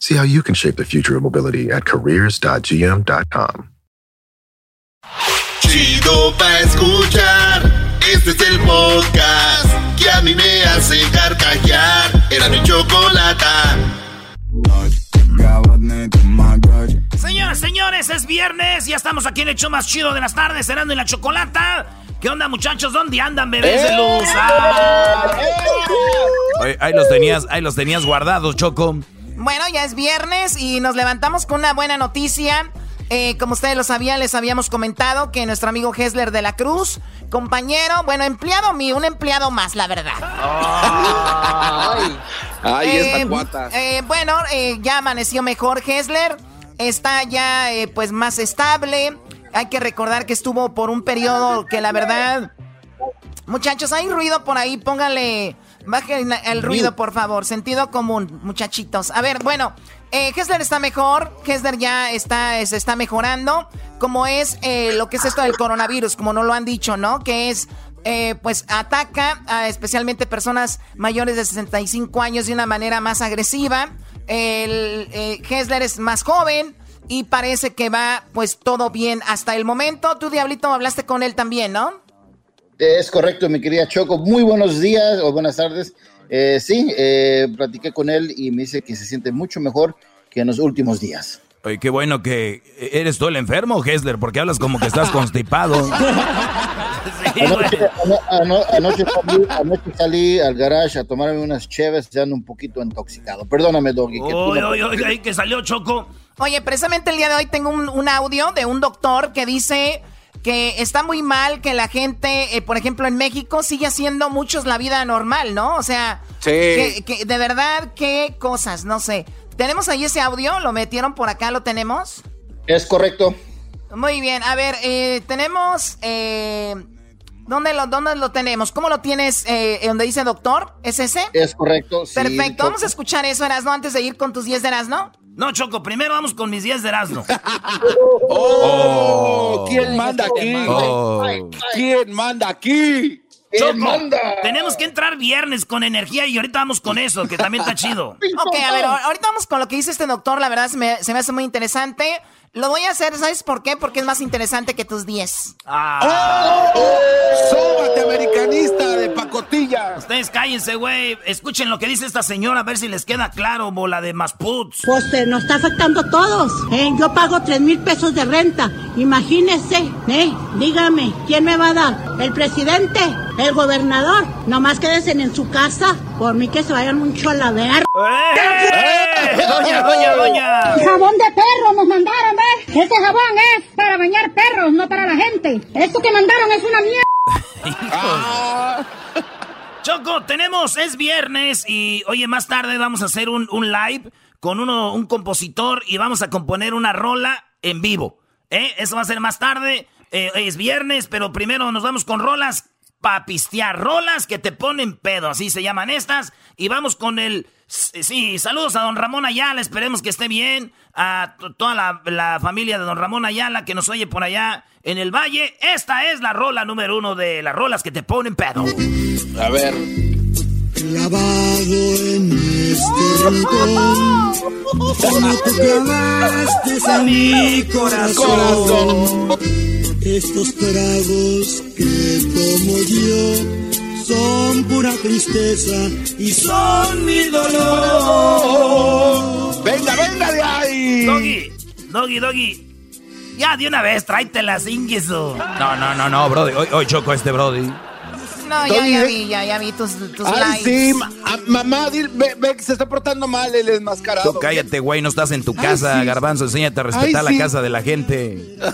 See how you can shape the future of mobility at careers.gm.com. Chido pa escuchar. Este es el podcast que a mí me hace carcajear. Era mi chocolata. Señoras, señores, es viernes. Ya estamos aquí en el show más chido de las tardes, cenando en la chocolata. ¿Qué onda, muchachos? ¿Dónde andan, bebés de luz? Ah. Oye, ahí los tenías, ahí los tenías guardados, Choco. Bueno, ya es viernes y nos levantamos con una buena noticia. Eh, como ustedes lo sabían, les habíamos comentado que nuestro amigo Hesler de la Cruz, compañero, bueno, empleado mío, un empleado más, la verdad. Ay, ay esta Eh, cuata. eh, bueno, eh, ya amaneció mejor Hesler, está ya eh, pues más estable. Hay que recordar que estuvo por un periodo que la verdad... Muchachos, hay ruido por ahí, póngale... Bajen el ruido, por favor. Sentido común, muchachitos. A ver, bueno, eh, Hessler está mejor. Hessler ya está, se está mejorando. Como es eh, lo que es esto del coronavirus, como no lo han dicho, ¿no? Que es, eh, pues, ataca a especialmente personas mayores de 65 años de una manera más agresiva. El, eh, Hessler es más joven y parece que va, pues, todo bien hasta el momento. Tú, Diablito, hablaste con él también, ¿no? Es correcto, mi querida Choco. Muy buenos días o buenas tardes. Eh, sí, eh, platiqué con él y me dice que se siente mucho mejor que en los últimos días. Oye, qué bueno que eres tú el enfermo, Hessler, porque hablas como que estás constipado. Anoche, ano- ano- anoche salí, anoche salí al garage a tomarme unas cheves, ya ando un poquito intoxicado. Perdóname, Doggy. que Oye, no- oye, oye, ahí que salió Choco. Oye, precisamente el día de hoy tengo un, un audio de un doctor que dice que está muy mal que la gente, eh, por ejemplo, en México sigue haciendo muchos la vida normal, ¿no? O sea, Sí. que, que de verdad, qué cosas, no sé. ¿Tenemos ahí ese audio? ¿Lo metieron por acá? ¿Lo tenemos? Es correcto. Muy bien, a ver, eh, tenemos... Eh, ¿dónde, lo, ¿Dónde lo tenemos? ¿Cómo lo tienes? Eh, ¿Donde dice doctor? ¿Es ese? Es correcto. sí, Perfecto, vamos a escuchar eso, Erasno, antes de ir con tus 10 de Erasno. No, Choco, primero vamos con mis 10 de Erasmo. Oh, ¿quién manda aquí? Oh. ¿Quién manda aquí? Choco, manda? tenemos que entrar viernes con energía y ahorita vamos con eso, que también está chido. Ok, a ver, ahor- ahorita vamos con lo que dice este doctor, la verdad se me, se me hace muy interesante. Lo voy a hacer, ¿sabes por qué? Porque es más interesante que tus 10. Ah, ¡Sóbate, americanista ustedes cállense, güey. Escuchen lo que dice esta señora, a ver si les queda claro, bola de masputs. Pues eh, nos está afectando a todos. ¿eh? Yo pago tres mil pesos de renta. Imagínese, ¿eh? Dígame, ¿quién me va a dar? ¿El presidente? ¿El gobernador? Nomás quédense en su casa. Por mí que se vayan mucho a la ver. ¡Eh! ¡Doña, doña, doña! Jabón de perro nos mandaron, ¿ves? Ese jabón es para bañar perros, no para la gente. Esto que mandaron es una mierda. Choco, tenemos, es viernes y oye, más tarde vamos a hacer un, un live con uno, un compositor y vamos a componer una rola en vivo. ¿eh? Eso va a ser más tarde, eh, es viernes, pero primero nos vamos con rolas pa' pistear, rolas que te ponen pedo, así se llaman estas. Y vamos con el, sí, saludos a don Ramón Ayala, esperemos que esté bien, a to- toda la, la familia de don Ramón Ayala que nos oye por allá en el valle. Esta es la rola número uno de las rolas que te ponen pedo. A ver. Clavado en este rincón, como tú clavaste a mi corazón. Estos tragos que tomo yo son pura tristeza y son mi dolor. ¡Venga, venga de ahí! Doggy, doggy, doggy. Ya, de una vez, tráetelas, Ingiso. No, no, no, no, Brody. Hoy, hoy choco este Brody. No, ya, ya vi, ya, ya vi tus, tus Ay, likes. sí, ma- a- mamá, ve, ve que se está portando mal el enmascarado. Tú cállate, güey, no estás en tu casa, sí. Garbanzo. Enséñate a respetar Ay, sí. la casa de la gente.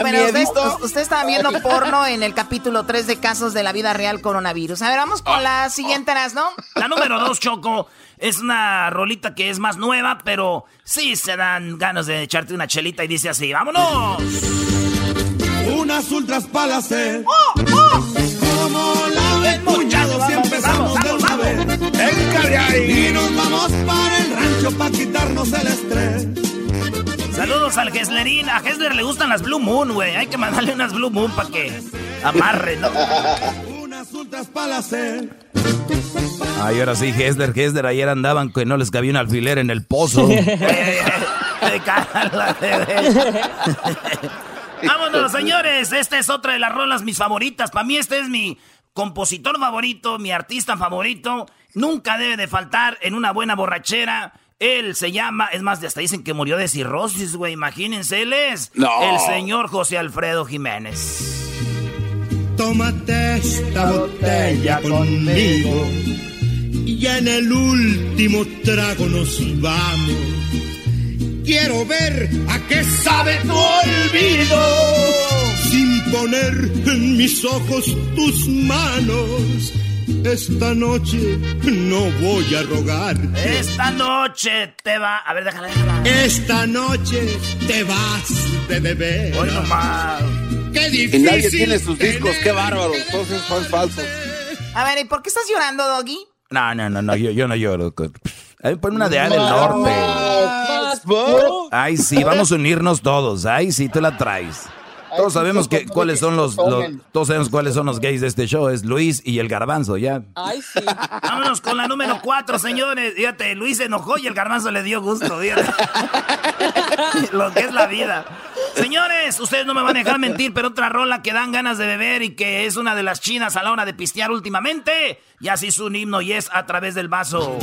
Bueno, ustedes, Miedito. usted estaba viendo porno en el capítulo 3 de casos de la vida real coronavirus. A ver, vamos con la siguiente, ¿no? La número dos, Choco, es una rolita que es más nueva, pero sí se dan ganas de echarte una chelita y dice así, ¡vámonos! Unas ultras para hacer. Como la ven, muchachos, si empezamos de una vez. Y nos vamos para el rancho para quitarnos el estrés. Saludos al Heslerín. A Hesler le gustan las Blue Moon, güey. Hay que mandarle unas Blue Moon para que amarre, ¿no? Unas ultras para hacer. Ay, ahora sí, Hesler, Hesler, ayer andaban que no les cabía un alfiler en el pozo. Vámonos, señores. Esta es otra de las rolas mis favoritas. Para mí este es mi compositor favorito, mi artista favorito. Nunca debe de faltar en una buena borrachera. Él se llama, es más, hasta dicen que murió de cirrosis, güey. Imagínense, él es No. el señor José Alfredo Jiménez. Tómate esta botella conmigo. Y ya en el último trago nos vamos. Quiero ver a qué sabe tu olvido. Poner en mis ojos tus manos. Esta noche no voy a rogarte. Esta noche te va. A ver, déjala, déjala. Esta noche te vas de beber. Hoy nomás. Qué Y difícil. nadie tiene sus discos, qué bárbaros. Todos esos son falsos. A ver, ¿y por qué estás llorando, Doggy? No, no, no, no, yo, yo no lloro. A ver, ponme una de A del norte. Ay, sí, vamos a unirnos todos. Ay, sí, tú la traes. Todos sabemos que cuáles son los, los- todos sabemos cuáles son los gays de este show, es Luis y el Garbanzo, ya. Ay, sí. Vámonos con la número cuatro, señores. Fíjate, Luis se enojó y el garbanzo le dio gusto. fíjate. Lo que es la vida. Señores, ustedes no me van a dejar mentir, pero otra rola que dan ganas de beber y que es una de las chinas a la hora de pistear últimamente. Y así es un himno y es a través del vaso.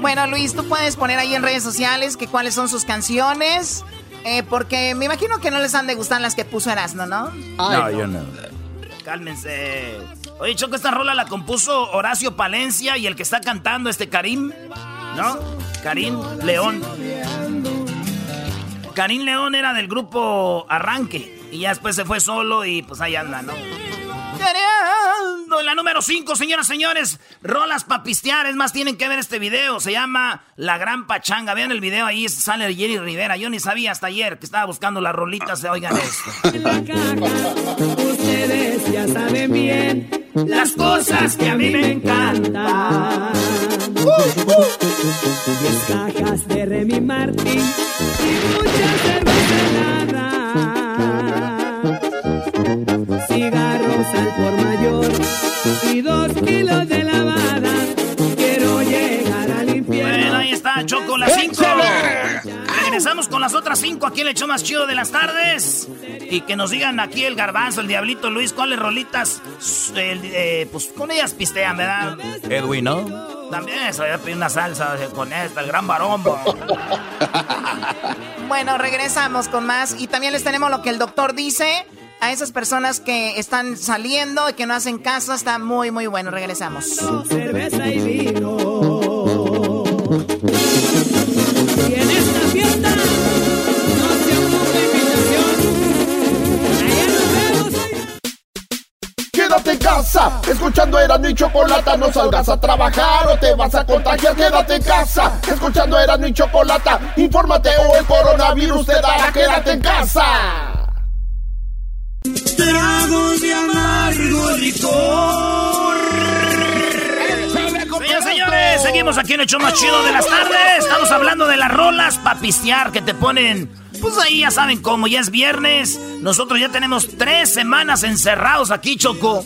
Bueno, Luis, tú puedes poner ahí en redes sociales que cuáles son sus canciones. eh, porque me imagino que no les han de gustar las que puso Erasmo, ¿no? No, yo no. Cálmense. Oye, Choco, esta rola la compuso Horacio Palencia y el que está cantando, este Karim, ¿no? Karim León. Karim León era del grupo Arranque y ya después se fue solo y pues ahí anda, ¿no? En la número 5, señoras y señores, rolas pa' pistear. Es más, tienen que ver este video. Se llama La Gran Pachanga. Vean el video ahí, sale Jerry Rivera. Yo ni sabía hasta ayer que estaba buscando las rolitas. Oigan esto. Ustedes ya saben bien las cosas que a mí me encantan. Diez cajas de Remy Martin y mucha cerveza helada. Al por mayor y dos kilos de lavada. Quiero llegar al Bueno, infierno. ahí está, Choco, las 5. Regresamos con las otras 5 aquí en el show más chido de las tardes. Y que nos digan aquí el garbanzo, el diablito Luis, cuáles rolitas, el, eh, pues con ellas pistean, ¿verdad? Edwin, ¿no? También se voy a pedir una salsa con esta, el gran varón. bo. Bueno, regresamos con más. Y también les tenemos lo que el doctor dice a esas personas que están saliendo y que no hacen caso. Está muy, muy bueno. Regresamos. cerveza y vino. Y en esta fiesta no se ocupa invitación. Allá nos vemos. Quédate en casa, escuchando Erasmo y Chocolata, no salgas a trabajar o te vas a contagiar. Quédate en casa, escuchando Erasmo y Chocolata, infórmate o el coronavirus te dará. Quédate en casa. Tragos de amargo licor. Señores, señores, seguimos aquí en el show más chido de las tardes. Estamos hablando de las rolas pa' pistear que te ponen. Pues ahí ya saben cómo, ya es viernes. Nosotros ya tenemos tres semanas encerrados aquí, Choco.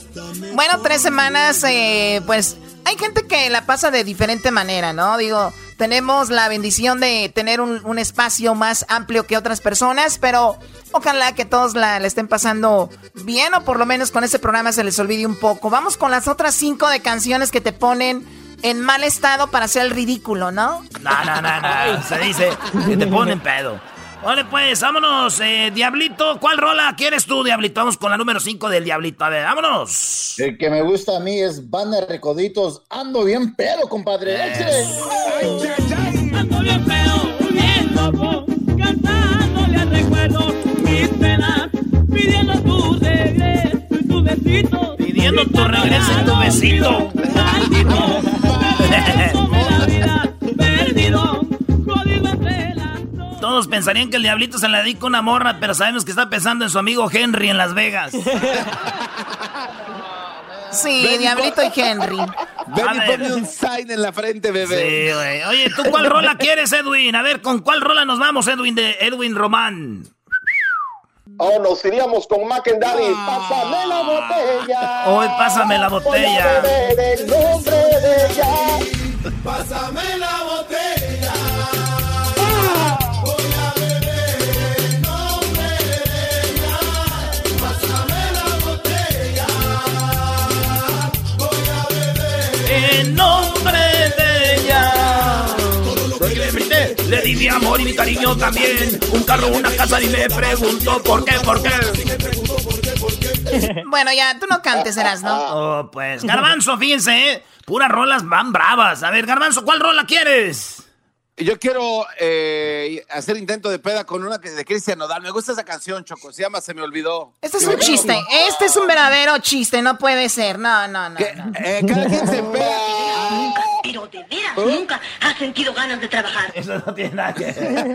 Bueno, tres semanas, eh, pues hay gente que la pasa de diferente manera, ¿no? Digo, tenemos la bendición de tener un, espacio más amplio que otras personas, pero ojalá que todos la, estén pasando bien o por lo menos con este programa se les olvide un poco. Vamos con las otras cinco de canciones que te ponen en mal estado para hacer el ridículo, ¿no? No, no, no, no. Se dice que te ponen pedo. Vale, pues, vámonos, eh, Diablito. ¿Cuál rola quieres tú, Diablito? Vamos con la número 5 del Diablito. A ver, vámonos. El que me gusta a mí es Banda Recoditos. Ando bien pedo, compadre. Ando bien pedo, bien loco, cantándole al recuerdo mis penas, pidiendo tu regreso y tu besito. Pidiendo tu regreso y tu besito. Maldito, la vida, perdido, entre todos pensarían que el diablito se le dedica una morra, pero sabemos que está pensando en su amigo Henry en Las Vegas. Sí, Diablito y Henry. Ven y ponme un sign en la frente, bebé. Sí, güey. Oye, ¿tú cuál rola quieres, Edwin? A ver, ¿con cuál rola nos vamos, Edwin, de Edwin Román? Oh, nos iríamos con Mac and Daddy. Pásame la botella. Hoy pásame la botella. el nombre de ella. Pásame la botella. En nombre de ella. Todo le le di mi amor y mi cariño también. Un carro, una casa y me pregunto por qué, por qué. Bueno, ya, tú no cantes, eras, ¿no? Oh, pues, Garbanzo, fíjense, ¿eh? Puras rolas van bravas. A ver, Garbanzo, ¿cuál rola quieres? Yo quiero eh, hacer intento de peda con una de Cristian Nodal. Me gusta esa canción, Choco. Se llama Se me olvidó. Este es un chiste. Este es un verdadero chiste. No puede ser. No, no, no. Eh, cada quien se peda. Pero de veras, nunca has sentido ganas de trabajar. Eso no tiene nada que ver.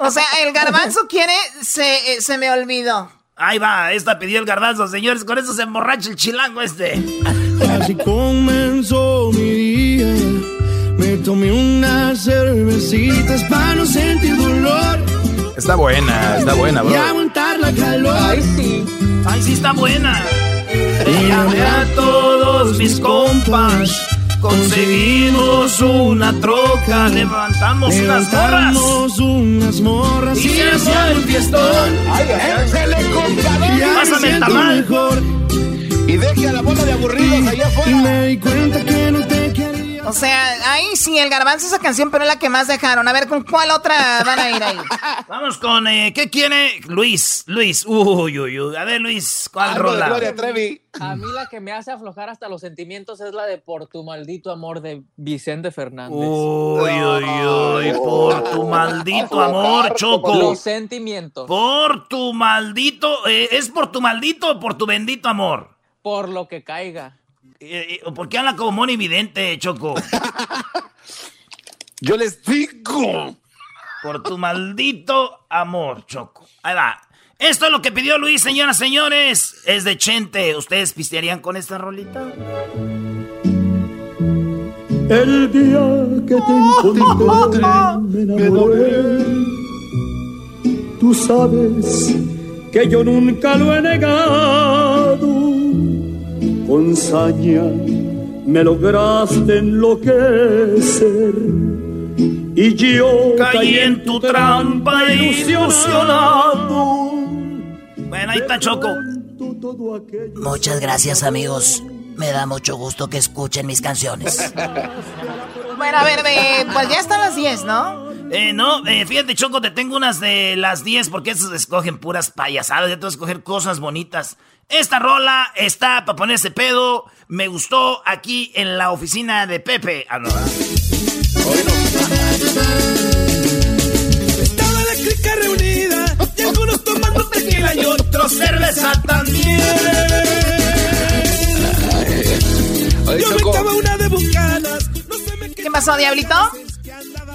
o sea, el garbanzo quiere Se, eh, se me olvidó. Ahí va, esta pidió el garbanzo, señores. Con eso se emborracha el chilango este. Así comenzó mi tomé unas cervecitas para no sentir dolor. Está buena, está buena, bro. Y aguantar la calor. Ay, sí. Ay, sí, está buena. Llamé a todos mis compas. Conseguimos una troca, levantamos, levantamos unas morras. y se hacía un fiestón. Ay, se le Pásame el tamal. Mejor. Y deje a la bola de aburridos allá afuera. Y me di cuenta que no te o sea, ahí sí, el garbanzo esa canción, pero es la que más dejaron. A ver, ¿con cuál otra van a ir ahí? Vamos con, eh, ¿qué quiere Luis? Luis, uy, uy, uy. A ver, Luis, ¿cuál rola? Gloria Trevi. A mí la que me hace aflojar hasta los sentimientos es la de Por tu maldito amor de Vicente Fernández. Uy, uy, uy, por tu maldito amor, Choco. Los sentimientos. Por tu maldito, eh, ¿es por tu maldito o por tu bendito amor? Por lo que caiga. ¿Por qué habla como evidente, Choco? Yo les digo. Por tu maldito amor, Choco. Ahí va. Esto es lo que pidió Luis, señoras, señores. Es de Chente. ¿Ustedes pistearían con esta rolita? El día que te encontré me enamoré. Tú sabes que yo nunca lo he negado con saña me lograste enloquecer y yo caí en tu trampa ilusionado. Bueno, ahí está Choco. Muchas gracias amigos. Me da mucho gusto que escuchen mis canciones. bueno, a ver, pues ya están las 10, ¿no? Eh, no, eh, fíjate, Choco, te tengo unas de las 10 porque esas escogen puras payasadas. Ya te vas a escoger cosas bonitas. Esta rola está para ponerse pedo. Me gustó aquí en la oficina de Pepe. Ah, no, Estaba la clica reunida y algunos tomando tequila y otros cerveza también. Yo me estaba una de bucanas. ¿Qué pasó, Diablito?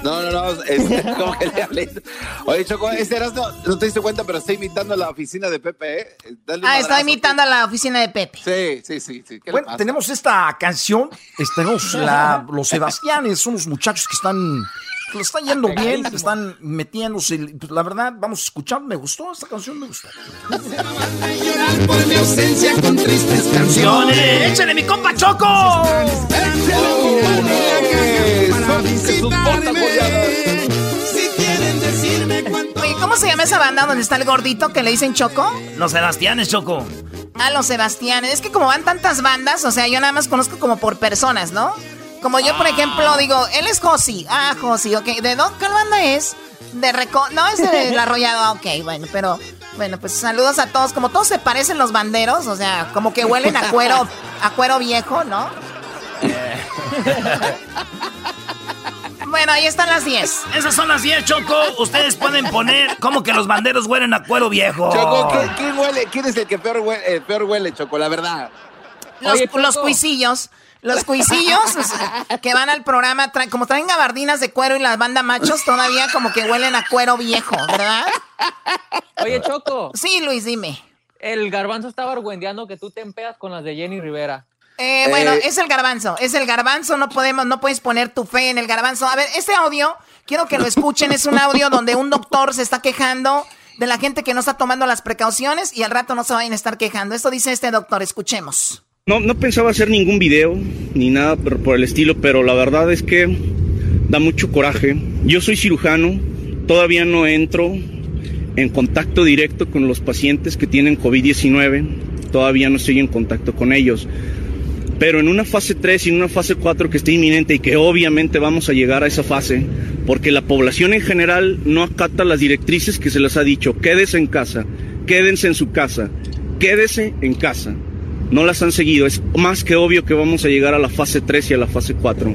No, no, no, es como que diablito. Oye, Choco, este era, no, no te diste cuenta, pero está imitando a la oficina de Pepe, ¿eh? ah, está imitando a la oficina de Pepe. Sí, sí, sí. sí. Bueno, tenemos esta canción, tenemos la, los Sebastianes, son los muchachos que están lo está yendo bien, están metiéndose. Pues, la verdad, vamos a escuchar, me gustó esta canción, me gustó. llorar por mi ausencia con tristes canciones. ¡Échale mi compa Choco! Si quieren decirme cuánto... Oye, ¿cómo se llama esa banda donde está el gordito que le dicen Choco? Los Sebastianes, Choco. Ah, los Sebastianes. Es que como van tantas bandas, o sea, yo nada más conozco como por personas, ¿no? Como yo, por ah. ejemplo, digo, él es Josi. Ah, Josi, ok. ¿De dónde? ¿Qué banda es? De Reco... No, es de Arrollado. Ah, ok, bueno, pero... Bueno, pues saludos a todos. Como todos se parecen los banderos, o sea, como que huelen a cuero, a cuero viejo, ¿no? bueno, ahí están las 10. Esas son las 10, Choco. Ustedes pueden poner como que los banderos huelen a cuero viejo. Choco, ¿quién, huele? ¿Quién es el que peor huele, eh, peor huele Choco? La verdad. Los, los cuisillos. Los cuisillos que van al programa, como traen gabardinas de cuero y las banda machos, todavía como que huelen a cuero viejo, ¿verdad? Oye, Choco. Sí, Luis, dime. El garbanzo estaba argüendeando que tú te empeas con las de Jenny Rivera. Eh, bueno, eh, es el garbanzo, es el garbanzo, no podemos, no puedes poner tu fe en el garbanzo. A ver, este audio, quiero que lo escuchen, es un audio donde un doctor se está quejando de la gente que no está tomando las precauciones y al rato no se vayan a estar quejando. Esto dice este doctor, escuchemos. No, no pensaba hacer ningún video ni nada por el estilo, pero la verdad es que da mucho coraje. Yo soy cirujano, todavía no entro en contacto directo con los pacientes que tienen COVID-19, todavía no estoy en contacto con ellos pero en una fase 3 y en una fase 4 que está inminente y que obviamente vamos a llegar a esa fase, porque la población en general no acata las directrices que se les ha dicho, quédese en casa, quédense en su casa, quédese en casa. No las han seguido, es más que obvio que vamos a llegar a la fase 3 y a la fase 4.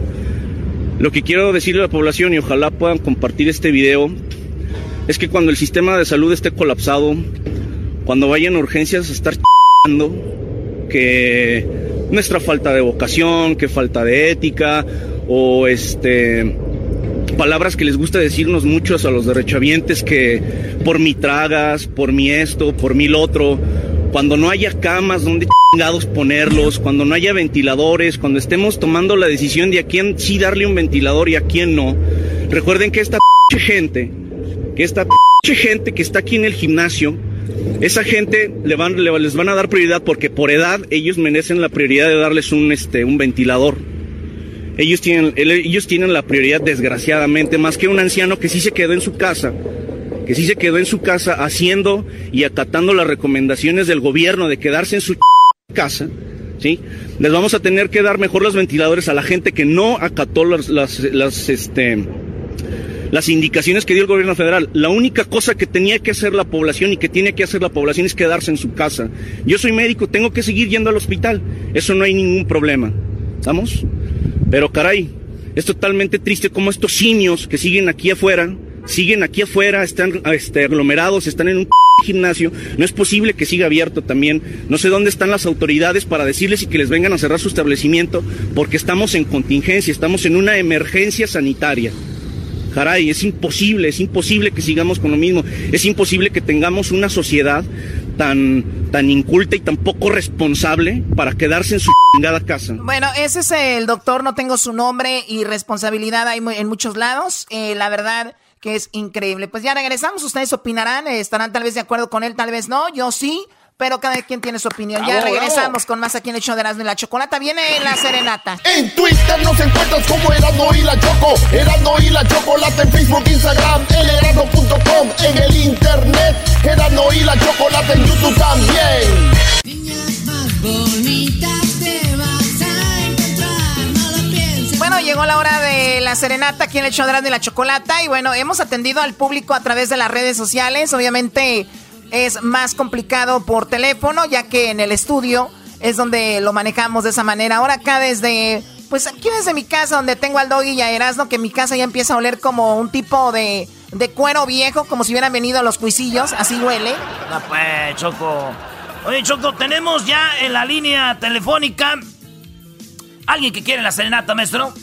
Lo que quiero decirle a la población y ojalá puedan compartir este video es que cuando el sistema de salud esté colapsado, cuando vayan urgencias a estar que nuestra falta de vocación, que falta de ética o este palabras que les gusta decirnos muchos a los derechohabientes que por mi tragas, por mi esto, por mi lo otro, cuando no haya camas donde ponerlos, cuando no haya ventiladores, cuando estemos tomando la decisión de a quién sí darle un ventilador y a quién no. Recuerden que esta gente, que esta gente que está aquí en el gimnasio, esa gente le van, les van a dar prioridad porque por edad ellos merecen la prioridad de darles un, este, un ventilador. Ellos tienen, ellos tienen la prioridad, desgraciadamente, más que un anciano que sí se quedó en su casa, que sí se quedó en su casa haciendo y acatando las recomendaciones del gobierno de quedarse en su casa. ¿Sí? Les vamos a tener que dar mejor los ventiladores a la gente que no acató las, las, este, las indicaciones que dio el gobierno federal. La única cosa que tenía que hacer la población y que tiene que hacer la población es quedarse en su casa. Yo soy médico, tengo que seguir yendo al hospital. Eso no hay ningún problema. ¿Estamos? Pero caray, es totalmente triste como estos simios que siguen aquí afuera, siguen aquí afuera, están este, aglomerados, están en un gimnasio, no es posible que siga abierto también. No sé dónde están las autoridades para decirles y que les vengan a cerrar su establecimiento porque estamos en contingencia, estamos en una emergencia sanitaria. Caray, es imposible, es imposible que sigamos con lo mismo. Es imposible que tengamos una sociedad tan, tan inculta y tan poco responsable para quedarse en su chingada casa. Bueno, ese es el doctor, no tengo su nombre y responsabilidad hay en muchos lados. Eh, la verdad que es increíble. Pues ya regresamos, ustedes opinarán, estarán tal vez de acuerdo con él, tal vez no, yo sí pero cada quien tiene su opinión. Ya regresamos con más aquí en el show de Erasmo y la Chocolata. Viene la serenata. En Twitter nos encuentras como Erasmo y la Choco. Erasmo y la Chocolata en Facebook, Instagram, elerasmo.com. En el internet, Erasmo y la Chocolata en YouTube también. Niñas más bonitas llegó la hora de la serenata aquí en el show de la Chocolata. Y bueno, hemos atendido al público a través de las redes sociales. Obviamente es más complicado por teléfono, ya que en el estudio es donde lo manejamos de esa manera. Ahora acá desde, pues aquí desde mi casa, donde tengo al doggy y a Erasmo, que mi casa ya empieza a oler como un tipo de, de cuero viejo, como si hubieran venido los cuisillos, así huele. No pues, Choco. Oye, Choco, tenemos ya en la línea telefónica alguien que quiere la serenata, maestro.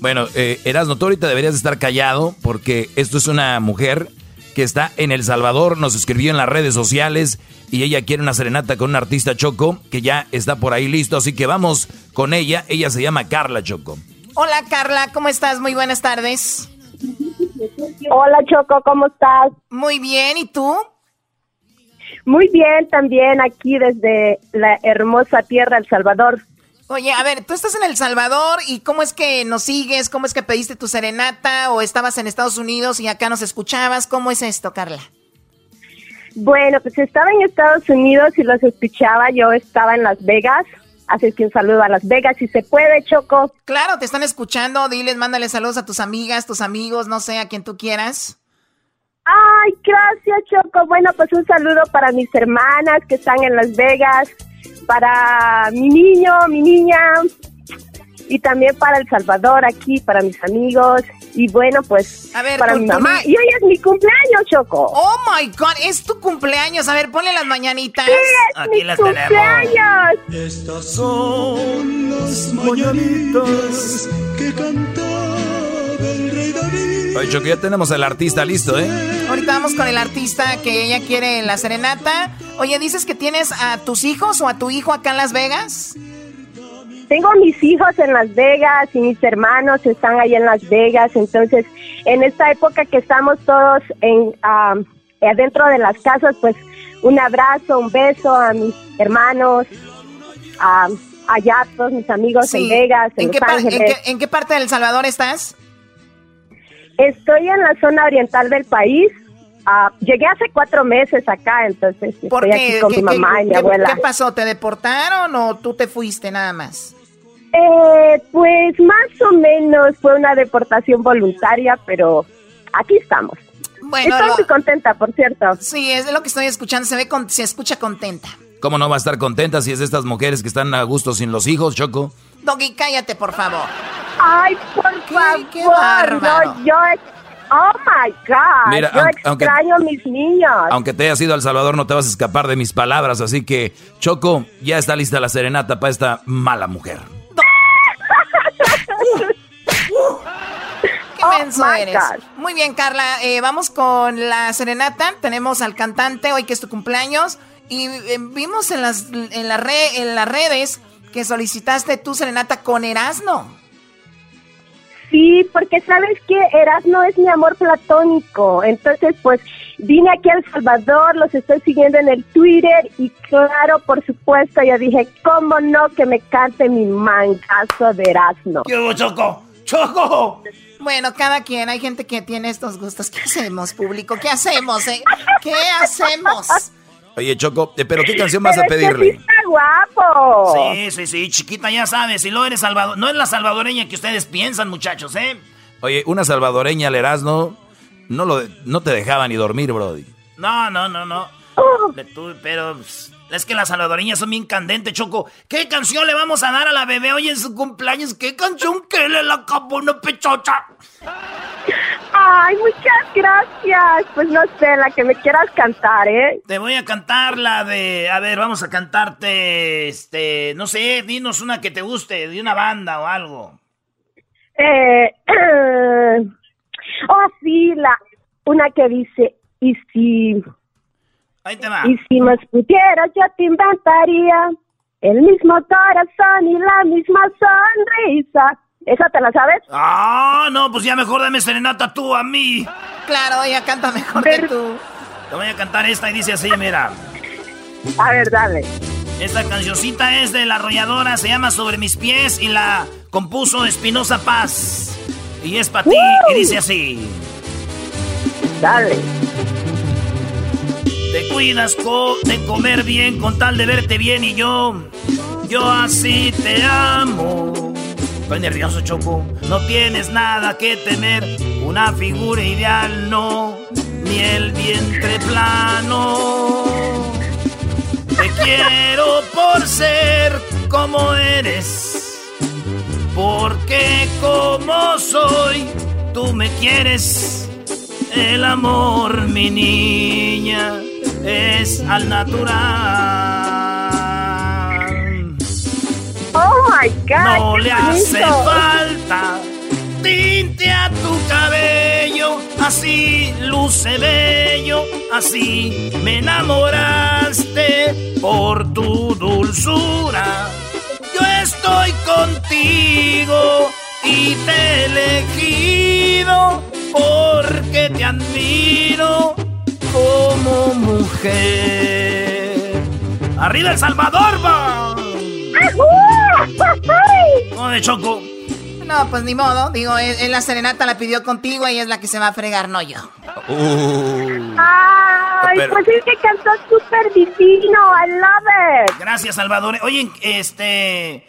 Bueno, eh, tú ahorita deberías estar callado porque esto es una mujer que está en El Salvador, nos escribió en las redes sociales y ella quiere una serenata con un artista Choco que ya está por ahí listo, así que vamos con ella. Ella se llama Carla Choco. Hola Carla, ¿cómo estás? Muy buenas tardes. Hola Choco, ¿cómo estás? Muy bien, ¿y tú? Muy bien, también aquí desde la hermosa tierra El Salvador. Oye, a ver, tú estás en El Salvador y ¿cómo es que nos sigues? ¿Cómo es que pediste tu serenata o estabas en Estados Unidos y acá nos escuchabas? ¿Cómo es esto, Carla? Bueno, pues estaba en Estados Unidos y los escuchaba. Yo estaba en Las Vegas. Así que un saludo a Las Vegas, si se puede, Choco. Claro, te están escuchando. Diles, mándale saludos a tus amigas, tus amigos, no sé, a quien tú quieras. Ay, gracias, Choco. Bueno, pues un saludo para mis hermanas que están en Las Vegas, para mi niño, mi niña, y también para El Salvador aquí, para mis amigos. Y bueno, pues A ver, para mi mamá. ma- Y hoy es mi cumpleaños, Choco. Oh my God, es tu cumpleaños. A ver, ponle las mañanitas. Sí, es Aquí mi las cumpleaños. Estas son las mañanitas que cantaba el rey David. Oye, Choco, ya tenemos al artista listo, ¿eh? Ahorita vamos con el artista que ella quiere en la serenata. Oye, ¿dices que tienes a tus hijos o a tu hijo acá en Las Vegas? Tengo mis hijos en Las Vegas y mis hermanos están ahí en Las Vegas. Entonces, en esta época que estamos todos en am, adentro de las casas, pues un abrazo, un beso a mis hermanos, a, allá todos mis amigos en. Vegas, en, ¿En qué, Los en qué- en qué parte del Salvador estás? Estoy en la zona oriental del país. Ah, llegué hace cuatro meses acá, entonces ¿Por estoy qué? aquí con ¿Qué- mi qué- mamá y mi qué- abuela. ¿Qué pasó? ¿Te deportaron o tú te fuiste nada más? Eh, pues más o menos fue una deportación voluntaria, pero aquí estamos. Bueno, Estoy lo- muy contenta, por cierto. Sí, es lo que estoy escuchando. Se ve, con- se escucha contenta. ¿Cómo no va a estar contenta si es de estas mujeres que están a gusto sin los hijos, Choco? Doggy, cállate, por favor. Ay, por favor. qué bárbaro. no, yo, oh my God, Mira, yo aunque- aunque- extraño a mis niños. Aunque te hayas ido al Salvador, no te vas a escapar de mis palabras. Así que, Choco, ya está lista la serenata para esta mala mujer. Qué Oh menso eres. God. Muy bien, Carla. eh, vamos con la serenata. Tenemos al cantante hoy que es tu cumpleaños. Y eh, vimos en las, en, la re- en las redes que solicitaste tu serenata con Erasno. Sí, porque sabes que Erasmo es mi amor platónico. Entonces, pues vine aquí a El Salvador, los estoy siguiendo en el Twitter y claro, por supuesto, yo dije, ¿cómo no que me cante mi mangazo de Erasmo? ¿Qué hubo, Choco? ¡Choco! Bueno, cada quien, hay gente que tiene estos gustos. ¿Qué hacemos, público? ¿Qué hacemos, eh? ¿Qué hacemos? Oye, Choco, eh, ¿pero qué canción vas a Pero es que sí pedirle? está guapo. Sí, sí, sí, chiquita, ya sabes. Si lo eres salvador, no es la salvadoreña que ustedes piensan, muchachos, ¿eh? Oye, una salvadoreña al Erasmo no, lo, no te dejaba ni dormir, Brody. No, no, no, no. Pero es que las salvadoreñas son bien candentes, Choco. ¿Qué canción le vamos a dar a la bebé hoy en su cumpleaños? ¿Qué canción que le la acabó una pechocha? Ay, muchas gracias. Pues no sé, la que me quieras cantar, ¿eh? Te voy a cantar la de. A ver, vamos a cantarte. Este. No sé, dinos una que te guste, de una banda o algo. Eh, oh, sí, la, una que dice, y si, Ahí te va. y si más pudieras, yo te inventaría el mismo corazón y la misma sonrisa. ¿Esa te la sabes? Ah, no, pues ya mejor dame serenata tú a mí. Claro, ella canta mejor que tú. Te voy a cantar esta y dice así, mira. A ver, dale. Esta cancioncita es de la arrolladora, se llama Sobre mis pies y la compuso Espinosa Paz. Y es para ti, y dice así. Dale. Te cuidas co- de comer bien con tal de verte bien y yo, yo así te amo. Estoy nervioso, Choco. No tienes nada que temer, una figura ideal no, ni el vientre plano. Te quiero por ser como eres, porque como soy, tú me quieres. El amor, mi niña, es al natural. Oh my God. No le hace falta tinte a tu cabello, así luce bello, así me enamoraste por tu dulzura. Yo estoy contigo y te he elegido porque te admiro como mujer. ¡Arriba El Salvador, va! ¿Cómo de Choco? No, pues ni modo. Digo, él, la serenata la pidió contigo y es la que se va a fregar, no yo. Uh. Ay, pues es que cantó súper divino. I love it. Gracias, Salvador. Oye, este...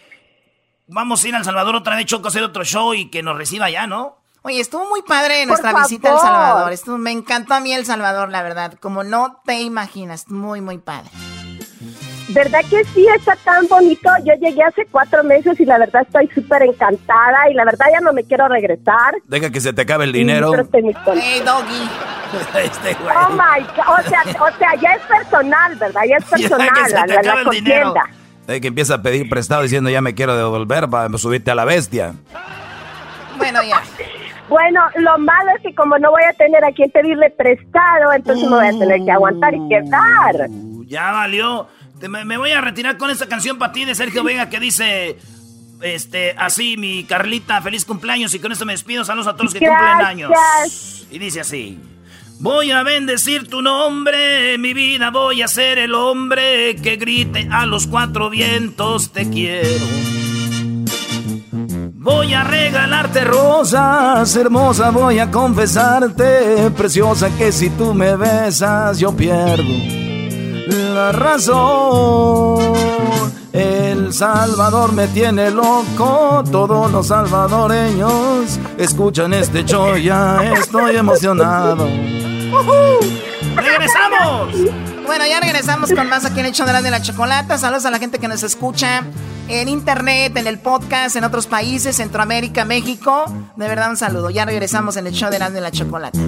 Vamos a ir al Salvador otra vez, Choco, a hacer otro show y que nos reciba ya, ¿no? Oye, estuvo muy padre nuestra visita al Salvador. Estuvo, me encantó a mí El Salvador, la verdad. Como no te imaginas, muy, muy padre. ¿Verdad que sí? Está tan bonito. Yo llegué hace cuatro meses y la verdad estoy súper encantada y la verdad ya no me quiero regresar. Deja que se te acabe el dinero. hey, doggy. este oh my God. O sea, o sea, ya es personal, ¿verdad? Ya es personal la, la, contienda. Deja que empieza a pedir prestado diciendo ya me quiero devolver para subirte a la bestia. Bueno, ya. Bueno, lo malo es que como no voy a tener a quien pedirle prestado, entonces me voy a tener que aguantar y quedar. Uh, ya valió. Me, voy a retirar con esta canción para ti de Sergio Vega que dice, este, así, mi Carlita, feliz cumpleaños y con esto me despido. Saludos a todos los que cumplen años. Y dice así. Voy a bendecir tu nombre, mi vida voy a ser el hombre que grite a los cuatro vientos te quiero. Voy a regalarte rosas, hermosa, voy a confesarte, preciosa, que si tú me besas yo pierdo la razón. El Salvador me tiene loco, todos los salvadoreños escuchan este show, ya estoy emocionado. ¡Regresamos! Bueno, ya regresamos con más aquí en el show de la, de la chocolata. Saludos a la gente que nos escucha en internet, en el podcast, en otros países, Centroamérica, México. De verdad, un saludo. Ya regresamos en el show de la, de la chocolata.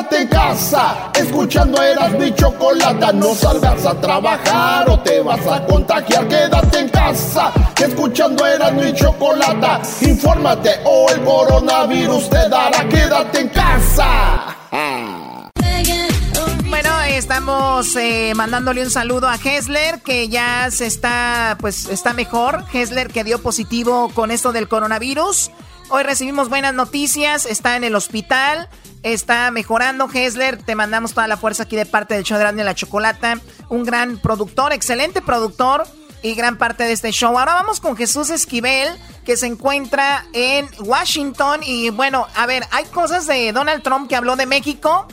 Quédate en casa, escuchando eras mi chocolata. No salgas a trabajar o te vas a contagiar. Quédate en casa, escuchando eras mi chocolata. Infórmate o el coronavirus te dará. Quédate en casa. Bueno, estamos eh, mandándole un saludo a Hessler, que ya se está, pues está mejor. Hessler que dio positivo con esto del coronavirus. Hoy recibimos buenas noticias, está en el hospital está mejorando. Hessler, te mandamos toda la fuerza aquí de parte del show de Grande la Chocolata. Un gran productor, excelente productor y gran parte de este show. Ahora vamos con Jesús Esquivel, que se encuentra en Washington. Y bueno, a ver, hay cosas de Donald Trump que habló de México.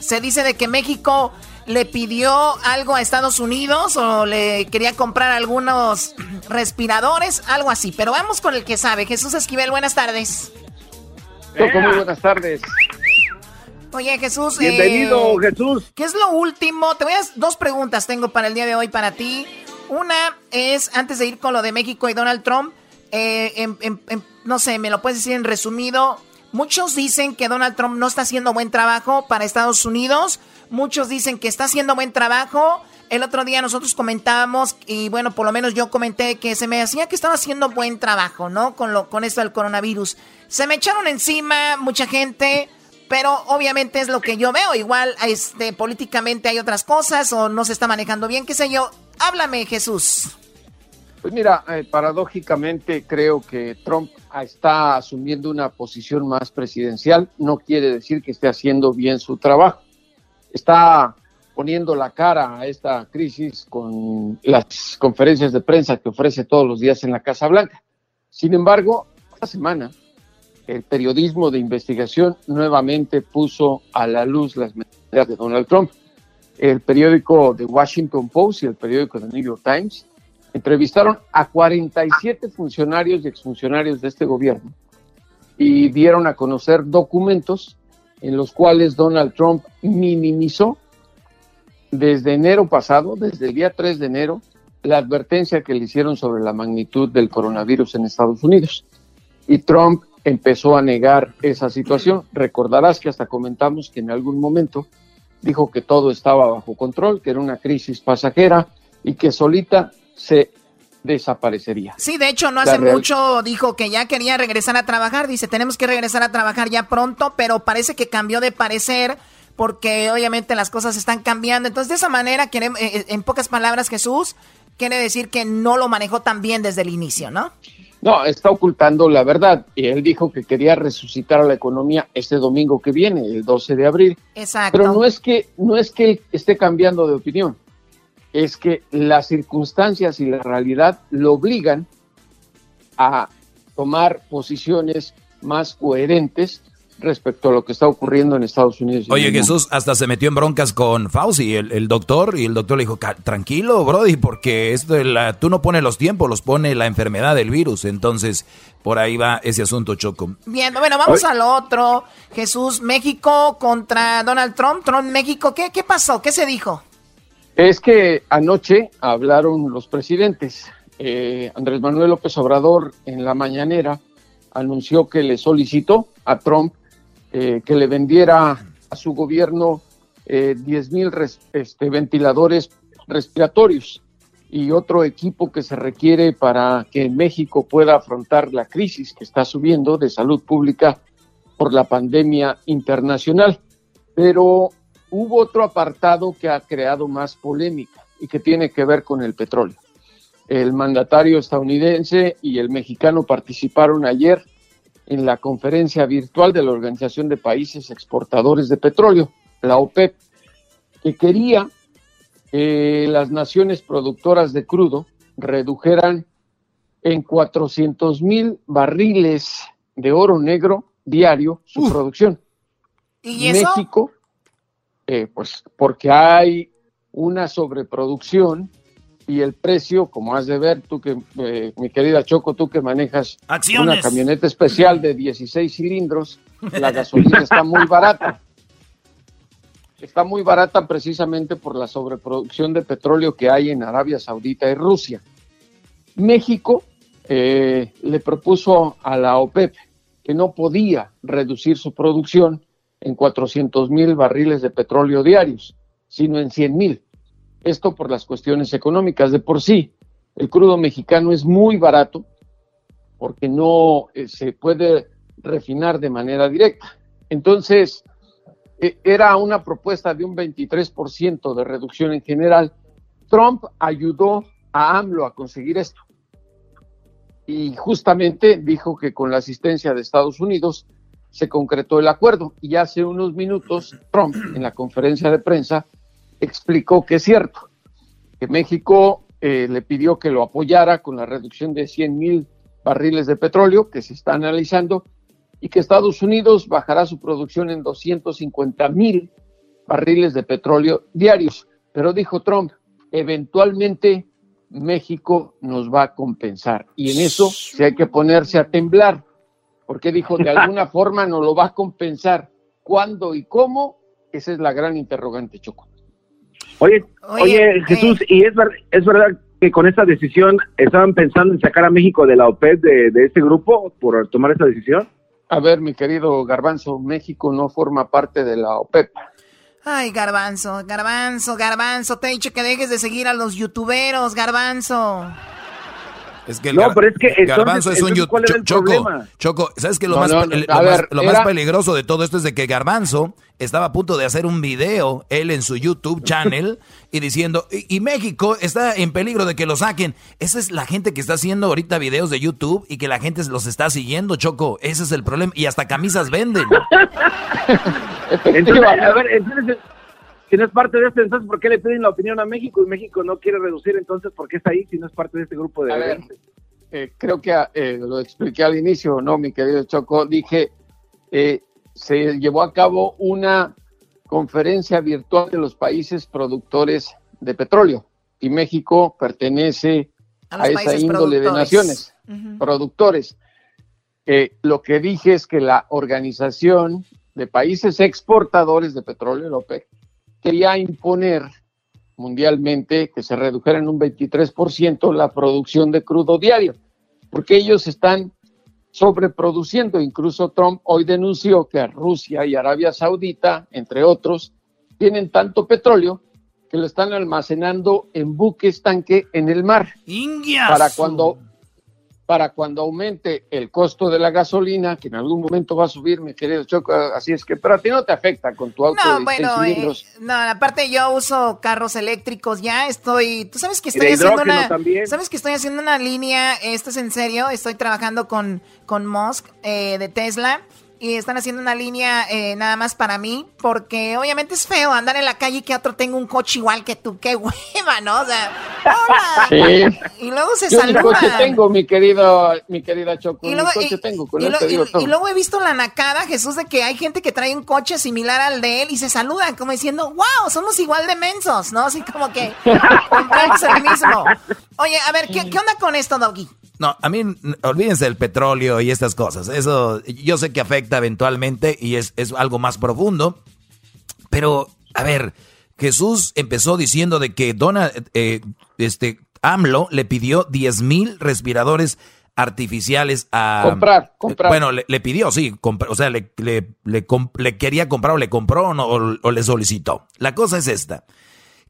Se dice de que México le pidió algo a Estados Unidos o le quería comprar algunos respiradores, algo así. Pero vamos con el que sabe. Jesús Esquivel, buenas tardes. muy buenas tardes. Oye, Jesús. Bienvenido, eh, Jesús. ¿Qué es lo último? Te voy a dos preguntas tengo para el día de hoy para ti. Una es, antes de ir con lo de México y Donald Trump, eh, no sé, me lo puedes decir en resumido. Muchos dicen que Donald Trump no está haciendo buen trabajo para Estados Unidos. Muchos dicen que está haciendo buen trabajo. El otro día nosotros comentábamos, y bueno, por lo menos yo comenté que se me hacía que estaba haciendo buen trabajo, ¿no? Con, lo, con esto del coronavirus. Se me echaron encima mucha gente pero obviamente es lo que yo veo. Igual este, políticamente hay otras cosas o no se está manejando bien, qué sé yo. Háblame, Jesús. Pues mira, eh, paradójicamente creo que Trump está asumiendo una posición más presidencial. No quiere decir que esté haciendo bien su trabajo. Está poniendo la cara a esta crisis con las conferencias de prensa que ofrece todos los días en la Casa Blanca. Sin embargo, esta semana el periodismo de investigación nuevamente puso a la luz las mentiras de Donald Trump. El periódico The Washington Post y el periódico The New York Times entrevistaron a 47 funcionarios y exfuncionarios de este gobierno y dieron a conocer documentos en los cuales Donald Trump minimizó desde enero pasado, desde el día 3 de enero, la advertencia que le hicieron sobre la magnitud del coronavirus en Estados Unidos. Y Trump empezó a negar esa situación. Recordarás que hasta comentamos que en algún momento dijo que todo estaba bajo control, que era una crisis pasajera y que solita se desaparecería. Sí, de hecho, no hace mucho dijo que ya quería regresar a trabajar. Dice, tenemos que regresar a trabajar ya pronto, pero parece que cambió de parecer porque obviamente las cosas están cambiando. Entonces, de esa manera, eh, eh, en pocas palabras, Jesús, quiere decir que no lo manejó tan bien desde el inicio, ¿no? No, está ocultando la verdad. Y él dijo que quería resucitar a la economía este domingo que viene, el 12 de abril. Exacto. Pero no es que, no es que él esté cambiando de opinión, es que las circunstancias y la realidad lo obligan a tomar posiciones más coherentes respecto a lo que está ocurriendo en Estados Unidos. Oye. Jesús hasta se metió en broncas con Fauci, el, el doctor, y el doctor le dijo, "Ca- tranquilo, Brody, porque esto de la, tú no pones los tiempos, los pone la enfermedad del virus. Entonces, por ahí va ese asunto, Choco. Bien, bueno, vamos a lo otro. Jesús, México contra Donald Trump. Trump, México, ¿qué, qué pasó? ¿Qué se dijo? Es que anoche hablaron los presidentes. Eh, Andrés Manuel López Obrador en la mañanera anunció que le solicitó a Trump eh, que le vendiera a su gobierno eh, 10 mil este, ventiladores respiratorios y otro equipo que se requiere para que México pueda afrontar la crisis que está subiendo de salud pública por la pandemia internacional. Pero hubo otro apartado que ha creado más polémica y que tiene que ver con el petróleo. El mandatario estadounidense y el mexicano participaron ayer en la conferencia virtual de la Organización de Países Exportadores de Petróleo, la OPEP, que quería que las naciones productoras de crudo redujeran en 400 mil barriles de oro negro diario su producción. ¿Y eso? México, eh, pues porque hay una sobreproducción y el precio, como has de ver, tú que, eh, mi querida Choco, tú que manejas Acciones. una camioneta especial de 16 cilindros, la gasolina está muy barata. Está muy barata precisamente por la sobreproducción de petróleo que hay en Arabia Saudita y Rusia. México eh, le propuso a la OPEP que no podía reducir su producción en 400 mil barriles de petróleo diarios, sino en 100 mil. Esto por las cuestiones económicas. De por sí, el crudo mexicano es muy barato porque no eh, se puede refinar de manera directa. Entonces, eh, era una propuesta de un 23% de reducción en general. Trump ayudó a AMLO a conseguir esto. Y justamente dijo que con la asistencia de Estados Unidos se concretó el acuerdo. Y hace unos minutos, Trump, en la conferencia de prensa, explicó que es cierto, que México eh, le pidió que lo apoyara con la reducción de 100 mil barriles de petróleo que se está analizando y que Estados Unidos bajará su producción en 250 mil barriles de petróleo diarios. Pero dijo Trump, eventualmente México nos va a compensar. Y en eso sí hay que ponerse a temblar, porque dijo, de alguna forma nos lo va a compensar. ¿Cuándo y cómo? Esa es la gran interrogante, Choco. Oye, Oye, oye, Jesús, ¿y es, ver- es verdad que con esta decisión estaban pensando en sacar a México de la OPEP de, de este grupo por tomar esta decisión? A ver, mi querido Garbanzo, México no forma parte de la OPEP. Ay, garbanzo, garbanzo, garbanzo. Te he dicho que dejes de seguir a los youtuberos, garbanzo. Es que el No, gar- pero es que entonces- garbanzo es un entonces, yu- ¿cuál era Cho- el Choco, problema? Choco, ¿sabes qué lo, No, más, no, pe- no, lo más- peligroso de todo esto es de que Garbanzo estaba a punto de hacer un video, él en su YouTube channel, y diciendo, y, y México está en peligro de que lo saquen. Esa es la gente que está haciendo ahorita videos de YouTube y que la gente los está siguiendo, Choco. Ese es el problema. Y hasta camisas venden. Entonces, a ver, entonces, si no es parte de esto, entonces, ¿por qué le piden la opinión a México? Y México no quiere reducir, entonces, ¿por qué está ahí si no es parte de este grupo de... A ver, eh, creo que eh, lo expliqué al inicio, ¿no, mi querido Choco? Dije, eh, se llevó a cabo una conferencia virtual de los países productores de petróleo y México pertenece A a, esa índole de naciones Ujú. productores. Eh, lo que dije es que la organización de países exportadores de petróleo, OPEC, quería imponer mundialmente que se redujera en un 23% la producción de crudo diario, porque ellos están sobreproduciendo. Incluso Trump hoy denunció que Rusia y Arabia Saudita, entre otros, tienen tanto petróleo que lo están almacenando en buques tanque en el mar. Indias. Para cuando para cuando aumente el costo de la gasolina, que en algún momento va a subir, mi querido Choco, así es que, pero a ti no te afecta con tu auto No, de bueno, seis eh, no, aparte yo uso carros eléctricos ya, estoy, tú sabes que estoy haciendo una, también. sabes que estoy haciendo una línea, esto es en serio, estoy trabajando con, con Musk eh, de Tesla y están haciendo una línea eh, nada más para mí, porque obviamente es feo andar en la calle y que otro tenga un coche igual que tú, qué hueva, ¿no? O sea, hola. Sí. Y luego se Yo mi coche saludan. tengo, mi querido, mi querida Choco, Y mi luego, coche y- tengo, con y él lo- te digo y- todo. y luego he visto la nacada, Jesús, de que hay gente que trae un coche similar al de él y se saludan como diciendo, wow, somos igual de mensos, ¿no? Así como que compramos el mismo. Oye, a ver, ¿qué, qué onda con esto, Doggy? No, a mí, olvídense del petróleo y estas cosas. Eso yo sé que afecta eventualmente y es, es algo más profundo. Pero, a ver, Jesús empezó diciendo de que Dona, eh, este, AMLO le pidió 10 mil respiradores artificiales a... Comprar, comprar. Bueno, le, le pidió, sí, o sea, le, le, le quería comprar o le compró o, no, o- o le solicitó. La cosa es esta.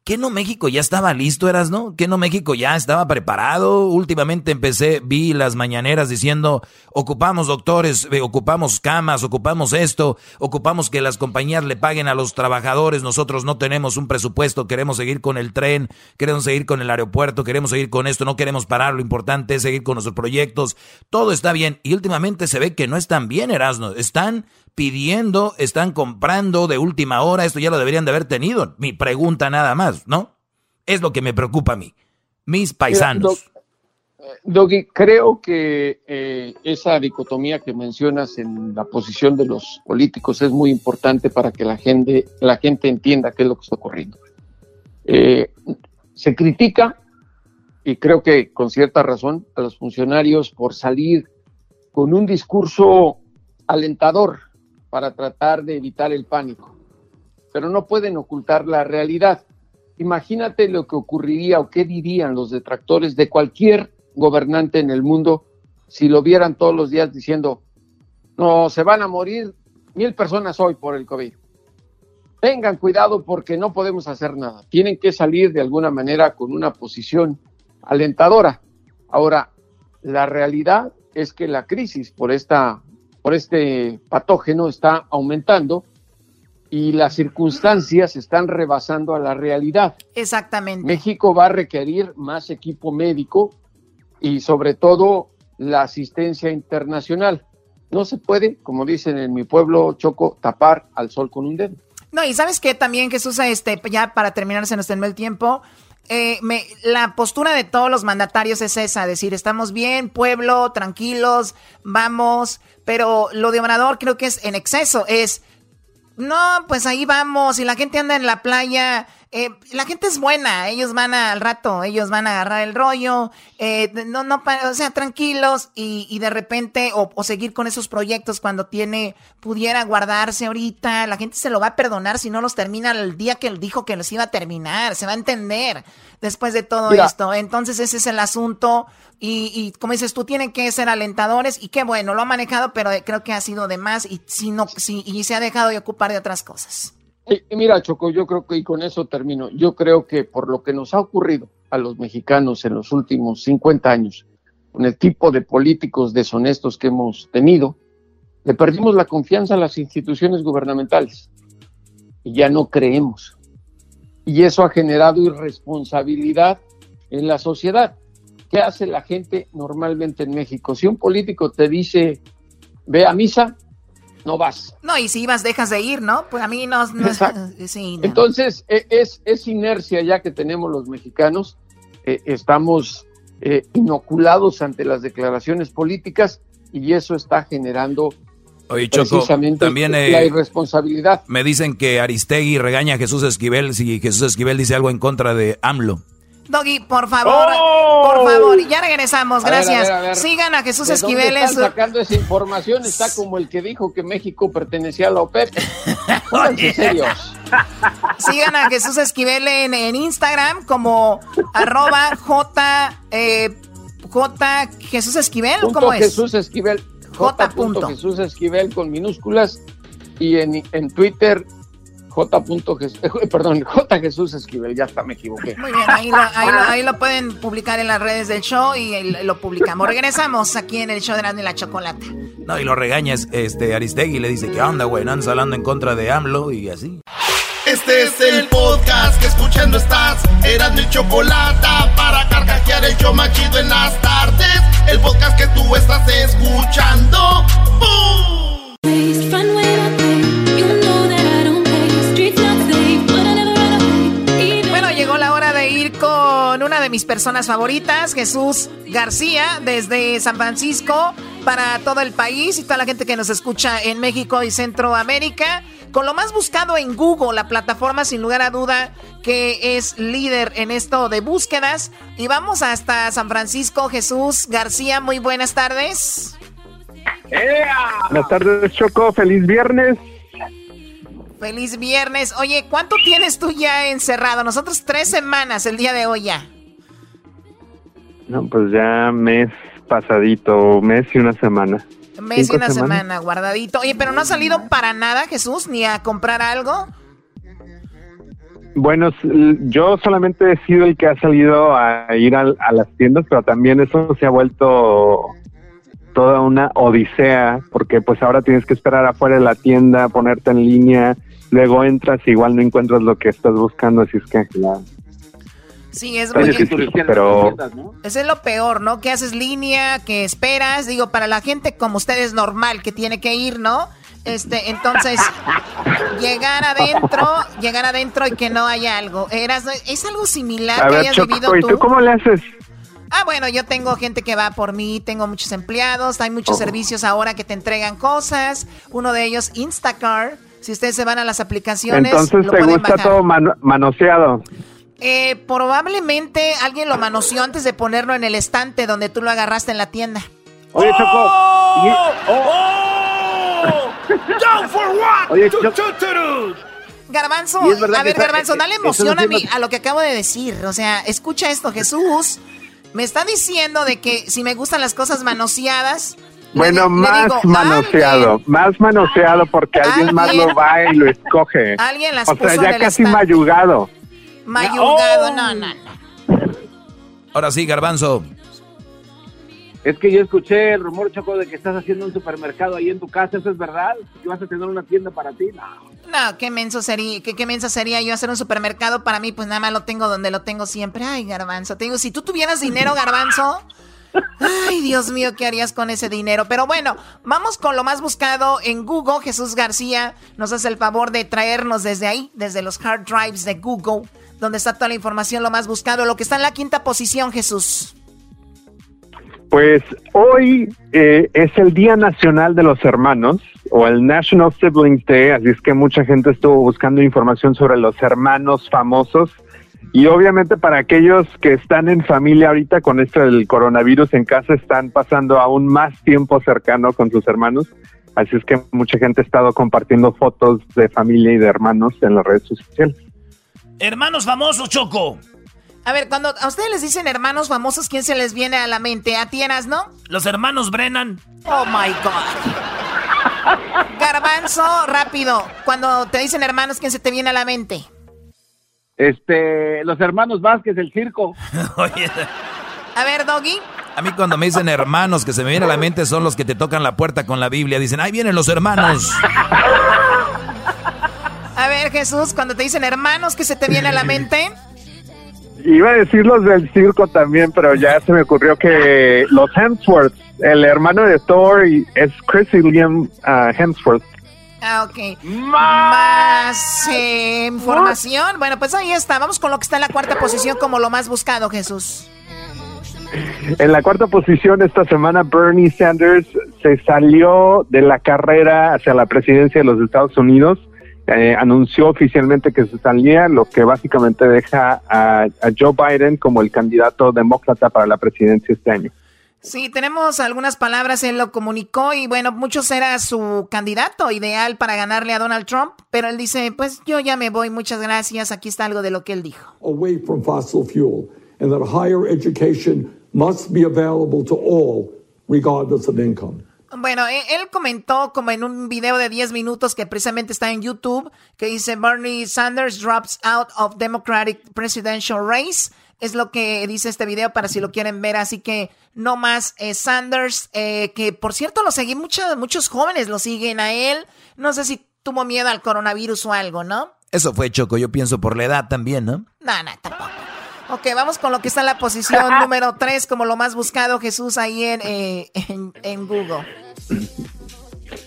¿Qué no México ya estaba listo, eras, no? ¿Qué no México ya estaba preparado? Últimamente empecé, vi las mañaneras diciendo, ocupamos doctores, eh, ocupamos camas, ocupamos esto, ocupamos que las compañías le paguen a los trabajadores, nosotros no tenemos un presupuesto, queremos seguir con el tren, queremos seguir con el aeropuerto, queremos seguir con esto, no queremos parar, lo importante es seguir con nuestros proyectos, todo está bien. Y últimamente se ve que no están bien, Erasmo, están pidiendo, están comprando de última hora, esto ya lo deberían de haber tenido. Mi pregunta nada más, ¿no? Es lo que me preocupa a mí. Mis paisanos. Doggy, creo que eh, esa dicotomía que mencionas en la posición de los políticos es muy importante para que la gente, la gente entienda qué es lo que está ocurriendo. Eh, se critica, y creo que con cierta razón, a los funcionarios por salir con un discurso alentador para tratar de evitar el pánico, pero no pueden ocultar la realidad. Imagínate lo que ocurriría o qué dirían los detractores de cualquier gobernante en el mundo si lo vieran todos los días diciendo, no, se van a morir mil personas hoy por el COVID. Tengan cuidado porque no podemos hacer nada. Tienen que salir de alguna manera con una posición alentadora. Ahora, la realidad es que la crisis por, esta, por este patógeno está aumentando y las circunstancias están rebasando a la realidad. Exactamente. México va a requerir más equipo médico y sobre todo la asistencia internacional. No se puede, como dicen en mi pueblo Choco, tapar al sol con un dedo. No, y sabes que también, Jesús, este, ya para terminar, se nos terminó el tiempo. Eh, me- la postura de todos los mandatarios es esa, decir, estamos bien, pueblo, tranquilos, vamos, pero lo de Obrador creo que es en exceso, es, no, pues ahí vamos, y la gente anda en la playa, eh, la gente es buena, ellos van a- al rato, ellos van a agarrar el rollo, eh, no, no, o sea, tranquilos y, y de repente, o, o seguir con esos proyectos cuando tiene, pudiera guardarse ahorita, la gente se lo va a perdonar si no los termina el día que él dijo que los iba a terminar, se va a entender después de todo Mira. esto. Entonces ese es el asunto y, y como dices tú, tienen que ser alentadores y qué bueno, lo ha manejado, pero creo que ha sido de más y, si no, si, y se ha dejado de ocupar de otras cosas. Mira, Choco, yo creo que, y con eso termino, yo creo que por lo que nos ha ocurrido a los mexicanos en los últimos 50 años, con el tipo de políticos deshonestos que hemos tenido, le perdimos la confianza a las instituciones gubernamentales y ya no creemos. Y eso ha generado irresponsabilidad en la sociedad. ¿Qué hace la gente normalmente en México? Si un político te dice, ve a misa, no vas. No, y si ibas, dejas de ir, ¿no? Pues a mí no... no sí, no. Entonces, e- es, es inercia ya que tenemos los mexicanos, eh, estamos eh, inoculados ante las declaraciones políticas y eso está generando Oye, Choco, precisamente también la eh, irresponsabilidad. me dicen que Aristegui regaña a Jesús Esquivel si Jesús Esquivel dice algo en contra de AMLO. Doggy, por favor, ¡Oh! por favor, ya regresamos, A ver, a gracias. ver, a ver. Sigan a Jesús ¿De dónde Esquivel están sacando esa información? Está como el que dijo que México pertenecía a la OPEP. Serios. Sigan a Jesús Esquivel en, en Instagram como arroba J, eh, J Jesús Esquivel, Punto ¿cómo es? Jesús Esquivel. J. J. punto Jesús Esquivel con minúsculas y en, en Twitter J. Jesús, eh, perdón, J. Jesús Esquivel, ya está, me equivoqué. Muy bien, ahí lo, ahí, lo, pueden publicar en las redes del show y lo publicamos. Regresamos aquí en el show de Grande la Chocolata. No, y lo regañas este, Aristegui y le dice, ¿qué onda, güey? Andas hablando en contra de AMLO y así. Este es el podcast que escuchando estás. Eran mi chocolate para carcajear el show machido en las tardes. El podcast que tú estás escuchando. Bueno, una de mis personas favoritas, Jesús García, desde San Francisco para todo el país y toda la gente que nos escucha en México y Centroamérica con lo más buscado en Google, la plataforma sin lugar a duda que es líder en esto de búsquedas. Y vamos hasta San Francisco, Jesús García, muy buenas tardes. Buenas tardes, Choco, feliz viernes. Feliz viernes. Oye, ¿cuánto tienes tú ya encerrado? Nosotros tres semanas el día de hoy ya. No, pues ya mes pasadito, mes y una semana mes y una semana guardadito. Oye, pero no ha salido para nada, Jesús, ni a comprar algo. Bueno, yo solamente he sido el que ha salido a ir a, las tiendas, pero también eso se ha vuelto toda una odisea, porque pues ahora tienes que esperar afuera de la tienda, ponerte en línea, luego entras y igual no encuentras lo que estás buscando, así es que Sí, es muy difícil, pero... Eso es lo peor, ¿no? Que haces línea, que esperas. Digo, para la gente como usted es normal, que tiene que ir, ¿no? Este, entonces, llegar adentro, llegar adentro y que no haya algo. Eras, ¿Es algo similar que hayas vivido ¿y tú? cómo le haces? Ah, bueno, yo tengo gente que va por mí, tengo muchos empleados, hay muchos oh. servicios ahora que te entregan cosas. Uno de ellos, Instacart. Si ustedes se van a las aplicaciones. Entonces te gusta todo manoseado. Eh, probablemente alguien lo manoseó antes de ponerlo en el estante donde tú lo agarraste en la tienda. Oye, Choco. ¡Oh! ¡Oh! ¿Down for what? Oye, Garbanzo, a ver, Garbanzo, dale emoción a, mí, a lo que acabo de decir. O sea, escucha esto, Jesús. Me está diciendo de que si me gustan las cosas manoseadas. Bueno, más manoseado, más manoseado porque alguien, más lo va y lo escoge. Alguien las O sea, ya casi mayugado. Mayugado, no, no, no. Ahora sí, Garbanzo. Es que yo escuché el rumor, Choco, de que estás haciendo un supermercado ahí en tu casa. ¿Eso es verdad? ¿Que vas a tener una tienda para ti? No. No, qué menso sería, qué, qué menso sería yo hacer un supermercado para mí, pues nada más lo tengo donde lo tengo siempre. Ay, Garbanzo, te digo, si tú tuvieras dinero, Garbanzo, Ay, Dios mío, ¿qué harías con ese dinero? Pero bueno, vamos con lo más buscado en Google. Jesús García nos hace el favor de traernos desde ahí, desde los hard drives de Google, donde está toda la información, lo más buscado, lo que está en la quinta posición, Jesús. Pues hoy eh, es el Día Nacional de los Hermanos o el National Siblings Day, así es que mucha gente estuvo buscando información sobre los hermanos famosos y obviamente para aquellos que están en familia ahorita con esto del coronavirus en casa están pasando aún más tiempo cercano con sus hermanos, así es que mucha gente ha estado compartiendo fotos de familia y de hermanos en las redes sociales. Hermanos famosos, Choco. A ver, cuando a ustedes les dicen hermanos famosos, ¿quién se les viene a la mente? ¿A tienes, no? Los hermanos Brennan. Oh my God. Garbanzo, rápido. Cuando te dicen hermanos, ¿quién se te viene a la mente? Este, los hermanos Vázquez, el circo. A ver, Doggy. A mí cuando me dicen hermanos que se me viene a la mente son los que te tocan la puerta con la Biblia. Dicen, ahí vienen los hermanos. A ver, Jesús, cuando te dicen hermanos, ¿qué se te viene a la mente? Iba a decir los del circo también, pero ya se me ocurrió que los Hemsworth, el hermano de Thor es Chris y Liam uh, Hemsworth. Ah, ok. Más, eh, información. Bueno, pues ahí está. Vamos con lo que está en la cuarta posición como lo más buscado, Jesús. En la cuarta posición esta semana Bernie Sanders se salió de la carrera hacia la presidencia de los Estados Unidos eh, anunció oficialmente que se salía, lo que básicamente deja a, Joe Biden como el candidato demócrata para la presidencia este año. Sí, tenemos algunas palabras, él lo comunicó y bueno, muchos era su candidato ideal para ganarle a Donald Trump, pero él dice, pues yo ya me voy, muchas gracias, aquí está algo de lo que él dijo. Away from fossil fuel and that higher education must be available to all regardless of income. Bueno, e- él comentó como en un video de 10 minutos que precisamente está en YouTube, que dice Bernie Sanders drops out of Democratic Presidential Race. Es lo que dice este video para si lo quieren ver. Así que no más eh, Sanders, eh, que por cierto lo seguí, muchos muchos jóvenes lo siguen a él. No sé si tuvo miedo al coronavirus o algo, ¿no? Eso fue Choco, yo pienso por la edad también, ¿no? No, no, tampoco. Ok, vamos con lo que está en la posición número 3 como lo más buscado, Jesús, ahí en, eh, en, en Google.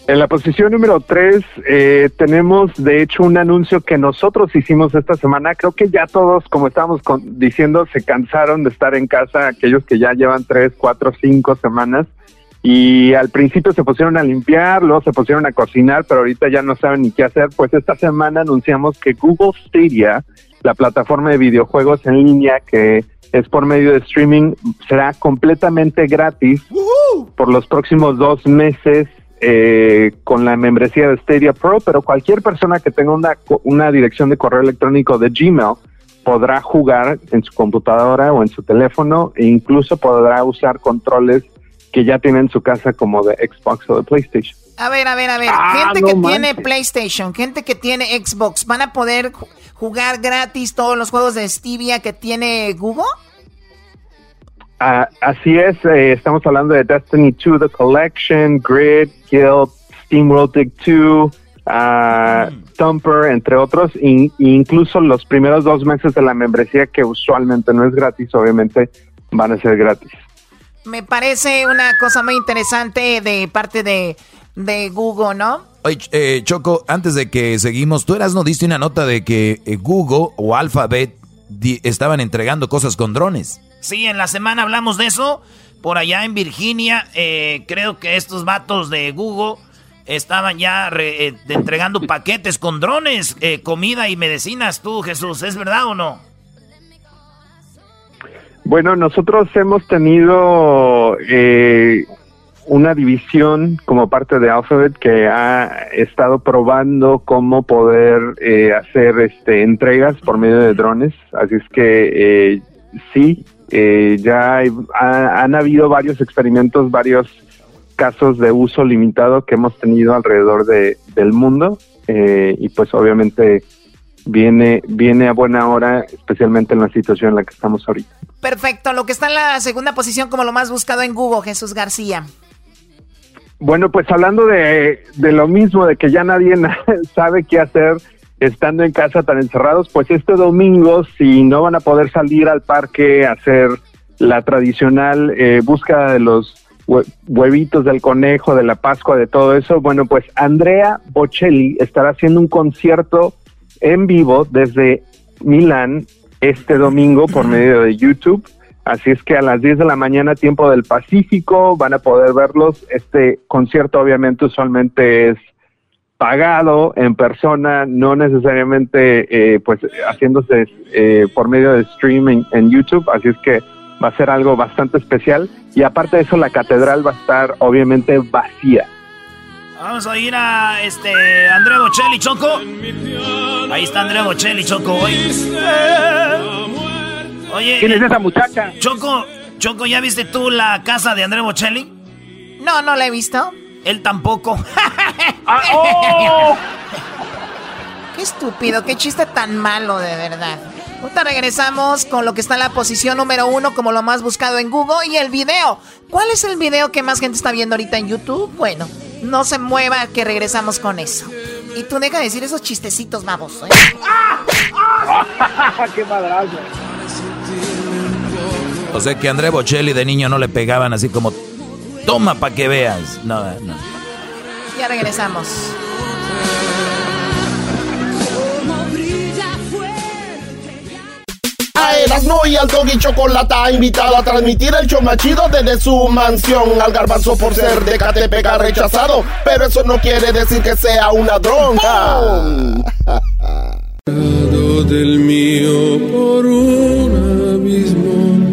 En la posición número 3 eh, tenemos de hecho un anuncio que nosotros hicimos esta semana. Creo que ya todos, como estábamos con- diciendo, se cansaron de estar en casa, aquellos que ya llevan 3, 4, 5 semanas. Y al principio se pusieron a limpiar, luego se pusieron a cocinar, pero ahorita ya no saben ni qué hacer. Pues esta semana anunciamos que Google Stadia, la plataforma de videojuegos en línea que es por medio de streaming, será completamente gratis por los próximos dos meses eh, con la membresía de Stadia Pro, pero cualquier persona que tenga una, co- una dirección de correo electrónico de Gmail podrá jugar en su computadora o en su teléfono e incluso podrá usar controles que ya tiene en su casa como de Xbox o de PlayStation. A ver, a ver, a ver. Ah, gente no que manches. tiene PlayStation, gente que tiene Xbox, ¿van a poder jugar gratis todos los juegos de Stevia que tiene Google? Ah, así es, eh, estamos hablando de Destiny 2, The Collection, Grid, Guild, SteamWorld Dig 2, ah, Thumper, entre otros, e incluso los primeros dos meses de la membresía, que usualmente no es gratis, obviamente van a ser gratis. Me parece una cosa muy interesante de parte de, de Google, ¿no? Oye, eh, Choco, antes de que seguimos, tú eras no diste una nota de que eh, Google o Alphabet di- estaban entregando cosas con drones. Sí, en la semana hablamos de eso. Por allá en Virginia, eh, creo que estos vatos de Google estaban ya re- eh, entregando paquetes con drones, eh, comida y medicinas. Tú, Jesús, ¿es verdad o no? Bueno, nosotros hemos tenido eh, una división como parte de Alphabet que ha estado probando cómo poder eh, hacer este, entregas por medio de drones. Así es que eh, sí, eh, ya hay- ha- han habido varios experimentos, varios casos de uso limitado que hemos tenido alrededor de, del mundo eh, y pues obviamente viene viene a buena hora, especialmente en la situación en la que estamos ahorita. Perfecto, lo que está en la segunda posición como lo más buscado en Google, Jesús García. Bueno, pues hablando de, de lo mismo, de que ya nadie na- sabe qué hacer estando en casa tan encerrados, pues este domingo, si no van a poder salir al parque a hacer la tradicional eh, búsqueda de los hue- huevitos del conejo, de la Pascua, de todo eso, bueno, pues Andrea Bocelli estará haciendo un concierto en vivo desde Milán este domingo por medio de YouTube. Así es que a las 10 de la mañana, tiempo del Pacífico, van a poder verlos. Este concierto obviamente usualmente es pagado en persona, no necesariamente eh, pues haciéndose eh, por medio de streaming en YouTube. Así es que va a ser algo bastante especial. Y aparte de eso, la catedral va a estar obviamente vacía. Vamos a ir a este Andrea Bocelli, Choco. Ahí está Andrea Bocelli, Choco. Oye, ¿Quién es esa muchacha? Choco, Choco, ¿ya viste tú la casa de Andrea Bocelli? No, no la he visto. Él tampoco. Qué estúpido, qué chiste tan malo, de verdad. Ahorita regresamos con lo que está en la posición número uno como lo más buscado en Google y el video. ¿Cuál es el video que más gente está viendo ahorita en YouTube? Bueno, no se mueva que regresamos con eso. Y tú deja de decir esos chistecitos, babos. ¿eh? ¡Qué madrazo! O sea que André Bocelli de niño no le pegaban así como, toma para que veas. No, no. Ya regresamos. A Erasmo y al Doggy Chocolata invitado a transmitir el show más chido desde su mansión. Al garbanzo por ser de Catepec ha rechazado, pero eso no quiere decir que sea una dronca. del mío por un abismo.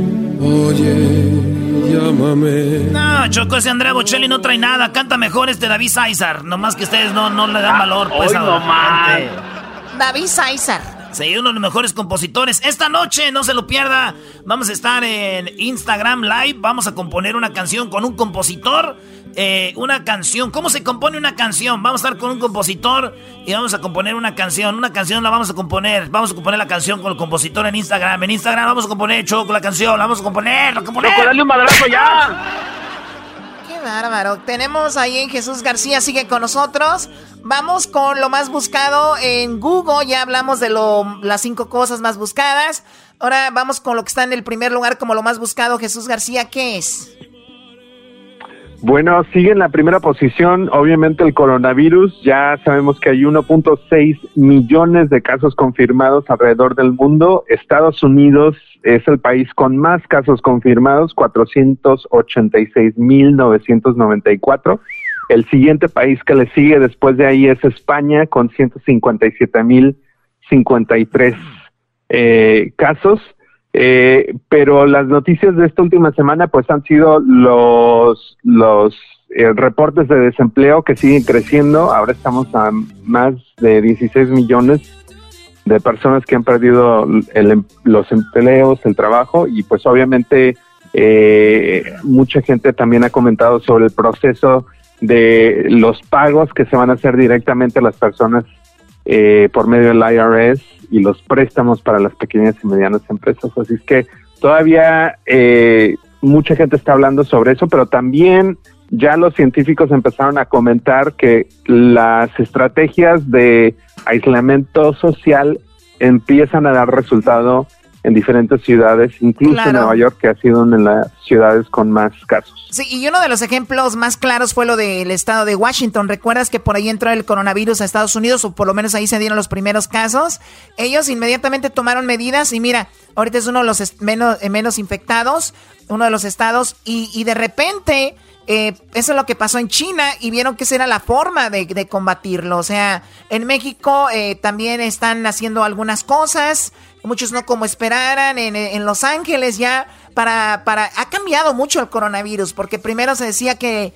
Oye, llámame. No, Choco, ese Andrea Bocelli no trae nada. Canta mejor este David César. Nomás que ustedes no, no le dan valor, pues, hoy a no la más. gente. David César. Sí, uno de los mejores compositores. Esta noche, no se lo pierda, vamos a estar en Instagram Live. Vamos a componer una canción con un compositor eh, una canción. ¿Cómo se compone una canción? Vamos a estar con un compositor y vamos a componer una canción. Una canción la vamos a componer. Vamos a componer la canción con el compositor en Instagram. En Instagram vamos a componer Choco la canción. La vamos a componer, la componer. Choco, dale un madrazo ya. Qué bárbaro. Tenemos ahí en Jesús García, sigue con nosotros. Vamos con lo más buscado en Google. Ya hablamos de lo, las cinco cosas más buscadas. Ahora vamos con lo que está en el primer lugar como lo más buscado. Jesús García, ¿qué es? Bueno, sigue en la primera posición, obviamente el coronavirus. Ya sabemos que hay 1.6 millones de casos confirmados alrededor del mundo. Estados Unidos es el país con más casos confirmados, 486.994. El siguiente país que le sigue después de ahí es España con 157.053 eh, casos. Eh, pero las noticias de esta última semana pues han sido los, los eh, reportes de desempleo que siguen creciendo. Ahora estamos a más de 16 millones de personas que han perdido em, los empleos, el trabajo y pues obviamente eh, mucha gente también ha comentado sobre el proceso de los pagos que se van a hacer directamente a las personas por medio del IRS y los préstamos para las pequeñas y medianas empresas. Así es que todavía eh, mucha gente está hablando sobre eso, pero también ya los científicos empezaron a comentar que las estrategias de aislamiento social empiezan a dar resultado en diferentes ciudades, incluso en Nueva York, que ha sido una de las ciudades con más casos. Sí, y uno de los ejemplos más claros fue lo del estado de Washington. ¿Recuerdas que por ahí entró el coronavirus a Estados Unidos, o por lo menos ahí se dieron los primeros casos? Ellos inmediatamente tomaron medidas y mira, ahorita es uno de los menos, eh, menos infectados, uno de los estados, y, y de repente... Eh, eso es lo que pasó en China y vieron que esa era la forma de, combatirlo. O sea, en México eh, también están haciendo algunas cosas muchos no como esperaran, en, Los Ángeles ya, para, para, ha cambiado mucho el coronavirus, porque primero se decía que,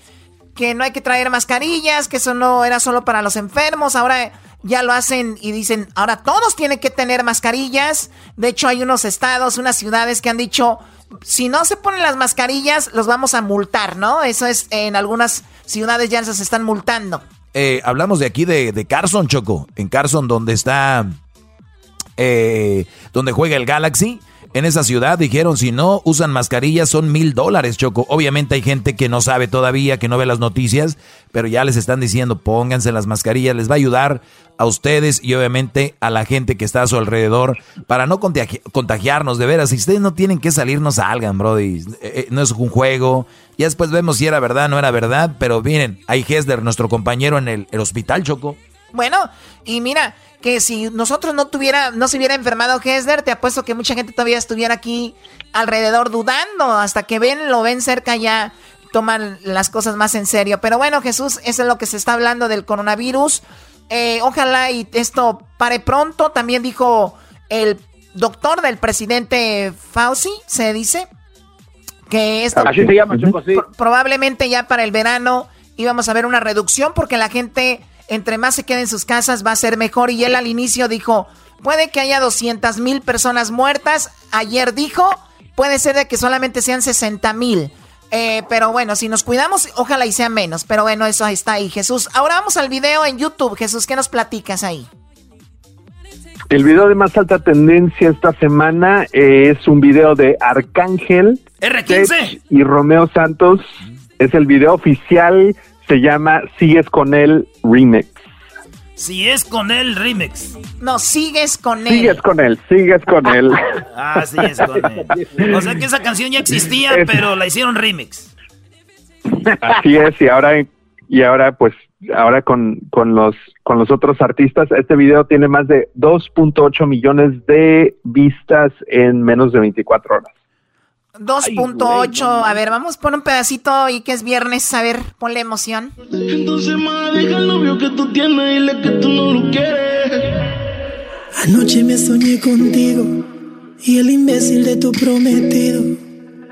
que no hay que traer mascarillas, que eso no era solo para los enfermos, ahora ya lo hacen y dicen, ahora todos tienen que tener mascarillas, de hecho hay unos estados, unas ciudades que han dicho, si no se ponen las mascarillas, los vamos a multar, ¿no? Eso es, en algunas ciudades ya se están multando. Eh, hablamos de aquí de, de Carson, Choco, en Carson donde está eh, donde juega el Galaxy. En esa ciudad dijeron, si no usan mascarillas son mil dólares, Choco. Obviamente hay gente que no sabe todavía, que no ve las noticias, pero ya les están diciendo, pónganse las mascarillas, les va a ayudar a ustedes y obviamente a la gente que está a su alrededor para no contagiarnos, de veras. Si ustedes no tienen que salir, no salgan, brody. Eh, eh, no es un juego. Ya después vemos si era verdad o no era verdad, pero miren, hay Hesler, nuestro compañero en el hospital, Choco. Bueno, y mira, que si nosotros no tuviera, no se hubiera enfermado Hesler, te apuesto que mucha gente todavía estuviera aquí alrededor dudando, hasta que ven, lo ven cerca ya toman las cosas más en serio. Pero bueno, Jesús, eso es lo que se está hablando del coronavirus. Eh, ojalá y esto pare pronto. También dijo el doctor del presidente Fauci, se dice, que esto Así se llama, probablemente ya para el verano íbamos a ver una reducción porque la gente entre más se queden en sus casas va a ser mejor. Y él al inicio dijo, puede que haya 200 mil personas muertas. Ayer dijo, puede ser de que solamente sean 60 mil. Eh, pero bueno, si nos cuidamos, ojalá y sea menos. Pero bueno, eso está ahí, Jesús. Ahora vamos al video en YouTube. Jesús, ¿qué nos platicas ahí? El video de más alta tendencia esta semana es un video de Arcángel R15 y Romeo Santos. Es el video oficial se llama Sigues con él Remix. Si es con él, remix. No, sigues con él. Sigues con él, sigues con él. ah, sigues con él. O sea que esa canción ya existía, pero la hicieron remix. Así es, y ahora, y ahora pues, ahora con, con, los, con los otros artistas, este video tiene más de 2.8 millones de vistas en menos de 24 horas. 2.8. A ver, vamos por un pedacito y que es viernes. A ver, ponle emoción. Entonces, ma, deja el novio que tú tienes y dile que tú no lo quieres. Anoche me soñé contigo y el imbécil de tu prometido.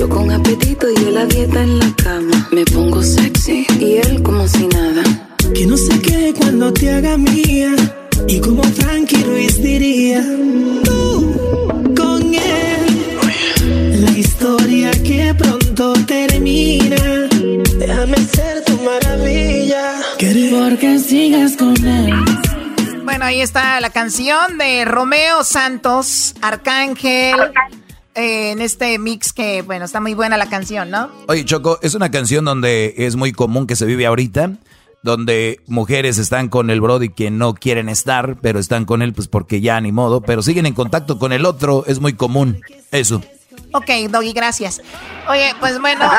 Yo con apetito y él la dieta en la cama. Me pongo sexy y él como si nada. Que no se quede cuando te haga mía. Y como Frankie Ruiz diría, tú con él. La historia que pronto termina. Déjame ser tu maravilla. Porque sigues con él. Bueno, ahí está la canción de Romeo Santos, Arcángel. Eh, en este mix que, bueno, está muy buena la canción, ¿no? Oye, Choco, es una canción donde es muy común que se vive ahorita, donde mujeres están con el Brody que no quieren estar, pero están con él pues porque ya ni modo, pero siguen en contacto con el otro, es muy común eso. Ok, Doggy, gracias. Oye, pues bueno,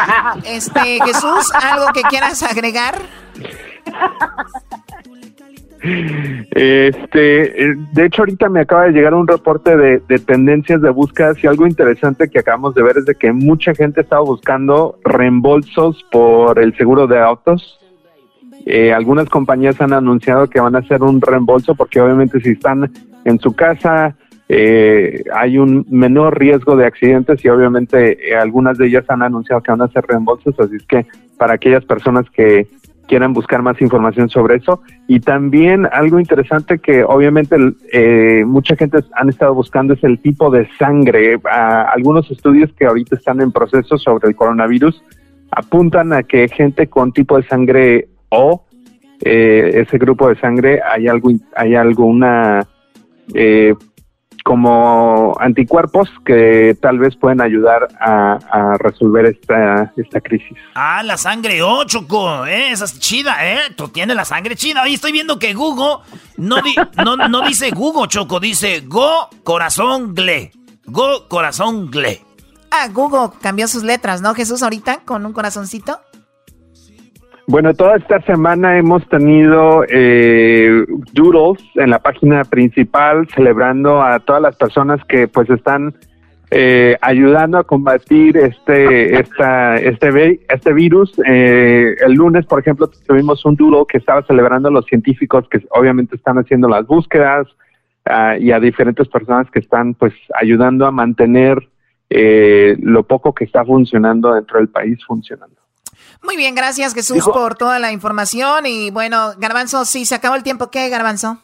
este, Jesús, ¿algo que quieras agregar? Este, eh, de hecho, ahorita me acaba de llegar un reporte de, de tendencias de búsquedas y algo interesante que acabamos de ver es de que mucha gente estaba buscando reembolsos por el seguro de autos. Eh, algunas compañías han anunciado que van a hacer un reembolso porque obviamente si están en su casa eh, hay un menor riesgo de accidentes y obviamente eh, algunas de ellas han anunciado que van a hacer reembolsos, así es que para aquellas personas que quieran buscar más información sobre eso. Y también algo interesante que obviamente eh, mucha gente han estado buscando es el tipo de sangre. Algunos estudios que ahorita están en proceso sobre el coronavirus apuntan a que gente con tipo de sangre O, eh, ese grupo de sangre, hay algo, hay alguna eh, como anticuerpos que tal vez pueden ayudar a, a resolver esta, esta crisis. Ah, la sangre O, Choco, ¿eh? Esa es chida, ¿eh? Tú tienes la sangre chida. Oye, estoy viendo que Google no, di- no, no dice Google, Choco, dice Go Corazón Gle. Go Corazón Gle. Ah, Google cambió sus letras, ¿no, Jesús, ahorita con un corazoncito? Bueno, toda esta semana hemos tenido eh, doodles en la página principal celebrando a todas las personas que pues están eh, ayudando a combatir este esta, este este virus. Eh, el lunes, por ejemplo, tuvimos un doodle que estaba celebrando a los científicos que obviamente están haciendo las búsquedas ah, y a diferentes personas que están pues ayudando a mantener eh, lo poco que está funcionando dentro del país funcionando. Muy bien, gracias Jesús por toda la información y bueno, Garbanzo, sí, se acabó el tiempo, ¿qué, Garbanzo?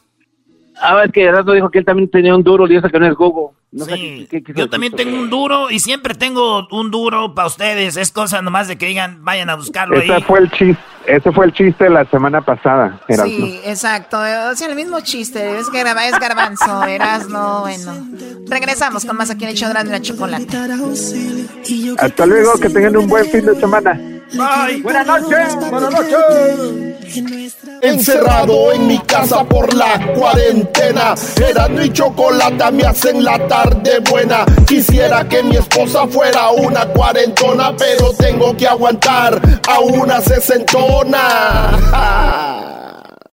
Ah, es que Erasmo dijo que él también tenía un duro y eso que no es Gogo. No sé Sí, qué- qué- qué- yo también tengo un duro y siempre tengo un duro para ustedes. Es cosa nomás de que digan, vayan a buscarlo Ese ahí. fue el chiste, ese fue el chiste de la semana pasada, Erasmo. Sí, exacto, o sea, el mismo chiste, es, garba- es Garbanzo, Erasmo, bueno. Regresamos con más aquí en el show de la chocolate. Hasta luego, que tengan un buen fin de semana. Bye. Buenas noches. Buenas noches. Encerrado en mi casa por la cuarentena. Erasmo y chocolate me hacen la tarde buena. Quisiera que mi esposa fuera una cuarentona, pero tengo que aguantar a una sesentona.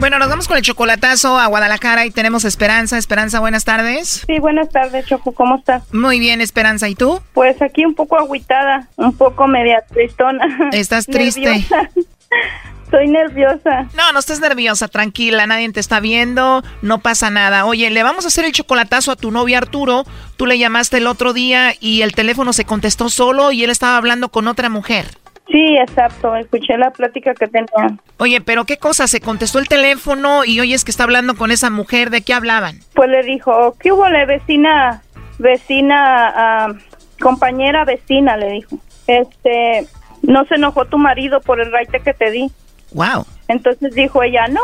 Bueno, nos vamos con el chocolatazo a Guadalajara y tenemos Esperanza. Esperanza, buenas tardes. Sí, buenas tardes, Choco, ¿cómo estás? Muy bien, Esperanza, ¿y tú? Pues aquí un poco agüitada, un poco media tristona. Estás triste. Estoy nerviosa. No, no estés nerviosa, tranquila, nadie te está viendo, no pasa nada. Oye, le vamos a hacer el chocolatazo a tu novio Arturo. Tú le llamaste el otro día y el teléfono se contestó solo y él estaba hablando con otra mujer. Sí, exacto, escuché la plática que tenía. Oye, pero qué cosa, se contestó el teléfono y oyes que está hablando con esa mujer, ¿de qué hablaban? Pues le dijo, ¿qué hubo, le vecina, vecina, ah, compañera vecina, le dijo. Este, no se enojó tu marido por el raite que te di. Wow. Entonces dijo ella, no,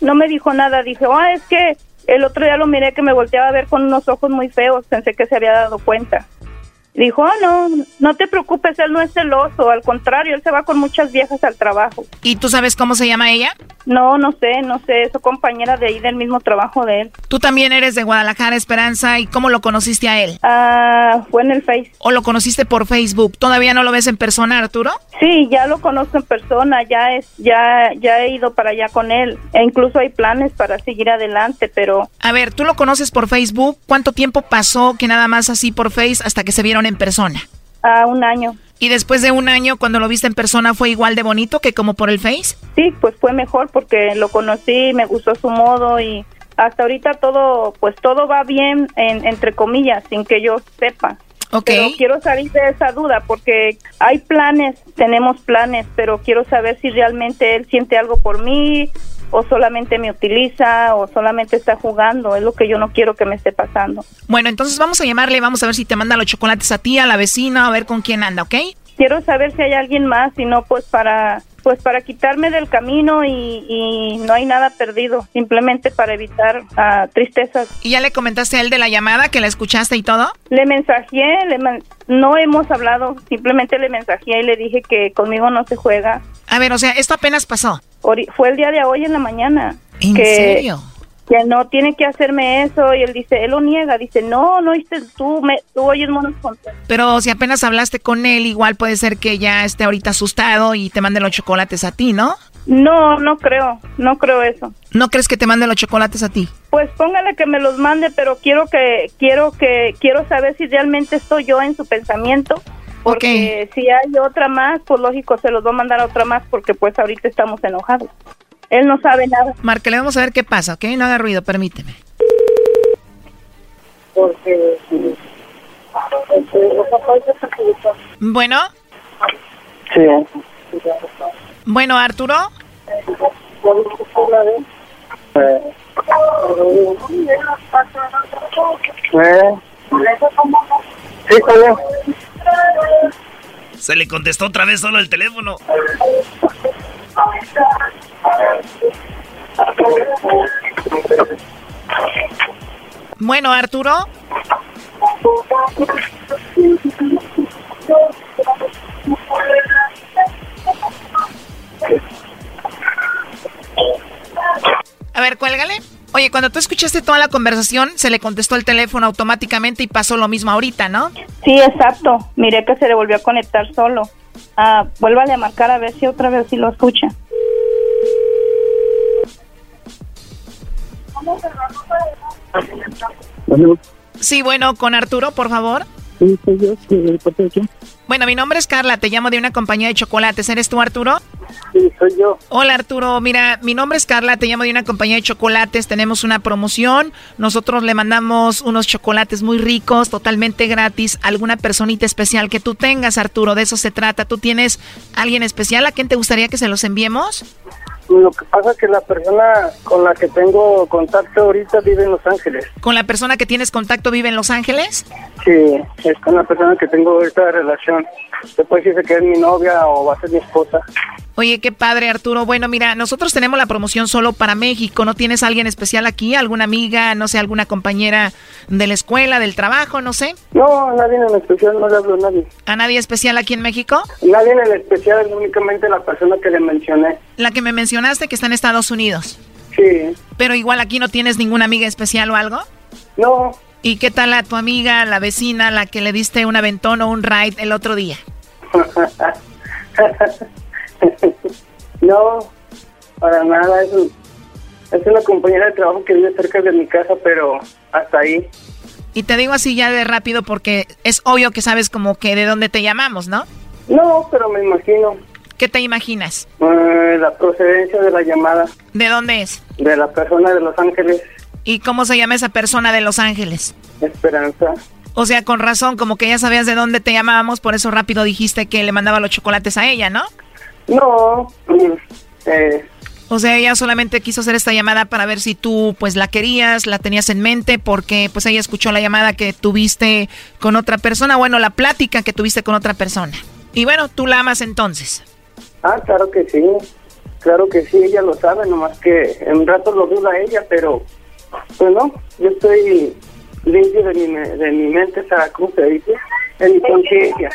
no me dijo nada. Dije, ah, es que el otro día lo miré que me volteaba a ver con unos ojos muy feos. Pensé que se había dado cuenta. Dijo, ah, no, no te preocupes, él no es celoso, al contrario, él se va con muchas viejas al trabajo. ¿Y tú sabes cómo se llama ella? No, no sé, no sé, es su compañera de ahí del mismo trabajo de él. Tú también eres de Guadalajara, Esperanza, ¿y cómo lo conociste a él? Ah, fue en el Face. ¿O lo conociste por Facebook? ¿Todavía no lo ves en persona, Arturo? Sí, ya lo conozco en persona, ya es, ya, ya he ido para allá con él, e incluso hay planes para seguir adelante, pero... A ver, tú lo conoces por Facebook, ¿cuánto tiempo pasó que nada más así por Face hasta que se vieron en persona? A un año. ¿Y después de un año, cuando lo viste en persona, fue igual de bonito que como por el Face? Sí, pues fue mejor porque lo conocí, me gustó su modo y hasta ahorita todo, pues todo va bien, en, entre comillas, sin que yo sepa. Ok. Pero quiero salir de esa duda porque hay planes, tenemos planes, pero quiero saber si realmente él siente algo por mí o solamente me utiliza o solamente está jugando. Es lo que yo no quiero que me esté pasando. Bueno, entonces vamos a llamarle, vamos a ver si te manda los chocolates a ti, a la vecina, a ver con quién anda, ¿ok? Quiero saber si hay alguien más, si no, pues para pues para quitarme del camino y, y no hay nada perdido, simplemente para evitar ah, tristezas. ¿Y ya le comentaste a él de la llamada, que la escuchaste y todo? Le mensajé, le man- no hemos hablado, simplemente le mensajé y le dije que conmigo no se juega. A ver, o sea, esto apenas pasó. Fue el día de hoy en la mañana. ¿En que, serio? Que no tiene que hacerme eso y él dice, él lo niega, dice, no, no oíste, tú, me, tú oyes monos con Pero si apenas hablaste con él, igual puede ser que ya esté ahorita asustado y te mande los chocolates a ti, ¿no? No, no creo, no creo eso. ¿No crees que te mande los chocolates a ti? Pues póngale que me los mande, pero quiero que quiero que quiero saber si realmente estoy yo en su pensamiento. Porque si hay otra más, pues lógico se los va a mandar a otra más porque pues ahorita estamos enojados. Él no sabe nada. Marque, le vamos a ver qué pasa, ¿ok? No haga ruido, permíteme. Porque Bueno, Sí. bueno, Arturo. Se le contestó otra vez solo el teléfono. Bueno, Arturo. A ver, cuélgale. Oye, cuando tú escuchaste toda la conversación, se le contestó el teléfono automáticamente y pasó lo mismo ahorita, ¿no? Sí, exacto. Miré que se le volvió a conectar solo. Ah, a marcar a ver si otra vez sí lo escucha. Sí, bueno, con Arturo, por favor. Sí, soy yo, sí, ¿de parte de quién? Bueno, mi nombre es Carla, te llamo de una compañía de chocolates. ¿Eres tú, Arturo? Sí, soy yo. Hola, Arturo. Mira, mi nombre es Carla, te llamo de una compañía de chocolates. Tenemos una promoción. Nosotros le mandamos unos chocolates muy ricos, totalmente gratis, a alguna personita especial que tú tengas, Arturo. De eso se trata. ¿Tú tienes alguien especial a quien te gustaría que se los enviemos? Lo que pasa es que la persona con la que tengo contacto ahorita vive en Los Ángeles. ¿Con la persona que tienes contacto vive en Los Ángeles? Sí, es con la persona que tengo esta relación. Después dice que es mi novia o va a ser mi esposa. Oye, qué padre, Arturo. Bueno, mira, nosotros tenemos la promoción solo para México. ¿No tienes alguien especial aquí? ¿Alguna amiga, no sé, alguna compañera de la escuela, del trabajo, no sé? No, nadie en especial, no le hablo a nadie. ¿A nadie especial aquí en México? Nadie en especial, es únicamente la persona que le mencioné. La que me mencionaste que está en Estados Unidos. Sí. Pero igual aquí no tienes ninguna amiga especial o algo. No. ¿Y qué tal a tu amiga, la vecina, la que le diste un aventón o un ride el otro día? no, para nada. Es, un- es una compañera de trabajo que vive cerca de mi casa, pero hasta ahí. Y te digo así ya de rápido porque es obvio que sabes como que de dónde te llamamos, ¿no? No, pero me imagino ¿Qué te imaginas? eh, la procedencia de la llamada ¿De dónde es? de la persona de Los Ángeles, ¿Y cómo se llama esa persona de Los Ángeles? Esperanza. O sea, con razón, como que ya sabías de dónde te llamábamos, por eso rápido dijiste que le mandaba los chocolates a ella, ¿no? No, eh, O sea, ella solamente quiso hacer esta llamada para ver si tú pues la querías, la tenías en mente, porque pues ella escuchó la llamada que tuviste con otra persona, bueno, la plática que tuviste con otra persona. Y bueno, tú la amas entonces. Ah, claro que sí, claro que sí, ella lo sabe, nomás que en un rato lo duda ella, pero pues no, yo estoy limpio de mi, me- de mi mente, ¿sabes cómo se dice? en mi conciencia.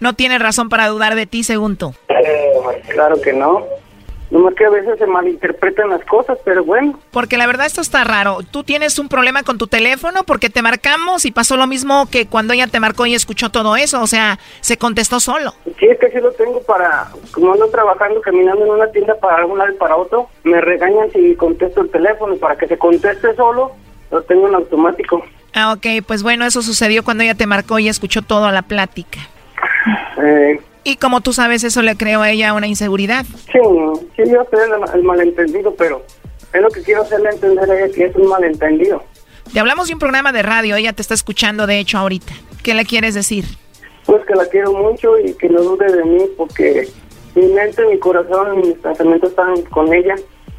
No tiene razón para dudar de ti, según tú. Eh, claro que no. Nomás que a veces se malinterpretan las cosas, pero bueno. Porque la verdad esto está raro. Tú tienes un problema con tu teléfono porque te marcamos y pasó lo mismo que cuando ella te marcó y escuchó todo eso. O sea, se contestó solo. Sí, es que sí lo tengo para... Como ando trabajando, caminando en una tienda para un lado y para otro, me regañan si contesto el teléfono. Para que se conteste solo, lo tengo en automático. Ah, ok. Pues bueno, eso sucedió cuando ella te marcó y escuchó toda la plática. Eh, Y como tú sabes, eso le creó a ella una inseguridad. sí, sí, yo sé el, el malentendido, pero es lo que quiero hacerle entender a ella que es un malentendido. Te hablamos de un programa de radio, ella te está escuchando de hecho ahorita. ¿Qué le quieres decir? Pues que la quiero mucho y que no dude de mí porque mi mente, mi corazón y mis pensamientos están con ella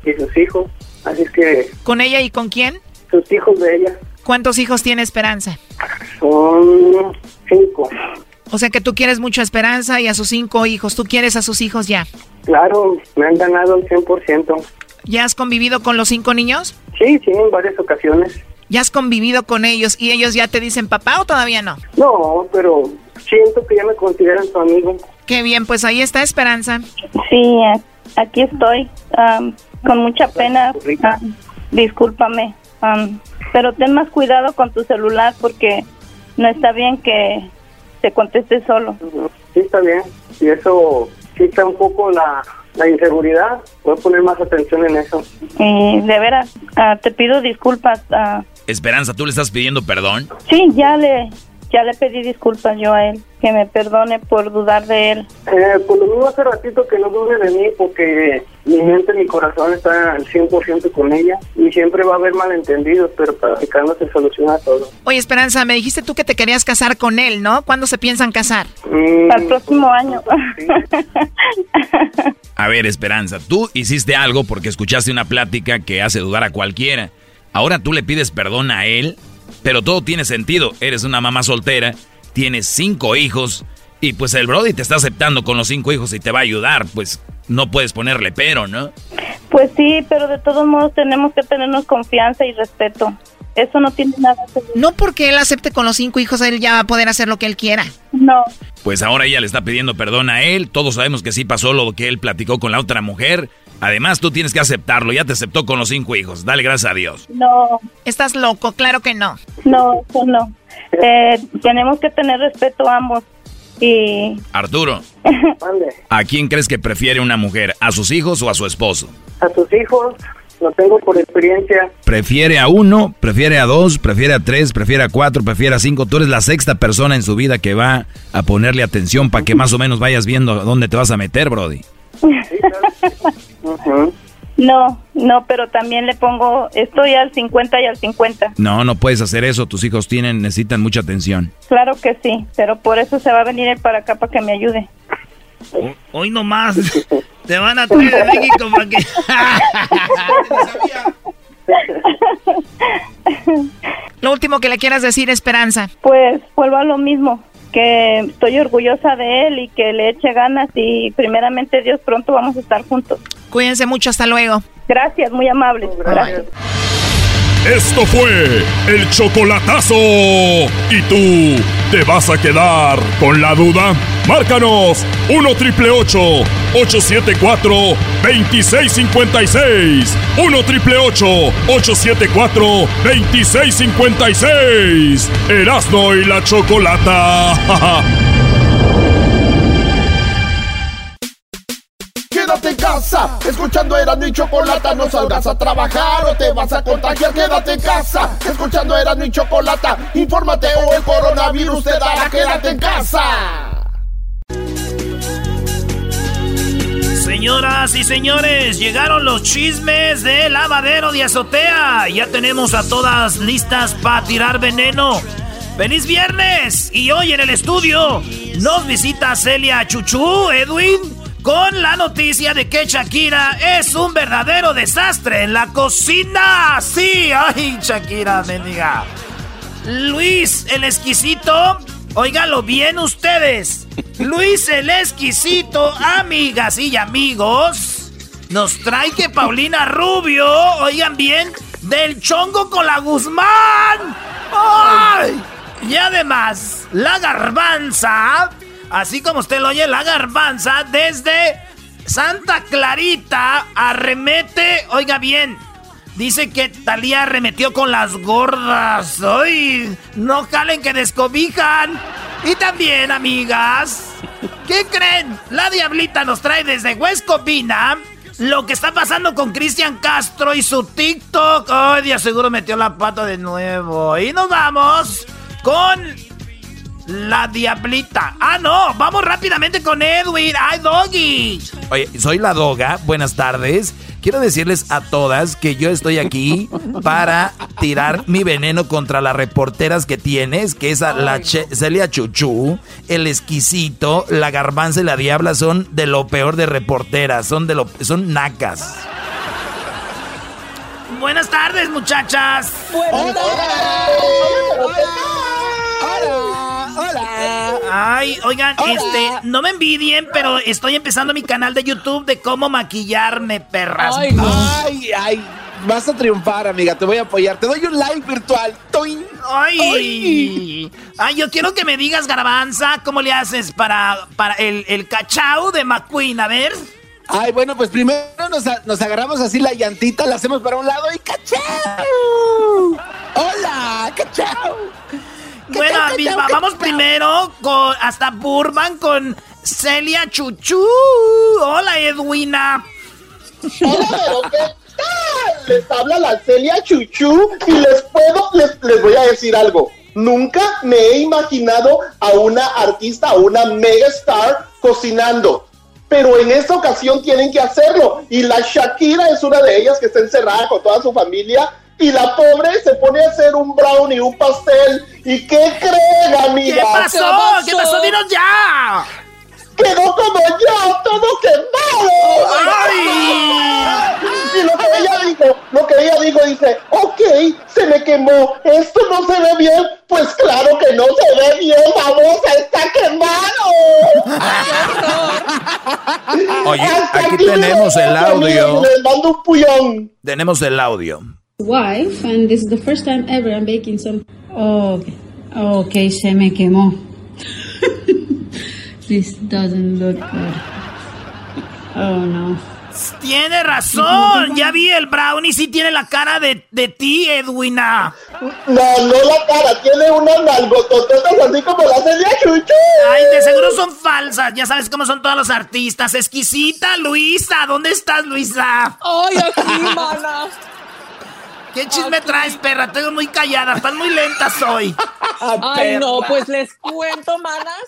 y sus hijos. Así es que ¿Con ella y con quién? sus hijos de ella ¿Cuántos hijos tiene Esperanza? son cinco. O sea que tú quieres mucho a Esperanza y a sus cinco hijos. Tú quieres a sus hijos ya. Claro, me han ganado al 100%. ¿Ya has convivido con los cinco niños? Sí, sí, en varias ocasiones. ¿Ya has convivido con ellos y ellos ya te dicen papá o todavía no? No, pero siento que ya me consideran su amigo. Qué bien, pues ahí está Esperanza. Sí, aquí estoy, am, con mucha pena. am, discúlpame, am, pero ten más cuidado con tu celular porque no está bien que te conteste solo. Sí, está bien. Y eso quita un poco la, la inseguridad. Voy a poner más atención en eso. Y de veras, ah, te pido disculpas. ah, Esperanza, ¿tú le estás pidiendo perdón? sí, ya le, ya le pedí disculpas yo a él, que me perdone por dudar de él. Eh, por lo mismo hace ratito que no dude de mí porque mi mente, mi corazón está al 100% con ella y siempre va a haber malentendidos, pero practicando se soluciona todo. Oye, Esperanza, me dijiste tú que te querías casar con él, ¿no? ¿Cuándo se piensan casar? Mm, Al próximo año. A ver, Esperanza, tú hiciste algo porque escuchaste una plática que hace dudar a cualquiera. Ahora tú le pides perdón a él, pero todo tiene sentido. Eres una mamá soltera, tienes cinco hijos y pues el Brody te está aceptando con los cinco hijos y te va a ayudar. Pues no puedes ponerle pero, ¿no? Pues sí, pero de todos modos tenemos que tenernos confianza y respeto. Eso no tiene nada que ver. No porque él acepte con los cinco hijos, él ya va a poder hacer lo que él quiera. No. Pues ahora ella le está pidiendo perdón a él. Todos sabemos que sí pasó lo que él platicó con la otra mujer. Además, tú tienes que aceptarlo. Ya te aceptó con los cinco hijos. Dale gracias a Dios. No, Estás loco, claro que no. no, eso no. Eh, tenemos que tener respeto a ambos. Y Arturo, ¿a quién crees que prefiere una mujer? ¿A sus hijos o a su esposo? A sus hijos, lo tengo por experiencia. Prefiere a uno, prefiere a dos, prefiere a tres, prefiere a cuatro, prefiere a cinco. Tú eres la sexta persona en su vida que va a ponerle atención para que más o menos vayas viendo dónde te vas a meter, Brody. No, no, pero también le pongo, estoy al 50 y al 50. No, no puedes hacer eso. Tus hijos tienen, necesitan mucha atención. Claro que sí, pero por eso se va a venir él para acá para que me ayude. Hoy nomás. Te van a traer de México para que. Lo último que le quieras decir, Esperanza. Pues vuelvo a lo mismo, que estoy orgullosa de él y que le eche ganas y primeramente Dios pronto vamos a estar juntos. Cuídense mucho, hasta luego. Gracias, muy amable. Gracias. Esto fue el chocolatazo. ¿Y tú te vas a quedar con la duda? Márcanos 1 triple 874 2656. 1 triple 874 2656. Erasno y la chocolata. escuchando Erasmo y Chocolata, no salgas a trabajar o te vas a contagiar. Quédate en casa, escuchando Erasmo y Chocolata, infórmate o el coronavirus te dará. Quédate en casa. Señoras y señores, llegaron los chismes de lavadero de azotea. Ya tenemos a todas listas para tirar veneno. ¡Feliz viernes! Y hoy en el estudio nos visita Celia Chuchú, Edwin, con la noticia de que Shakira es un verdadero desastre en la cocina. Sí, ay, Shakira, mendiga. Luis el exquisito, óigalo bien ustedes. Luis el exquisito, amigas y amigos, nos trae que Paulina Rubio, oigan bien, del chongo con la Guzmán. ¡Ay! Y además, la garbanza, así como usted lo oye, la garbanza desde Santa Clarita arremete, oiga bien, dice que Talía arremetió con las gordas. ¡Ay! No calen que descobijan. Y también, amigas, ¿qué creen? La diablita nos trae desde Huescopina lo que está pasando con Cristian Castro y su TikTok. Ay, de seguro metió la pata de nuevo. Y nos vamos con la diablita. Ah, no, vamos rápidamente con Edwin. ¡Ay, Doggy! Oye, soy la Doga. Buenas tardes. Quiero decirles a todas que yo estoy aquí para tirar mi veneno contra las reporteras que tienes, que es a la Celia Chuchu, el exquisito, la garbanza y la diabla son de lo peor de reporteras, son de lo son nacas. Buenas tardes, muchachas. Buenas Hola. Ay, oigan, este, no me envidien, pero estoy empezando mi canal de YouTube de cómo maquillarme, perras. Ay, ay, Vas a triunfar, amiga. Te voy a apoyar. Te doy un like virtual. Ay. Ay. yo quiero que me digas, Garbanza, ¿cómo le haces para, para el, el cachao de McQueen? A ver. Ay, bueno, pues primero nos, nos, agarramos así la llantita, la hacemos para un lado y ¡cachao! ¡Hola! ¡Cachao! Bueno, vamos primero con, hasta Burban con Celia Chuchu. Hola, Edwina. Hola, ¿qué tal? Les habla la Celia Chuchu y les puedo, les, les voy a decir algo. Nunca me he imaginado a una artista, a una mega star cocinando pero en esta ocasión tienen que hacerlo. Y la Shakira es una de ellas que está encerrada con toda su familia y la pobre se pone a hacer un brownie, un pastel. ¿Y qué creen, amiga? ¿Qué pasó? ¿Qué pasó? ¡Dinos ya! Quedó como yo, todo quemado. ¡Ay! Y lo que ella dijo, lo que ella dijo, dice, ok, se me quemó, esto no se ve bien, pues claro que no se ve bien, vamos, está quemado. Oye, aquí tenemos el audio. Les mando un puñón. Tenemos el audio. Wife, and this is the first time ever I'm baking some. Oh, okay, okay se me quemó. this doesn't look good. Oh no. Tiene razón, ya vi el brownie, sí tiene la cara de, de ti, Edwina. No, no la cara, tiene unas nalgotototas así como la Celia Chuchu. Ay, de seguro son falsas, ya sabes cómo son todos los artistas. Exquisita, Luisa, ¿dónde estás, Luisa? Ay, aquí, mana. ¿Qué chisme traes, perra? Estoy muy callada, están muy lentas hoy. Ay, no, pues les cuento, manas,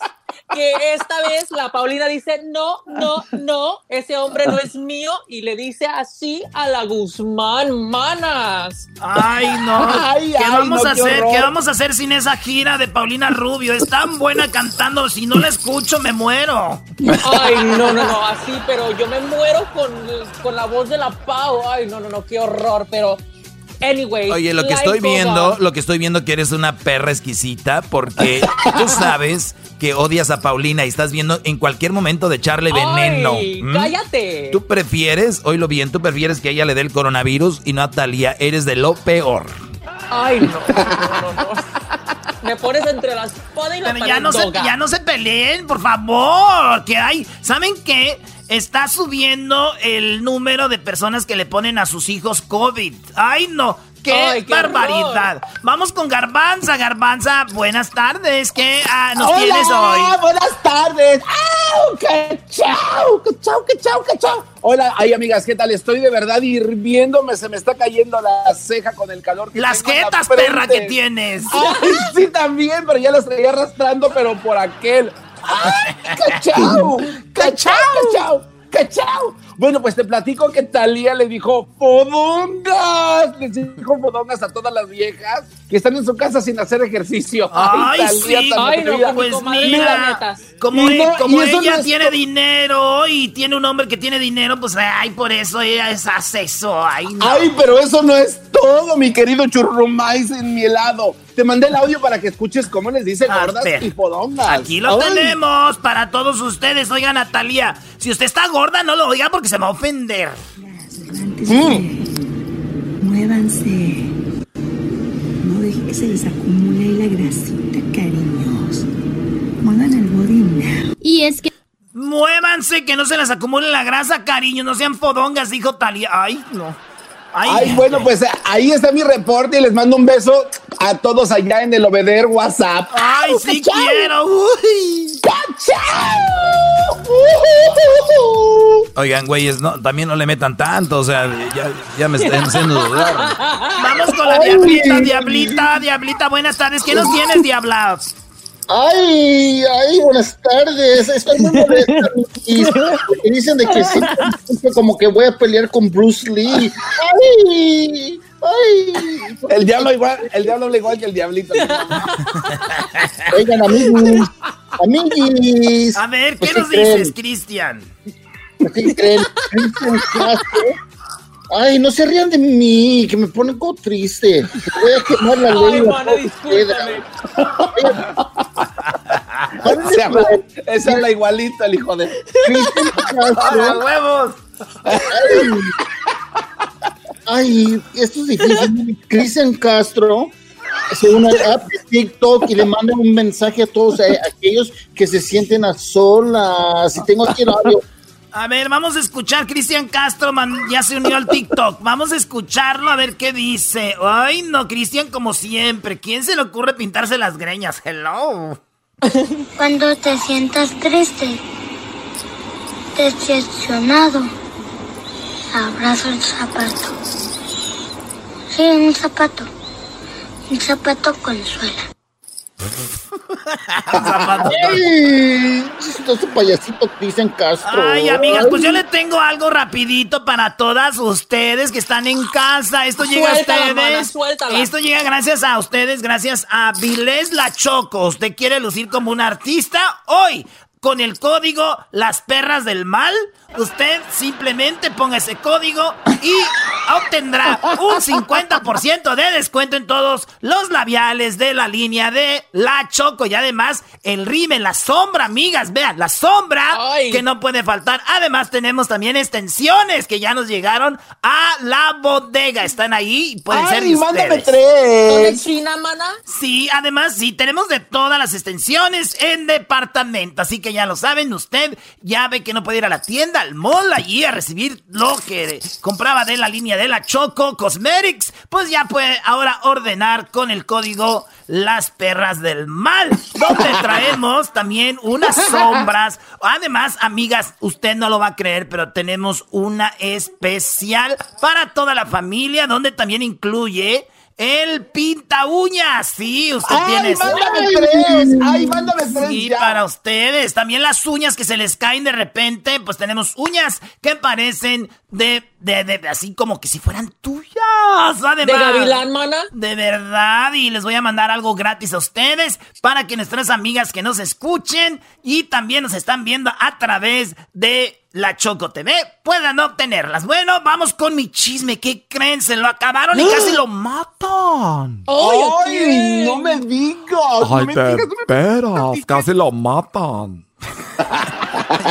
que esta vez la Paulina dice, no, no, no, ese hombre no es mío, y le dice así a la Guzmán, manas. Ay, no. ¿Qué vamos a hacer? ¿Qué vamos a hacer sin esa gira de Paulina Rubio? Es tan buena cantando, si no la escucho me muero. Ay, no, no, no, así, pero yo me muero con, con la voz de la Pau. Ay, no, no, no, qué horror, pero Anyway, Oye, lo que estoy viendo, lo que estoy viendo que eres una perra exquisita porque tú sabes que odias a Paulina y estás viendo en cualquier momento de echarle veneno. cállate. Tú prefieres, oílo bien, tú prefieres que ella le dé el coronavirus y no a Talía, eres de lo peor. Ay, no, no, no, Me pones entre las espada y la Pero ya no, se, ya no se peleen, por favor. Que hay. ¿Saben qué? Está subiendo el número de personas que le ponen a sus hijos COVID. ¡Ay, no! ¡Qué, barbaridad! Vamos con Garbanza. Garbanza, buenas tardes. ¿Qué ah, nos tienes hoy? buenas tardes. ¡Au! ¡Qué chao! ¡Qué chao, qué chao, qué chao! Hola, ay amigas, ¿qué tal? Estoy de verdad hirviéndome, se me está cayendo la ceja con el calor que Las jetas, perra, que tienes. Ay, sí, también, pero ya las traía arrastrando, pero por aquel. ¡Ay, cachao! ¡Cachao! ¡Cachao! ¡Cachao! Bueno, pues te platico que Talía le dijo fodongas. Les dijo fodongas a todas las viejas que están en su casa sin hacer ejercicio. Ay, sí. Ay, no, pues mira, como, como ella tiene dinero y tiene un hombre que tiene dinero, pues ay, por eso ella es acceso. Ay, no. ay, pero eso no es todo, mi querido churrumais en mi helado. Te mandé el audio para que escuches cómo les dice gordas y fodongas. Aquí lo tenemos para todos ustedes. Oiga, Natalia, si usted está gorda, no lo oiga porque se me va a ofender. Mm. Muévanse. No dejen que se les acumula ahí la grasita, cariños. Muevan el body now. Y es que... Muévanse, que no se les acumule la grasa, cariño. No sean fodongas, dijo Talia. Ay, no. Ay, bueno, pues ahí está mi reporte y les mando un beso a todos allá en el Obeder WhatsApp. ¡Ay, sí quiero! ¡Uy! Oigan, güeyes, no, también no le metan tanto, o sea, ya, ya me están haciendo dudar. Vamos con la diablita, diablita, diablita, buenas tardes. ¿Qué nos tienes, diabla? Ay, ay, buenas tardes. Estoy muy molesta. Porque dicen de que siempre como que voy a pelear con Bruce Lee. Ay, ay. El diablo igual, el diablo habla igual que el diablito. Oigan, amigos, amiguis. A ver, ¿qué Pues, nos dices, Cristian? ¿Qué creen? Cristian Castro. Ay, no se rían de mí, que me ponen como triste. Voy a quemar la ley. Ay, la mana. Se habla, se habla igualito el hijo de. Cristian ¡Hola, huevos! Ay, esto es difícil. Cristian Castro se une de TikTok y le manda un mensaje a todos a- aquellos que se sienten a solas. Y tengo aquí el audio. A ver, vamos a escuchar. Cristian Castro man- ya se unió al TikTok. Vamos a escucharlo a ver qué dice. Ay, no, Cristian, como siempre. ¿Quién se le ocurre pintarse las greñas? Hello. Cuando te sientas triste, decepcionado, abraza el zapato. Sí, un zapato. Un zapato consuela. Ay, chistoso payasito Cristian Castro. Ay, amigas, pues yo le tengo algo rapidito para todas ustedes que están en casa. Esto llega a ustedes. mana. Esto llega gracias a ustedes, gracias a Vilés La Choco. ¿Usted quiere lucir como un artista? Hoy, con el código Las Perras del Mal, usted simplemente ponga ese código y obtendrá un 50% de descuento en todos los labiales de la línea de La Choco. Y además, el rime, la sombra, amigas, vean, la sombra que no puede faltar. Además, tenemos también extensiones que ya nos llegaron a la bodega. Están ahí y pueden ser de Ay, mándame ustedes. tres. ¿Son de China, mana? Sí, además sí, tenemos de todas las extensiones en departamento. Así que ya lo saben, usted ya ve que no puede ir a la tienda, al mall, allí a recibir lo que compraba de la línea de la Choco Cosmetics. Pues ya puede ahora ordenar con el código Las Perras del Mal, donde traemos también unas sombras. Además, amigas, usted no lo va a creer, pero tenemos una especial para toda la familia, donde también incluye... El pinta uñas, sí, usted ¡Ay, tiene. mándame tres! ¡Ay, mándame tres Sí, para ustedes. También las uñas que se les caen de repente, pues tenemos uñas que parecen de, de, de- así como que si fueran tuyas. Además, ¿De gavilán, mana? De verdad, y les voy a mandar algo gratis a ustedes para que nuestras amigas que nos escuchen y también nos están viendo a través de la Choco TV puedan obtenerlas. Bueno, vamos con mi chisme. ¿Qué creen? Se lo acabaron y casi lo matan. ¡Ay, no me digas! no Ay, me de digas, no me- casi lo matan.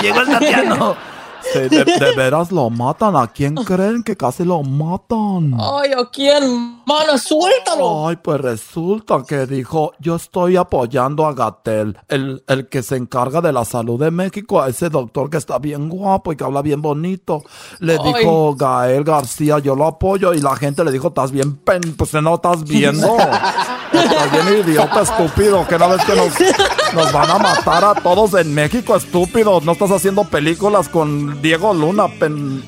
Llegó el Tatiano. Sí, de, de veras lo matan. ¿A quién creen que casi lo matan? Ay, ¿a quién? Mana, suéltalo. Ay, pues resulta que dijo, yo estoy apoyando a Gatel, el, el que se encarga de la salud de México, a ese doctor que está bien guapo y que habla bien bonito. Le Ay. dijo Gael García, yo lo apoyo, y la gente le dijo, estás bien pen, pues no estás viendo. estás bien idiota, estúpido, que no ves que nos, nos van a matar a todos en México, estúpido. No estás haciendo películas con Diego Luna, pen...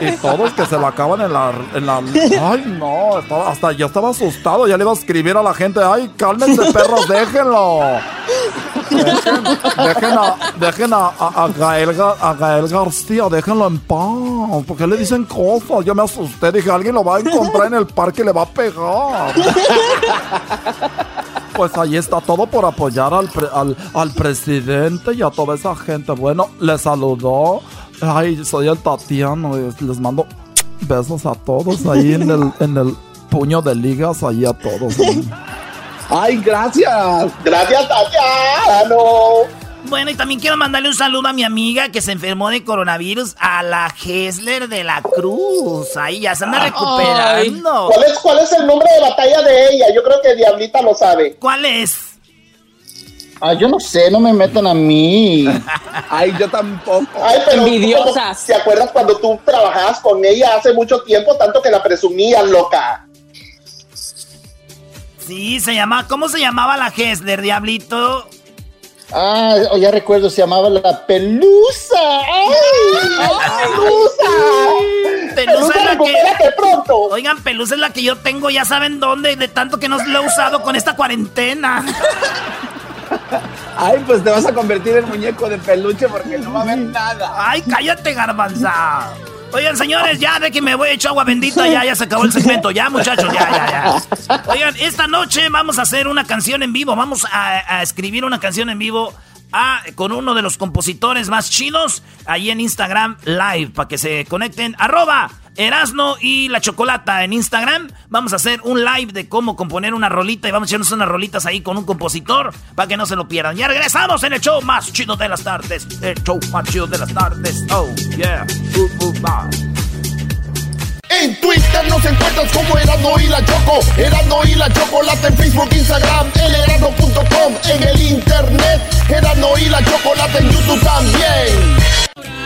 Y todos que se la acaban en la, en la... Ay, no, hasta yo estaba asustado, ya le iba a escribir a la gente, ay, cálmense perros, déjenlo. Dejen, dejen a, dejen a, Gael, Ga- a Gael García, déjenlo en paz. ¿Por qué le dicen cosas? Yo me asusté, dije, alguien lo va a encontrar en el parque y le va a pegar. Pues ahí está todo por apoyar al, pre- al, al presidente y a toda esa gente. Bueno, le saludó. Ay, soy el Tatiano. y Les mando besos a todos ahí en el, en el puño de ligas, ahí a todos. ¡Ay, gracias! Gracias, Tatiano. Bueno, y también quiero mandarle un saludo a mi amiga que se enfermó de coronavirus, a la Hesler de la Cruz. Ahí ya se anda recuperando. ¿Cuál es, ¿Cuál es el nombre de batalla de ella? Yo creo que Diablita lo sabe. ¿Cuál es? Ah, yo no sé, no me metan a mí. Ay, yo tampoco. Ay, pero Envidiosas. ¿Te acuerdas cuando tú trabajabas con ella hace mucho tiempo, tanto que la presumías, loca? Sí, se llama, ¿cómo se llamaba la Hesler, Diablito? Ah, oh, ya recuerdo, se llamaba la pelusa. ¡Ay! ¡Ay, pelusa! Pelusa es la recupérate que. pronto. Oigan, Pelusa es la que yo tengo, ya saben dónde, de tanto que no lo he usado con esta cuarentena. Ay, pues te vas a convertir en muñeco de peluche porque no va a haber nada. Ay, cállate, garbanza. Oigan, señores, ya de que me voy a echar agua bendita, ya, ya se acabó el segmento. Ya, muchachos, ya, ya, ya. Oigan, esta noche vamos a hacer una canción en vivo. Vamos a, escribir una canción en vivo a- con uno de los compositores más chinos ahí en Instagram Live para que se conecten. Arroba Erasno y la Chocolata en Instagram. Vamos a hacer un live de cómo componer una rolita y vamos a echarnos unas rolitas ahí con un compositor para que no se lo pierdan. Ya regresamos en el show más chido de las tardes. El show más chido de las tardes. Oh, yeah. En Twitter nos encuentras como Erasmo y la Choco. Erasmo y la Chocolata en Facebook, Instagram, el erasmo.com, en el internet. Erasmo y la Chocolata en YouTube también.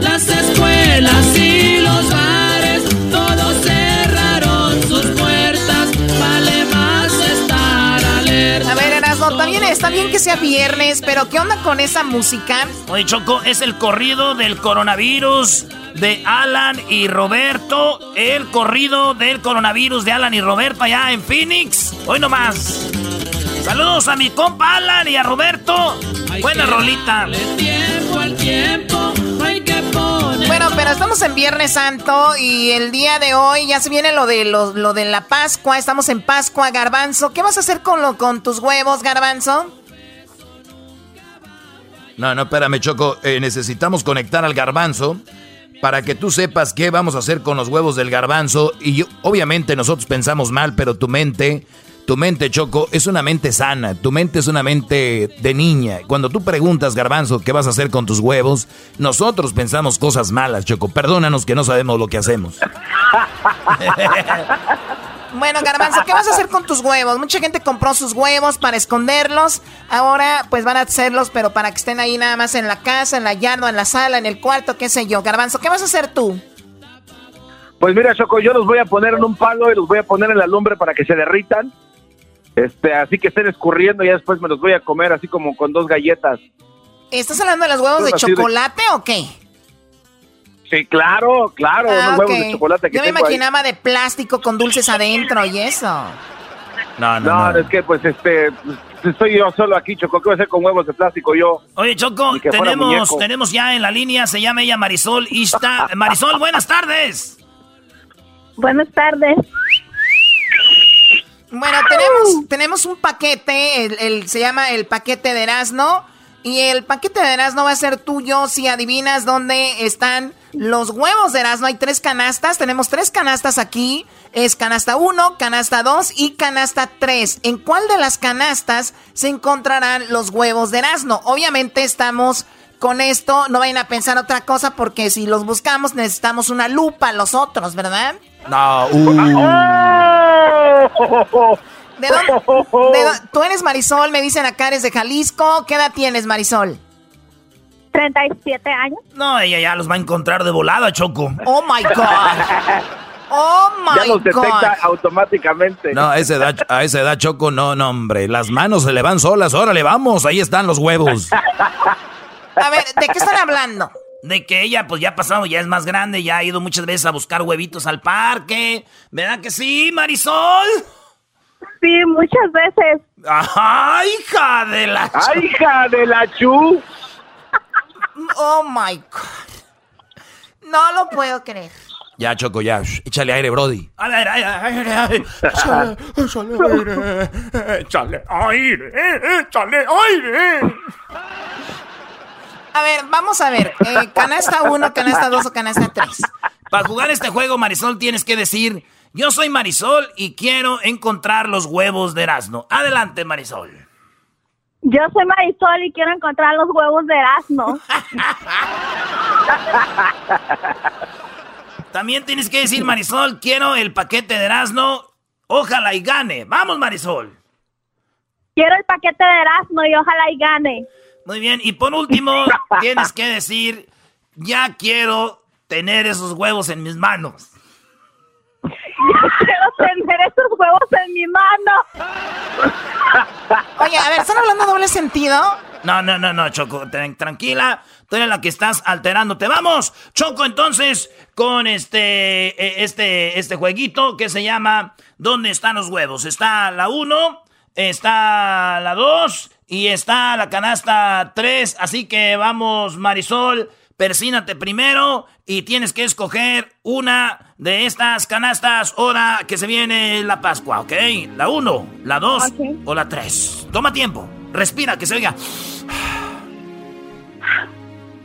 Las escuelas y los bares, todos cerraron sus puertas. Vale más estar alerta. A ver, Erasmo, también está bien que sea viernes, pero ¿qué onda con esa música? Oye, Choco, es el corrido del coronavirus de Alan y Roberto. El corrido del coronavirus de Alan y Roberto allá en Phoenix. Hoy nomás. Saludos a mi compa Alan y a Roberto. Buena rolita. Tiempo al tiempo, pero estamos en Viernes Santo y el día de hoy ya se viene lo de lo, lo de la Pascua. Estamos en Pascua, Garbanzo. ¿Qué vas a hacer con lo con tus huevos, Garbanzo? No, no, espérame, Choco. Eh, necesitamos conectar al garbanzo para que tú sepas qué vamos a hacer con los huevos del garbanzo. Y yo- obviamente nosotros pensamos mal, pero tu mente, tu mente, Choco, es una mente sana. Tu mente es una mente de niña. Cuando tú preguntas, garbanzo, qué vas a hacer con tus huevos, nosotros pensamos cosas malas, Choco. Perdónanos que no sabemos lo que hacemos. Bueno, Garbanzo, ¿qué vas a hacer con tus huevos? Mucha gente compró sus huevos para esconderlos. Ahora, pues van a hacerlos, pero para que estén ahí nada más en la casa, en la yarda, en la sala, en el cuarto, qué sé yo. Garbanzo, ¿qué vas a hacer tú? Pues mira, Choco, yo los voy a poner en un palo y los voy a poner en la lumbre para que se derritan. Este, así que estén escurriendo y ya después me los voy a comer así como con dos galletas. ¿Estás hablando de los huevos de chocolate o qué? Sí, claro, claro, Ah, unos huevos de chocolate que Yo me tengo ahí. imaginaba de plástico con dulces adentro y eso. No, No, es que pues este, pues, estoy yo solo aquí, Choco, ¿qué voy a hacer con huevos de plástico yo? Oye, Choco, tenemos, tenemos ya en la línea, se llama ella Marisol Ista. Marisol, buenas tardes. Buenas tardes. Bueno, tenemos, tenemos un paquete, el, se llama el paquete de Erasmo. Y el paquete de Erasmo va a ser tuyo si adivinas dónde están los huevos de Erasmo. Hay tres canastas, tenemos tres canastas aquí. Es canasta 1, canasta 2 y canasta 3. ¿En cuál de las canastas se encontrarán los huevos de Erasmo? Obviamente estamos con esto, no vayan a pensar otra cosa porque si los buscamos necesitamos una lupa los otros, ¿verdad? No, uh. ¿De dónde, de dó- Tú eres Marisol, me dicen acá, eres de Jalisco. ¿Qué edad tienes, Marisol? 37 años. No, ella ya los va a encontrar de volada, Choco. Oh my God. Oh ya my los detecta God. automáticamente. No, a esa edad, a esa edad, Choco, no, no, hombre. Las manos se le van solas. Órale, vamos. Ahí están los huevos. A ver, ¿de qué están hablando? De que ella, pues ya ha pasado, ya es más grande, ya ha ido muchas veces a buscar huevitos al parque. ¿Verdad que sí, Marisol? Sí, muchas veces. ¡Ay, hija de la... ¡Ay, hija de la chu! Oh my God. No lo puedo creer. Ya, Choco, ya. Échale aire, Brody. A ver, ay, ay, ay, ay. Échale, échale aire. Échale aire, échale aire. A ver, vamos a ver. eh, canasta 1, canasta 2 o canasta 3. Para jugar este juego, Marisol, tienes que decir, yo soy Marisol y quiero encontrar los huevos de Erasmo. Adelante, Marisol. Yo soy Marisol y quiero encontrar los huevos de Erasmo. También tienes que decir, Marisol, quiero el paquete de Erasmo. Ojalá y gane. Vamos, Marisol. Quiero el paquete de Erasmo y ojalá y gane. Muy bien. Y por último, tienes que decir, ya quiero tener esos huevos en mis manos. Yo quiero tener esos huevos en mi mano. Oye, a ver, ¿están hablando doble sentido? No, no, no, no, Choco, tran- tranquila. Tú eres la que estás alterándote. Vamos, Choco, entonces, con este, eh, este, este jueguito que se llama ¿Dónde están los huevos? Está la 1, está la 2 y está la canasta 3. Así que vamos, Marisol, persínate primero y tienes que escoger una de estas canastas ahora que se viene la Pascua, ¿ok? La 1, la 2 o la 3. Toma tiempo, respira, que se oiga.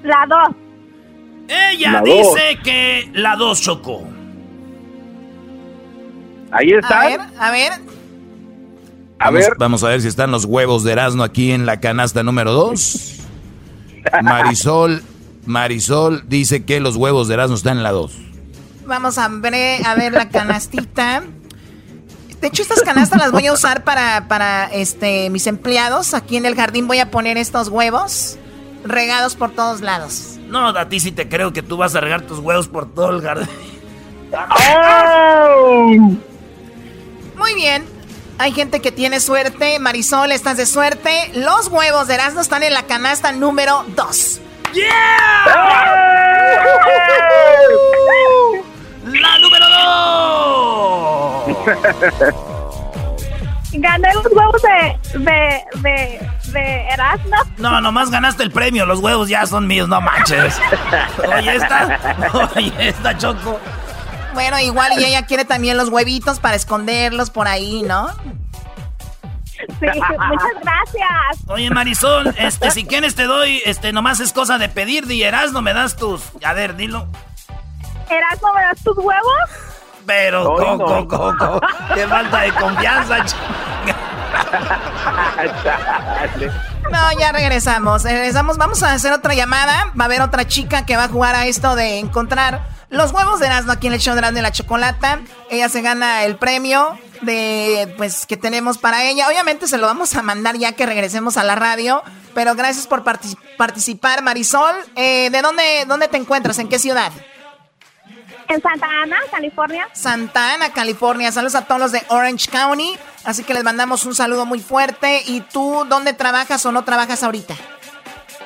La dos. Ella La dos. dice que la 2 chocó. Ahí A está. ver, a ver. A vamos, ver. Vamos a ver si están los huevos de Erasmo aquí en la canasta número 2. Marisol, Marisol dice que los huevos de Erasmo están en la 2. Vamos a ver, a ver la canastita. De hecho, estas canastas las voy a usar para, para este, mis empleados. Aquí en el jardín voy a poner estos huevos regados por todos lados. No, a ti sí te creo que tú vas a regar tus huevos por todo el jardín. Muy bien. Hay gente que tiene suerte. Marisol, estás de suerte. Los huevos de Erasmo están en la canasta número 2. ¡La número 2! Gané los huevos de, de, de, de Erasmo. No, nomás ganaste el premio. Los huevos ya son míos, no manches. Oye, esta. Oye, esta Choco. Bueno, igual y ella quiere también los huevitos para esconderlos por ahí, ¿no? Sí, muchas gracias. Oye, Marisol, este, si quieres te doy, este, nomás es cosa de pedir, di no me das tus. A ver, dilo. Erasmo, ¿me das tus huevos? Pero, Ay, Coco, no. Coco, qué falta de confianza, No, ya regresamos. Regresamos. Vamos a hacer otra llamada. Va a haber otra chica que va a jugar a esto de encontrar los huevos de Erasmo aquí en el show de Erasmo y la Chocolata. Ella se gana el premio de pues que tenemos para ella. Obviamente se lo vamos a mandar ya que regresemos a la radio. Pero gracias por partic- participar, Marisol. Eh, ¿De dónde, dónde te encuentras? ¿En qué ciudad? En Santa Ana, California. Santa Ana, California. Saludos a todos los de Orange County. Así que les mandamos un saludo muy fuerte. ¿Y tú dónde trabajas o no trabajas ahorita?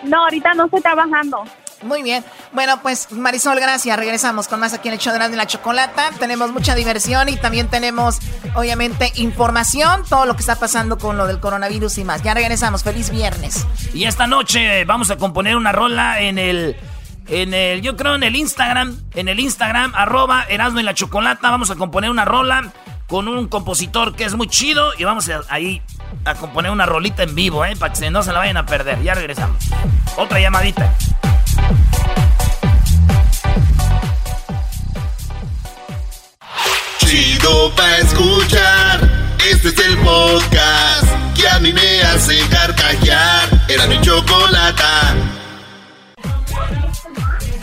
No, ahorita no estoy trabajando. Muy bien. Bueno, pues Marisol, gracias. Regresamos con más aquí en el show de la Chocolata. Tenemos mucha diversión y también tenemos, obviamente, información, todo lo que está pasando con lo del coronavirus y más. Ya regresamos. Feliz viernes. Y esta noche vamos a componer una rola en el. En el, yo creo en el Instagram, en el Instagram, arroba Erasmo y la Chocolata, vamos a componer una rola con un compositor que es muy chido y vamos a, ahí a componer una rolita en vivo, ¿eh? Para que no se la vayan a perder. Ya regresamos. Otra llamadita. Chido pa' escuchar. Este es el podcast que a mí me hace carcajear. Era mi chocolata.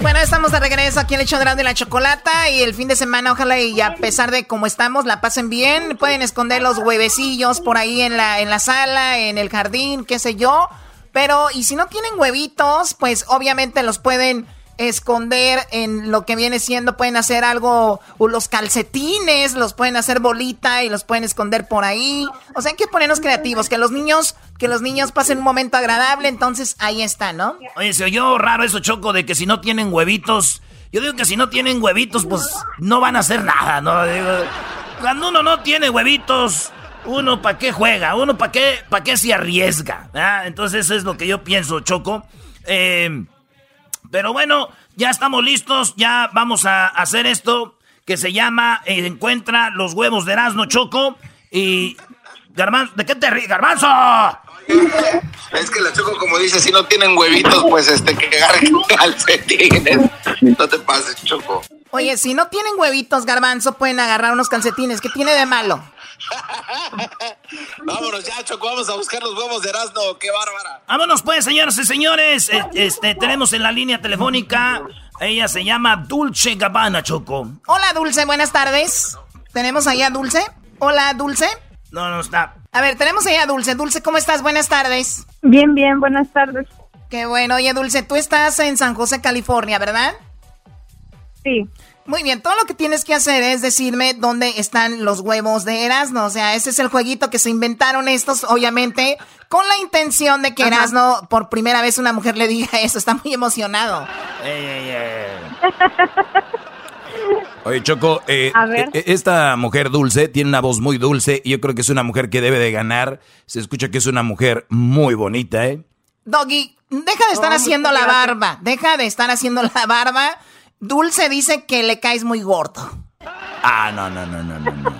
Bueno, estamos de regreso aquí en el show de la Chocolata y el fin de semana, ojalá y a pesar de cómo estamos, la pasen bien. Pueden esconder los huevecillos por ahí en la, en la sala, en el jardín, qué sé yo. Pero, y si no tienen huevitos, pues obviamente los pueden esconder en lo que viene siendo, pueden hacer algo, o los calcetines, los pueden hacer bolita y los pueden esconder por ahí. O sea, hay que ponernos creativos, que los niños, que los niños pasen un momento agradable, entonces ahí está, ¿no? Oye, se oyó raro eso, Choco, de que si no tienen huevitos. Yo digo que si no tienen huevitos, pues no van a hacer nada, ¿no? Cuando uno no tiene huevitos, uno para qué juega, uno para qué, para qué se arriesga. ¿ah? Entonces eso es lo que yo pienso, Choco. Eh, pero bueno, ya estamos listos, ya vamos a hacer esto que se llama eh, Encuentra los huevos de Erasmo Choco. Y... Garbanzo, ¿de qué te ríes, Garbanzo? Es que la choco, como dice, si no tienen huevitos, pues este, que agarren calcetines. No te pases, choco. Oye, si no tienen huevitos, garbanzo, pueden agarrar unos calcetines. ¿Qué tiene de malo? Vámonos ya, Choco, vamos a buscar los huevos de Erasmo, qué bárbara. Vámonos pues, señoras y señores. Este, tenemos en la línea telefónica. Ella se llama Dulce Gabbana, Choco. Hola, Dulce, buenas tardes. ¿Tenemos ahí a Dulce? Hola, Dulce. No, no está. A ver, tenemos ahí a Dulce. Dulce, ¿cómo estás? Buenas tardes. Bien, bien, buenas tardes. Qué bueno. Oye, Dulce, tú estás en San José, California, ¿verdad? Sí. Muy bien, todo lo que tienes que hacer es decirme dónde están los huevos de Erasmo. O sea, ese es el jueguito que se inventaron estos, obviamente, con la intención de que Ajá. Erasmo, por primera vez una mujer le diga eso. Está muy emocionado. Ey, ey, ey. Oye, Choco, eh, A ver. eh, esta mujer dulce tiene una voz muy dulce y yo creo que es una mujer que debe de ganar. Se escucha que es una mujer muy bonita, ¿eh? Doggy, deja de estar Oh, haciendo la barba. Deja de estar haciendo la barba. Dulce dice que le caes muy gordo. Ah, no, no, no, no, no, no.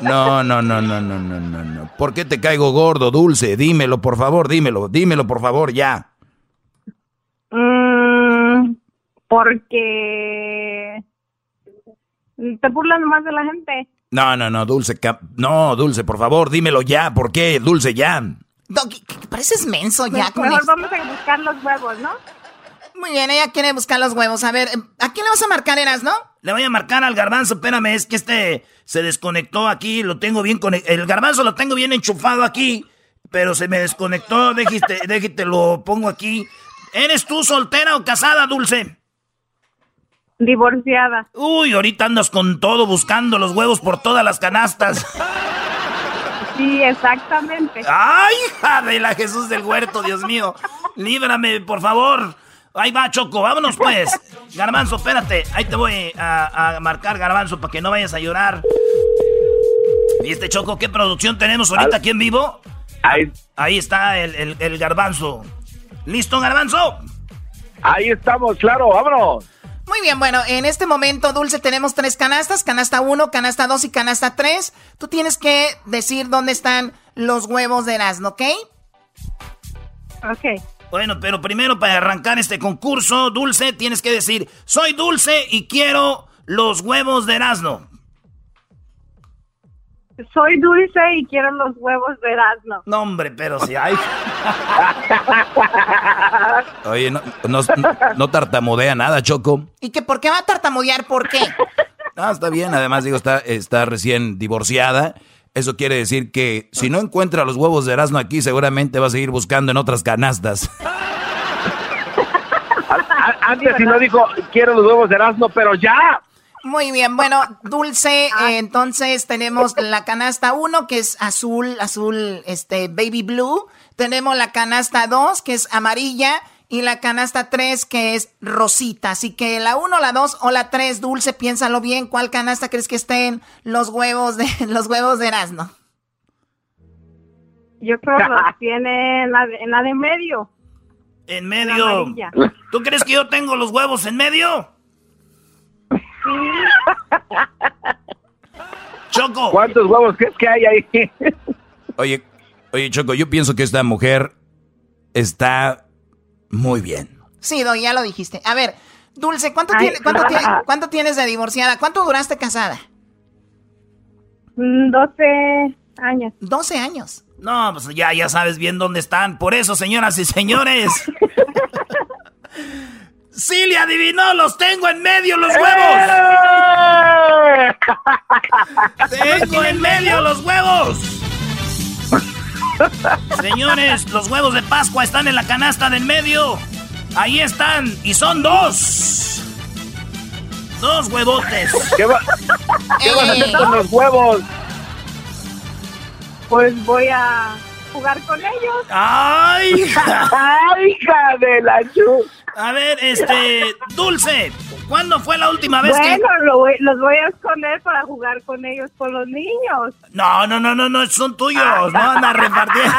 No, no, no, no, no, no, no, no. ¿Por qué te caigo gordo, dulce? Dímelo, por favor, dímelo, dímelo, por favor, ya. Mm, porque te burlas más de la gente. No, no, no, dulce, no, dulce, por favor, dímelo ya. ¿Por qué, dulce, ya? Doggy, que pareces menso ya con Mejor esto. vamos a buscar los huevos, ¿no? Muy bien, ella quiere buscar los huevos. A ver, ¿a quién le vas a marcar, Eras, no? Le voy a marcar al garbanzo, espérame, es que este se desconectó aquí, lo tengo bien conectado. El garbanzo lo tengo bien enchufado aquí, pero se me desconectó, déjate, déjate, lo pongo aquí. ¿Eres tú soltera o casada, Dulce? Divorciada. Uy, ahorita andas con todo buscando los huevos por todas las canastas. Sí, exactamente. ¡Ay, hija de la Jesús del huerto, Dios mío! Líbrame, por favor. Ahí va, Choco, vámonos pues. Garbanzo, espérate. Ahí te voy a, a marcar, Garbanzo, para que no vayas a llorar. ¿Y este Choco qué producción tenemos ahorita aquí en vivo? Ahí, Ahí está el, el- el Garbanzo. ¿Listo, Garbanzo? ahí estamos, claro, vámonos. Muy bien, bueno, en este momento, Dulce, tenemos tres canastas, canasta 1, canasta 2 y canasta 3. Tú tienes que decir dónde están los huevos de Erasmo, ¿ok? Ok. Bueno, pero primero para arrancar este concurso, Dulce, tienes que decir, soy Dulce y quiero los huevos de Erasmo. Soy dulce y quiero los huevos de Erasmo. No, hombre, pero si hay... Oye, no, no, no tartamudea nada, Choco. ¿Y que por qué va a tartamudear? ¿Por qué? Ah, está bien, además digo, está, está recién divorciada. Eso quiere decir que si no encuentra los huevos de Erasmo aquí, seguramente va a seguir buscando en otras canastas. Antes si no dijo, quiero los huevos de Erasmo, pero ya. Muy bien, bueno, Dulce, eh, entonces tenemos la canasta 1, que es azul, azul, este, baby blue. Tenemos la canasta 2, que es amarilla. Y la canasta 3, que es rosita. Así que la 1, la 2 o la 3, Dulce, piénsalo bien. ¿Cuál canasta crees que estén los huevos de, los huevos de Erasmo? Yo creo que los tiene en la de, en la de medio. En medio. ¿Tú crees que yo tengo los huevos en medio? Choco. ¿Cuántos huevos crees que hay ahí? Oye, oye, Choco, yo pienso que esta mujer está muy bien. Sí, Doy, ya lo dijiste. A ver, Dulce, ¿cuánto, Ay. tiene- cuánto, tiene- cuánto tienes de divorciada? ¿Cuánto duraste casada? Mm, 12 años. 12 años. No, pues ya, ya sabes bien dónde están. Por eso, señoras y señores. ¡Sí le adivinó! ¡Los tengo en medio los huevos! ¡Tengo en medio los huevos! Señores, los huevos de Pascua están en la canasta del medio. Ahí están, y son dos. Dos huevotes. ¿Qué, va- qué vas a hacer con los huevos? Pues voy a jugar con ellos. ¡Ay! ¡Ay, hija de la chu! A ver, este, Dulce, ¿cuándo fue la última vez que...? Bueno, lo los voy a esconder para jugar con ellos, con los niños. No, no, no, no, no, son tuyos, no anda a repartir.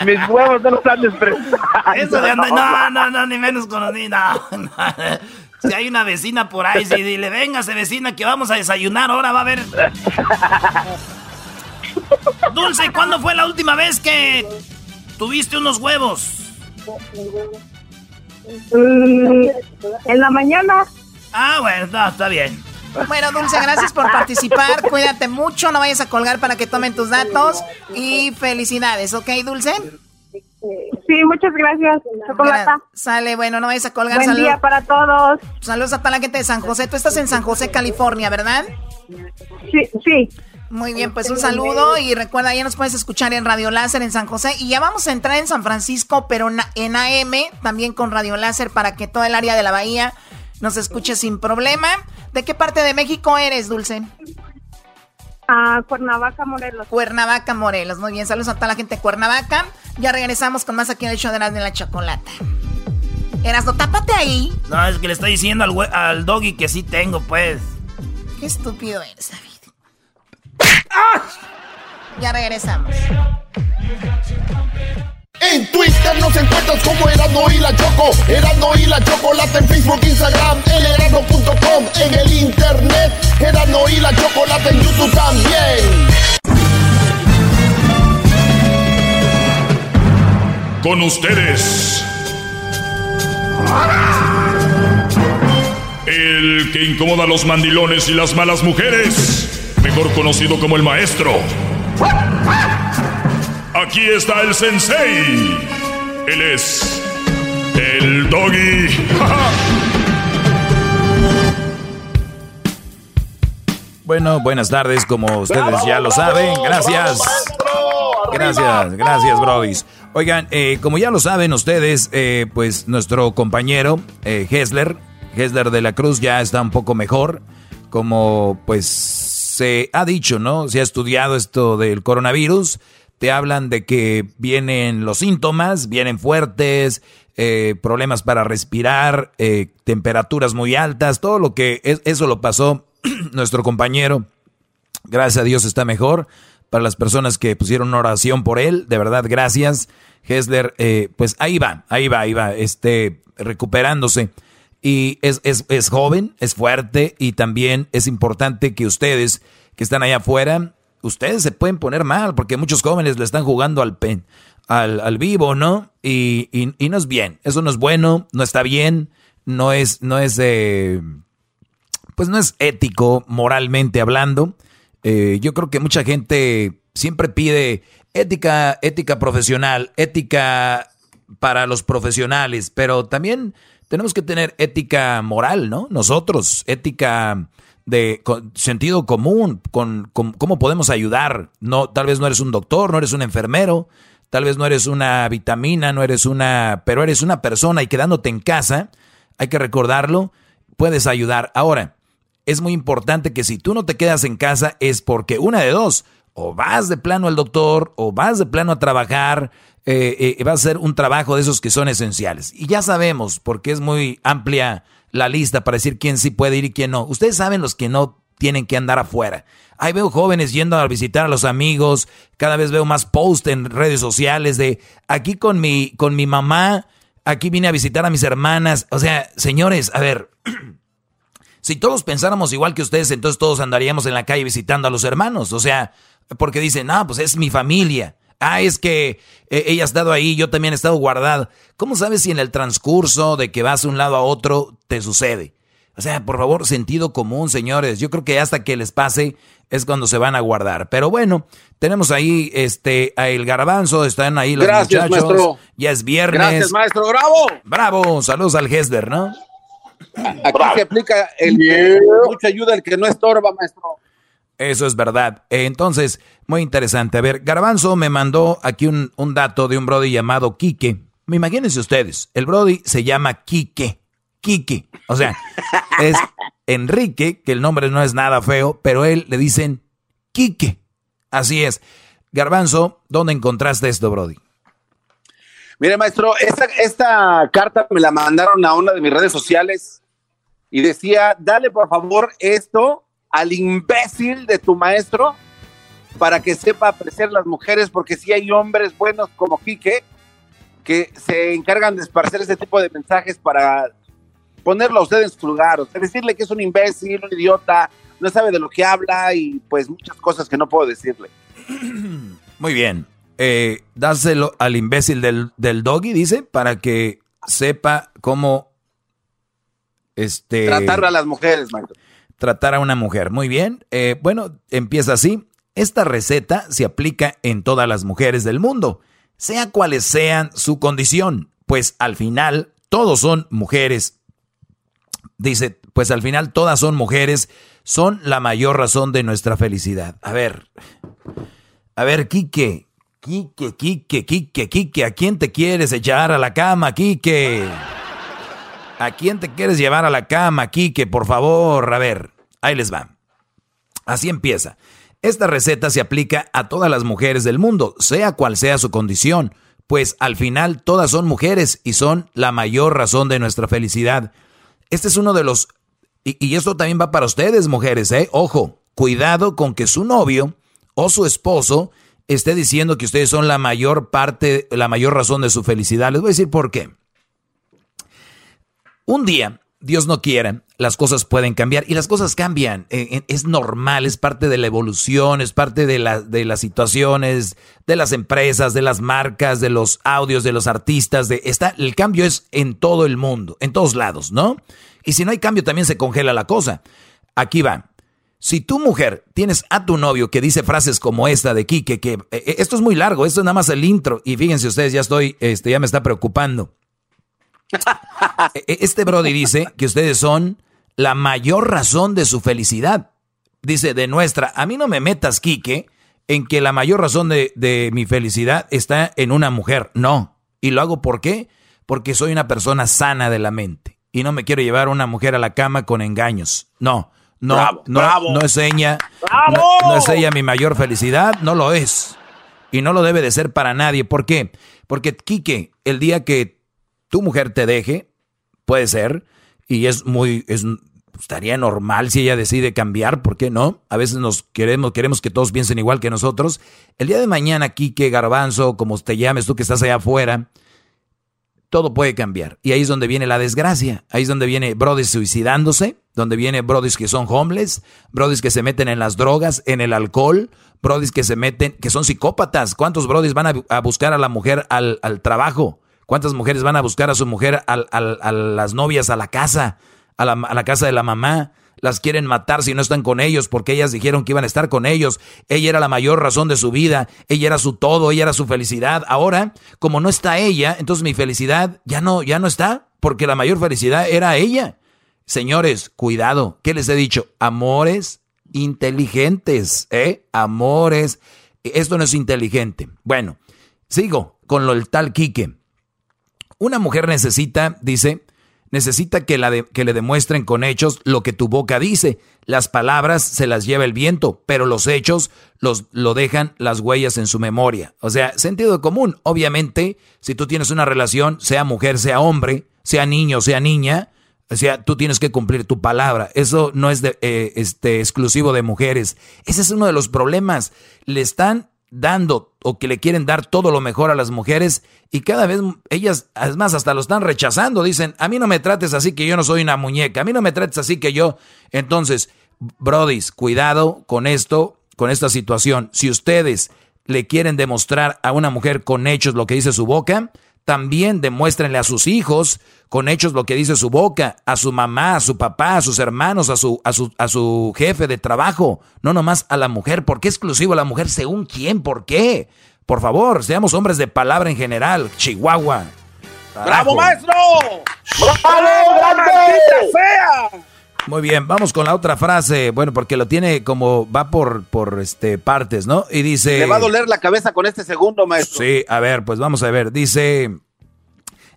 Mis huevos no los han. Eso de andar, no, no, no, ni menos con los niños, no, no. Si hay una vecina por ahí, si dile, véngase vecina que vamos a desayunar, ahora va a haber... Dulce, ¿cuándo fue la última vez que tuviste unos huevos? Mm, en la mañana. Ah, bueno, no, está bien. Bueno, Dulce, gracias por participar. Cuídate mucho, no vayas a colgar para que tomen tus datos. Y felicidades, ¿ok, Dulce? Sí, muchas gracias, Chocolata. Sale, bueno, no vayas a colgar. Buen Salud- día para todos. Saludos a toda la gente de San José. Tú estás en San José, California, ¿verdad? Sí, sí. Muy bien, pues un saludo y recuerda, ya nos puedes escuchar en Radio Láser en San José y ya vamos a entrar en San Francisco, pero en AM, también con Radio Láser para que todo el área de la bahía nos escuche sin problema. ¿De qué parte de México eres, Dulce? A Cuernavaca, Morelos. Cuernavaca, Morelos. Muy bien, saludos a toda la gente de Cuernavaca. Ya regresamos con más aquí en el show de Erasmo y la Chocolata. Erasmo, tápate ahí. No, es que le estoy diciendo al, al doggy que sí tengo, pues. Qué estúpido eres, David. Ya regresamos. En Twitter nos encuentras como Erasmo y la Choco, Erasmo y la Chocolata en Facebook, Instagram, en erasmo.com, en el internet, Erasmo y la Chocolata en YouTube también. Con ustedes. El que incomoda a los mandilones y las malas mujeres. Mejor conocido como el maestro. Aquí está el sensei. Él es. El doggy. Bueno, buenas tardes, como ustedes ya lo saben. Gracias. Gracias, gracias, Brodis. Oigan, eh, como ya lo saben ustedes, eh, pues nuestro compañero eh, Hessler, Hessler de la Cruz ya está un poco mejor. Como pues se ha dicho, ¿no? Se ha estudiado esto del coronavirus. Te hablan de que vienen los síntomas, vienen fuertes, eh, problemas para respirar, eh, temperaturas muy altas, todo lo que es, eso lo pasó nuestro compañero. Gracias a Dios está mejor. Para las personas que pusieron oración por él, de verdad, gracias. Hessler, eh, pues ahí va, ahí va, ahí va, este, recuperándose. Y es, es, es joven, es fuerte y también es importante que ustedes que están allá afuera, ustedes se pueden poner mal porque muchos jóvenes le están jugando al pen, al, al vivo, ¿no? Y, y, no es bien, eso no es bueno, no está bien, no es, no es, eh, pues no es ético moralmente hablando. Eh, yo creo que mucha gente siempre pide ética, ética profesional, ética para los profesionales, pero también tenemos que tener ética moral, ¿no? Nosotros, ética de con- sentido común, con, con cómo podemos ayudar. No, tal vez no eres un doctor, no eres un enfermero, tal vez no eres una vitamina, no eres una, pero eres una persona y quedándote en casa, hay que recordarlo, puedes ayudar. Ahora, es muy importante que si tú no te quedas en casa es porque una de dos, o vas de plano al doctor, o vas de plano a trabajar, eh, eh, va a ser un trabajo de esos que son esenciales. Y ya sabemos, porque es muy amplia la lista para decir quién sí puede ir y quién no. Ustedes saben los que no tienen que andar afuera. Ahí veo jóvenes yendo a visitar a los amigos, cada vez veo más posts en redes sociales de aquí con mi, con mi mamá, aquí vine a visitar a mis hermanas. O sea, señores, a ver, si todos pensáramos igual que ustedes, entonces todos andaríamos en la calle visitando a los hermanos. O sea, porque dicen, ah, pues es mi familia. Ah, es que eh, ella ha estado ahí, yo también he estado guardado. ¿Cómo sabes si en el transcurso de que vas de un lado a otro te sucede? O sea, por favor, sentido común, señores. Yo creo que hasta que les pase es cuando se van a guardar. Pero bueno, tenemos ahí este a el garbanzo, están ahí los Gracias, muchachos. maestro. Ya es viernes. Gracias, maestro. ¡Bravo! Bravo, saludos al Hesler, ¿no? Aquí se aplica el que mucha ayuda, el que no estorba, maestro. Eso es verdad. Entonces, muy interesante. A ver, Garbanzo me mandó aquí un, un dato de un Brody llamado Quique. Imagínense ustedes, el Brody se llama Quique. Quique. O sea, es Enrique, que el nombre no es nada feo, pero él le dicen Quique. Así es. Garbanzo, ¿dónde encontraste esto, Brody? Mire, maestro, esta, esta carta me la mandaron a una de mis redes sociales y decía, dale por favor esto al imbécil de tu maestro para que sepa apreciar las mujeres, porque si hay hombres buenos como Quique que se encargan de esparcer ese tipo de mensajes para ponerlo a usted en su lugar, o sea, decirle que es un imbécil, un idiota, no sabe de lo que habla y pues muchas cosas que no puedo decirle. Muy bien. Eh, dáselo al imbécil del, del doggy, dice, para que sepa cómo este Tratar a las mujeres, maestro. Tratar a una mujer. Muy bien. Eh, bueno, empieza así. Esta receta se aplica en todas las mujeres del mundo, sea cuales sean su condición, pues al final todos son mujeres. Dice, pues al final todas son mujeres, son la mayor razón de nuestra felicidad. A ver, a ver, Quique, Quique, Quique, Quique, Quique, ¿a quién te quieres echar a la cama, Quique? ¿A quién te quieres llevar a la cama, Quique? Por favor, a ver, ahí les va. Así empieza. Esta receta se aplica a todas las mujeres del mundo, sea cual sea su condición, pues al final todas son mujeres y son la mayor razón de nuestra felicidad. Este es uno de los... Y, y esto también va para ustedes, mujeres, ¿eh? Ojo, cuidado con que su novio o su esposo esté diciendo que ustedes son la mayor parte, la mayor razón de su felicidad. Les voy a decir por qué. Un día, Dios no quiera, las cosas pueden cambiar y las cosas cambian. Eh, eh, es normal, es parte de la evolución, es parte de, la- de las situaciones, de las empresas, de las marcas, de los audios, de los artistas. De, está, el cambio es en todo el mundo, en todos lados, ¿no? Y si no hay cambio, también se congela la cosa. Aquí va. Si tu mujer tienes a tu novio que dice frases como esta de Quique, que eh, esto es muy largo, esto es nada más el intro, y fíjense ustedes, ya estoy, este, ya me está preocupando. E- Este Brody dice que ustedes son la mayor razón de su felicidad. Dice, de nuestra, a mí no me metas, Quique, en que la mayor razón de, de mi felicidad está en una mujer. No. Y lo hago ¿por qué? Porque soy una persona sana de la mente. Y no me quiero llevar a una mujer a la cama con engaños. No, no, Bravo, no, bravo. no es ella. ¡Bravo! No, no es ella mi mayor felicidad, no lo es. Y no lo debe de ser para nadie. ¿Por qué? Porque, Quique, el día que tu mujer te deje, puede ser, y es muy, es, estaría normal si ella decide cambiar, ¿por qué no? A veces nos queremos, queremos que todos piensen igual que nosotros. El día de mañana, Quique, Garbanzo, como te llames tú que estás allá afuera, todo puede cambiar. Y ahí es donde viene la desgracia. Ahí es donde viene brodis suicidándose, donde viene brodis que son homeless, brodis que se meten en las drogas, en el alcohol, brodis que se meten, que son psicópatas. ¿Cuántos brodis van a, a buscar a la mujer al, al trabajo? ¿Cuántas mujeres van a buscar a su mujer a las novias a la casa, a la, casa de la mamá? Las quieren matar si no están con ellos porque ellas dijeron que iban a estar con ellos. Ella era la mayor razón de su vida. Ella era su todo, ella era su felicidad. Ahora, como no está ella, entonces mi felicidad ya no, ya no está porque la mayor felicidad era ella. Señores, cuidado. ¿Qué les he dicho? Amores inteligentes, ¿eh? Amores. Esto no es inteligente. Bueno, sigo con lo del tal Quique. Una mujer necesita, dice, necesita que, la que le demuestren con hechos lo que tu boca dice. Las palabras se las lleva el viento, pero los hechos los, lo dejan las huellas en su memoria. O sea, sentido común. Obviamente, si tú tienes una relación, sea mujer, sea hombre, sea niño, sea niña, o sea, tú tienes que cumplir tu palabra. Eso no es de, eh, este, exclusivo de mujeres. Ese es uno de los problemas. Le están dando o que le quieren dar todo lo mejor a las mujeres y cada vez ellas, es más, hasta lo están rechazando. Dicen, a mí no me trates así que yo no soy una muñeca, a mí no me trates así que yo. Entonces, brodis, cuidado con esto, con esta situación. Si ustedes le quieren demostrar a una mujer con hechos lo que dice su boca, también demuéstrenle a sus hijos con hechos lo que dice su boca, a su mamá, a su papá, a sus hermanos, a su, a su, a su jefe de trabajo, no nomás a la mujer. ¿Por qué exclusivo a la mujer? ¿Según quién? ¿Por qué? Por favor, seamos hombres de palabra en general. Chihuahua. ¡Bravo, maestro! ¡Bravo, grande! sea! Muy bien, vamos con la otra frase. Bueno, porque lo tiene como va por, por este partes, ¿no? Y dice. Le va a doler la cabeza con este segundo, maestro. Sí, a ver, pues vamos a ver. Dice,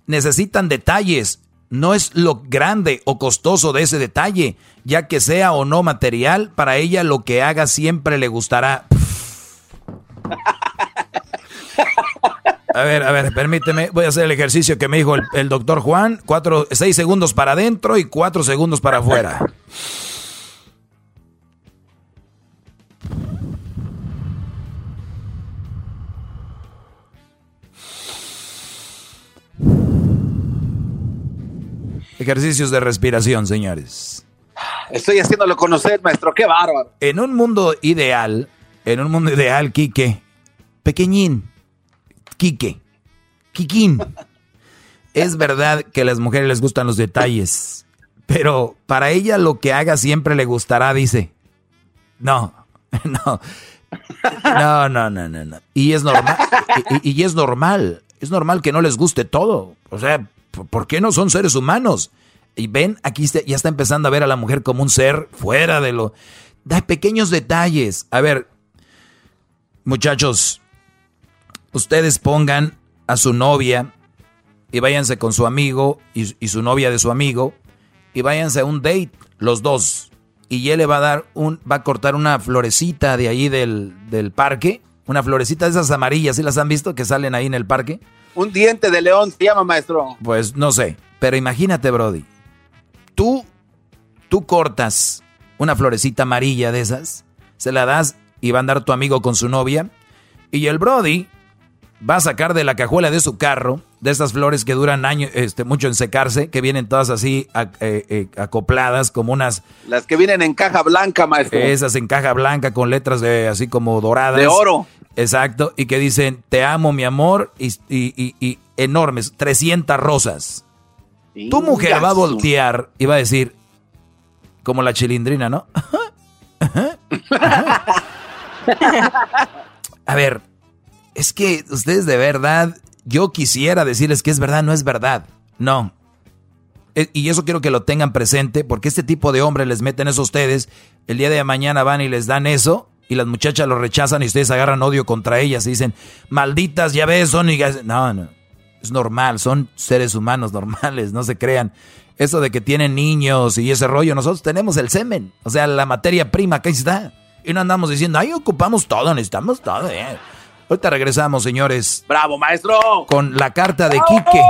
necesitan detalles. No es lo grande o costoso de ese detalle, ya que sea o no material, para ella lo que haga siempre le gustará. A ver, a ver, permíteme, voy a hacer el ejercicio que me dijo el, el doctor Juan. Cuatro, seis segundos para adentro y cuatro segundos para afuera. Ejercicios de respiración, señores. Estoy haciéndolo conocer, maestro. ¡Qué bárbaro! En un mundo ideal, en un mundo ideal, Quique, pequeñín, Quique, Quiquín, es verdad que a las mujeres les gustan los detalles, pero para ella lo que haga siempre le gustará, dice. No, no. No, no, no, no, no. Y es normal. Y, y es normal. Es normal que no les guste todo. O sea, ¿por qué no son seres humanos? Y ven, aquí ya está empezando a ver a la mujer como un ser fuera de lo... Da pequeños detalles. A ver, muchachos, ustedes pongan a su novia y váyanse con su amigo y, y, su novia de su amigo y váyanse a un date, los dos. Y él le va a dar un, va a cortar una florecita de ahí del, del parque, una florecita de esas amarillas, ¿sí las han visto que salen ahí en el parque? Un diente de león se llama, maestro. Pues no sé, pero imagínate, Brody. Tú, tú cortas una florecita amarilla de esas, se la das y va a andar tu amigo con su novia. Y el Brody va a sacar de la cajuela de su carro, de estas flores que duran años, este, mucho en secarse, que vienen todas así a, eh, eh, acopladas como unas... Las que vienen en caja blanca, maestro. Esas en caja blanca con letras de así como doradas. De oro. Exacto, y que dicen, te amo mi amor, y, y, y, y enormes, 300 rosas. Tu mujer va a voltear y va a decir, como la chilindrina, ¿no? a ver, es que ustedes de verdad, yo quisiera decirles que es verdad, no es verdad. No. E, y eso quiero que lo tengan presente, porque este tipo de hombres les meten eso a ustedes, el día de mañana van y les dan eso, y las muchachas lo rechazan y ustedes agarran odio contra ellas y dicen, malditas, ya ves, son... No, no, es normal, son seres humanos normales, no se crean. Eso de que tienen niños y ese rollo, nosotros tenemos el semen, o sea, la materia prima, acá está. Y no andamos diciendo, ahí ocupamos todo, necesitamos todo. Eh. Ahorita regresamos, señores. ¡Bravo, maestro! Con la carta de Quique.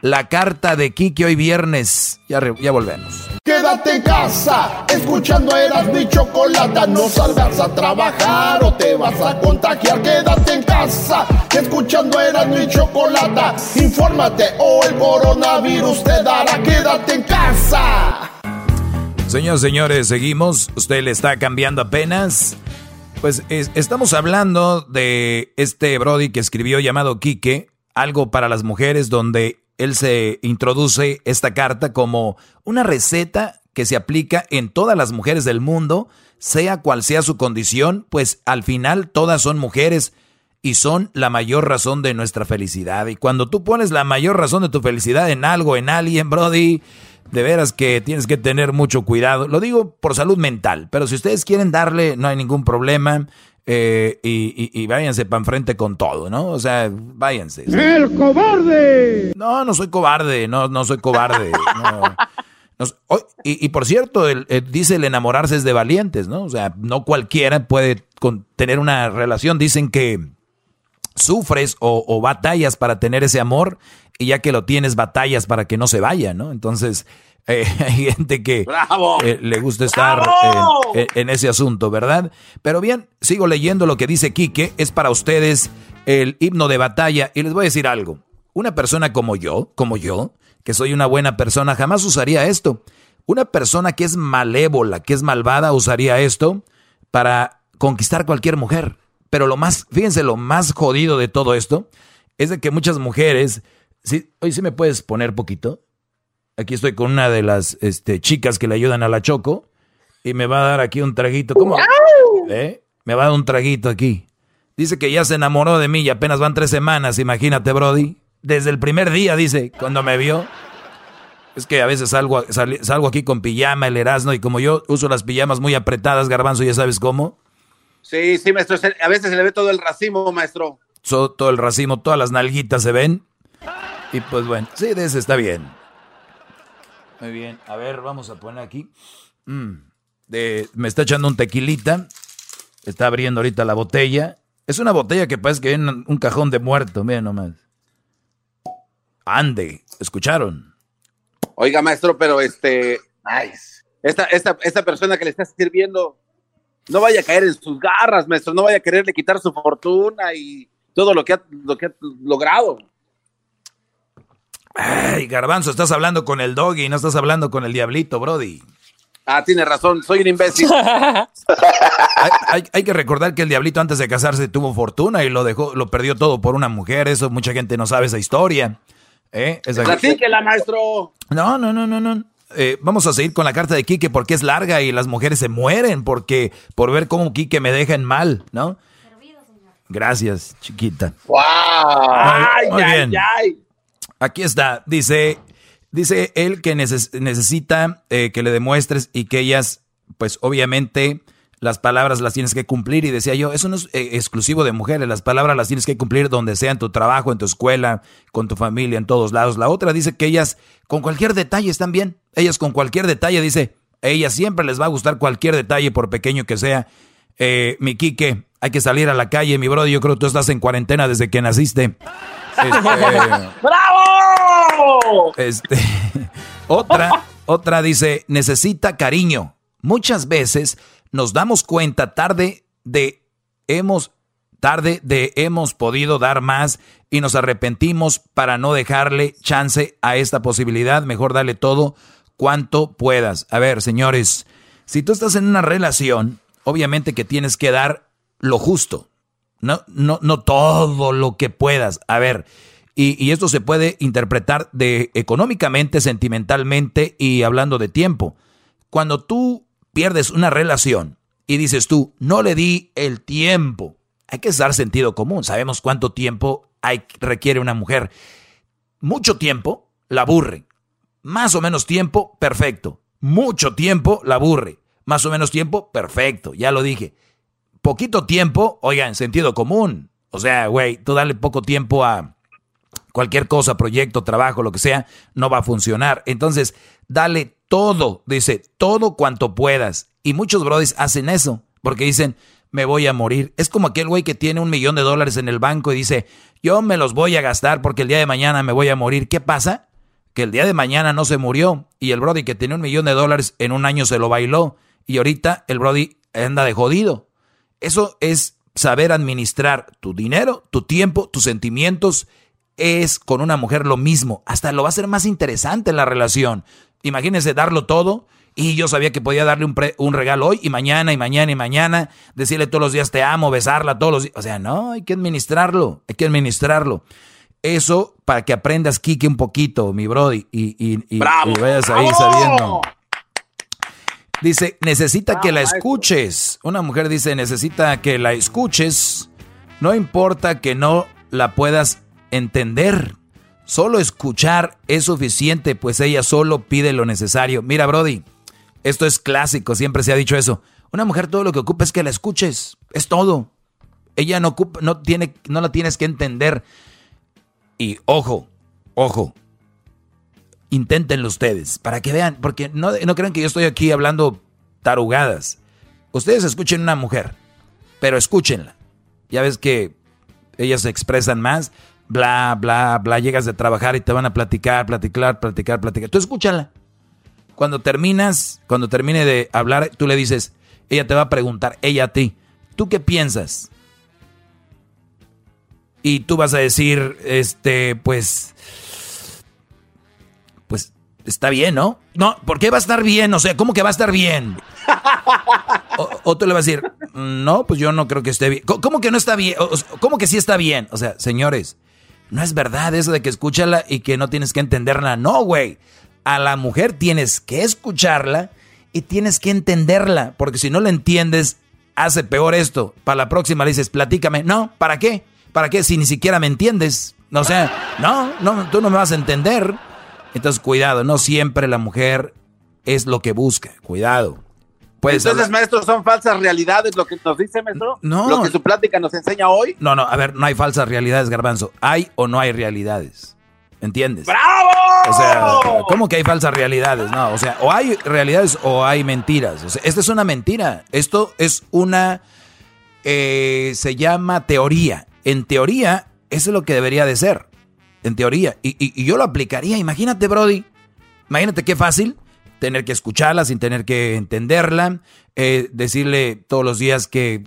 La carta de Quique hoy viernes. Ya, ya volvemos. Quédate en casa, escuchando eras mi chocolata. No salgas a trabajar o te vas a contagiar. Quédate en casa, escuchando eras mi chocolata. Infórmate o el coronavirus te dará. Quédate en casa. Señores, señores, seguimos. Usted le está cambiando apenas. Pues es, estamos hablando de este Brody que escribió llamado Quique, algo para las mujeres, donde él se introduce esta carta como una receta que se aplica en todas las mujeres del mundo, sea cual sea su condición, pues al final todas son mujeres y son la mayor razón de nuestra felicidad. Y cuando tú pones la mayor razón de tu felicidad en algo, en alguien, Brody, de veras que tienes que tener mucho cuidado. Lo digo por salud mental, pero si ustedes quieren darle, no hay ningún problema. Eh, y, y, y, váyanse para enfrente con todo, ¿no? O sea, váyanse. ¡El cobarde! No, no soy cobarde, no, no soy cobarde. No. Oh, y, y, por cierto, el, el, dice el enamorarse es de valientes, ¿no? O sea, no cualquiera puede con, tener una relación. Dicen que sufres o, o, batallas para tener ese amor y ya que lo tienes batallas para que no se vaya, ¿no? Entonces eh, hay gente que eh, le gusta estar en, en, ese asunto, ¿verdad? Pero bien, sigo leyendo lo que dice Quique, es para ustedes el himno de batalla y les voy a decir algo. Una persona como yo, como yo, que soy una buena persona, jamás usaría esto. Una persona que es malévola, que es malvada, usaría esto para conquistar cualquier mujer. Pero lo más, fíjense, lo más jodido de todo esto es de que muchas mujeres, sí, hoy sí me puedes poner poquito. Aquí estoy con una de las este, chicas que le ayudan a la Choco y me va a dar aquí un traguito. ¿Cómo? ¿Eh? Me va a dar un traguito aquí. Dice que ya se enamoró de mí y apenas van tres semanas, imagínate, Brody. Desde el primer día, dice, cuando me vio. Es que a veces salgo, sal, salgo aquí con pijama, el Erasmo, y como yo uso las pijamas muy apretadas, garbanzo, ya sabes cómo. Sí, sí, maestro. A veces se le ve todo el racimo, maestro. So, todo el racimo, todas las nalguitas se ven. Y pues bueno, sí, de ese está bien. Muy bien. A ver, vamos a poner aquí. Mm, de, me está echando un tequilita. Está abriendo ahorita la botella. Es una botella que parece que viene en un cajón de muerto. Miren nomás. Ande, ¿escucharon? Oiga, maestro, pero este. Nice. Esta, esta, esta persona que le está sirviendo no vaya a caer en sus garras, maestro, no vaya a quererle quitar su fortuna y todo lo que ha, lo que ha logrado. Ay, Garbanzo, estás hablando con el doggy, no estás hablando con el diablito, Brody. Ah, tiene razón, soy un imbécil. hay, hay, hay, que recordar que el diablito antes de casarse tuvo fortuna y lo dejó, lo perdió todo por una mujer, eso mucha gente no sabe esa historia. ¿Eh? Esa- Platíquela, maestro. No, no, no, no, no. Eh, vamos a seguir con la carta de Quique porque es larga y las mujeres se mueren porque por ver cómo Quique me deja en mal, ¿no? Gracias, chiquita. ¡Wow! Muy- muy ay, bien. ay. Aquí está. Dice, dice él que neces- necesita eh, que le demuestres y que ellas, pues obviamente, las palabras las tienes que cumplir. Y decía yo, eso no es eh, exclusivo de mujeres. Las palabras las tienes que cumplir donde sea, en tu trabajo, en tu escuela, con tu familia, en todos lados. La otra dice que ellas, con cualquier detalle, están bien. Ellas con cualquier detalle, dice, a ellas siempre les va a gustar cualquier detalle, por pequeño que sea. Eh, mi Quique, hay que salir a la calle, mi brother. Yo creo que tú estás en cuarentena desde que naciste. Este, ¡Bravo! este, otra, otra dice, necesita cariño. Muchas veces nos damos cuenta tarde de hemos tarde de hemos podido dar más y nos arrepentimos para no dejarle chance a esta posibilidad. Mejor dale todo cuanto puedas. A ver, señores, si tú estás en una relación, obviamente que tienes que dar lo justo. No, no, no todo lo que puedas. A ver, y, y esto se puede interpretar de económicamente, sentimentalmente y hablando de tiempo. Cuando tú pierdes una relación y dices tú, no le di el tiempo, hay que dar sentido común. Sabemos cuánto tiempo hay, requiere una mujer. Mucho tiempo la aburre. Más o menos tiempo, perfecto. Mucho tiempo la aburre. Más o menos tiempo, perfecto. Ya lo dije. Poquito tiempo, oigan, sentido común. O sea, güey, tú dale poco tiempo a cualquier cosa, proyecto, trabajo, lo que sea, no va a funcionar. Entonces, dale todo, dice, todo cuanto puedas. Y muchos brodis hacen eso, porque dicen, me voy a morir. Es como aquel güey que tiene un millón de dólares en el banco y dice, yo me los voy a gastar porque el día de mañana me voy a morir. ¿Qué pasa? Que el día de mañana no se murió y el brody que tenía un millón de dólares en un año se lo bailó y ahorita el brody anda de jodido. Eso es saber administrar tu dinero, tu tiempo, tus sentimientos. Es con una mujer lo mismo. Hasta lo va a hacer más interesante la relación. Imagínense darlo todo. Y yo sabía que podía darle un, pre- un regalo hoy y mañana y mañana y mañana. Decirle todos los días te amo, besarla todos los días. O sea, no, hay que administrarlo. Hay que administrarlo. Eso para que aprendas, Kike, un poquito, mi brody. Y, y, y- ¡Bravo! y vayas ahí ¡Bravo! sabiendo. Dice, necesita que la escuches. Una mujer dice, necesita que la escuches. No importa que no la puedas entender. Solo escuchar es suficiente, pues ella solo pide lo necesario. Mira, Brody, esto es clásico, siempre se ha dicho eso. Una mujer todo lo que ocupa es que la escuches. Es todo. Ella no ocupa, no tiene, no la tienes que entender. Y ojo, ojo, inténtenlo ustedes, para que vean, porque no, no crean que yo estoy aquí hablando tarugadas. Ustedes escuchen una mujer, pero escúchenla. Ya ves que ellas se expresan más, bla, bla, bla, llegas de trabajar y te van a platicar, platicar, platicar, platicar. Tú escúchala. Cuando terminas, cuando termine de hablar, tú le dices, ella te va a preguntar, ella a ti, ¿tú qué piensas? Y tú vas a decir, este, pues, pues está bien, ¿no? No, ¿por qué va a estar bien? O sea, ¿cómo que va a estar bien? O, tú le vas a decir, no, pues yo no creo que esté bien. ¿Cómo- ¿Cómo que no está bien? ¿Cómo que sí está bien? O sea, señores, no es verdad eso de que escúchala y que no tienes que entenderla. No, güey. A la mujer tienes que escucharla y tienes que entenderla, porque si no la entiendes, hace peor esto. Para la próxima le dices, platícame. No, ¿para qué? ¿Para qué si ni siquiera me entiendes? O sea, no, no, tú no me vas a entender. Entonces, cuidado, no siempre la mujer es lo que busca. Cuidado. Puedes Entonces, hablar- maestro, son falsas realidades lo que nos dice, maestro. No. Lo que su plática nos enseña hoy. No, no, a ver, no hay falsas realidades, garbanzo. Hay o no hay realidades. ¿Entiendes? ¡Bravo! O sea, ¿cómo que hay falsas realidades? No, o sea, o hay realidades o hay mentiras. O sea, esta es una mentira. Esto es una. eh, se llama teoría. En teoría, eso es lo que debería de ser. En teoría. Y, yo lo aplicaría. Imagínate, Brody. Imagínate qué fácil tener que escucharla sin tener que entenderla. eh, decirle todos los días que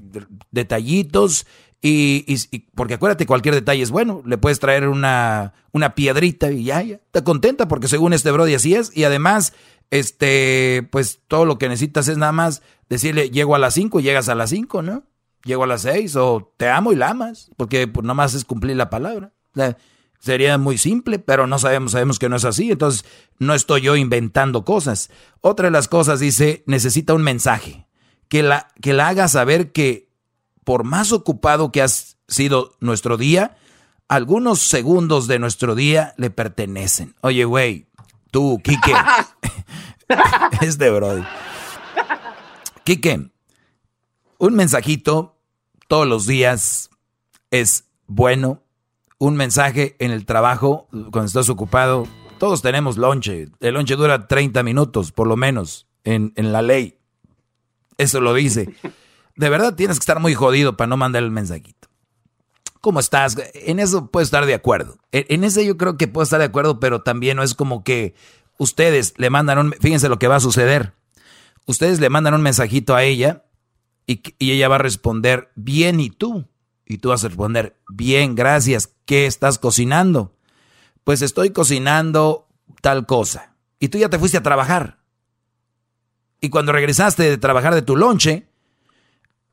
detallitos. Y- porque acuérdate, cualquier detalle es bueno. Le puedes traer una, una piedrita y ya, ya. Está contenta porque según este Brody así es. Y además, este, pues todo lo que necesitas es nada más decirle, llego a las 5 y llegas a las 5, ¿no? Llego a las 6 o te amo y la amas. Porque pues nada más es cumplir la palabra. O sea, Sería muy simple, pero no sabemos, sabemos que no es así, entonces no estoy yo inventando cosas. Otra de las cosas dice, necesita un mensaje que la, que la haga saber que por más ocupado que ha sido nuestro día, algunos segundos de nuestro día le pertenecen. Oye, güey, tú, Quique, es de Brody. Quique, un mensajito todos los días es bueno. Un mensaje en el trabajo, cuando estás ocupado, todos tenemos lonche. El lonche dura 30 minutos, por lo menos, en, en la ley. Eso lo dice. De verdad tienes que estar muy jodido para no mandar el mensajito. ¿Cómo estás? En eso puedo estar de acuerdo. En, en ese yo creo que puedo estar de acuerdo, pero también no es como que ustedes le mandan un... Fíjense lo que va a suceder. Ustedes le mandan un mensajito a ella y, y ella va a responder, bien, ¿y tú? Y tú vas a responder, bien, gracias. ¿Qué estás cocinando? Pues estoy cocinando tal cosa. Y tú ya te fuiste a trabajar. Y cuando regresaste de trabajar de tu lonche,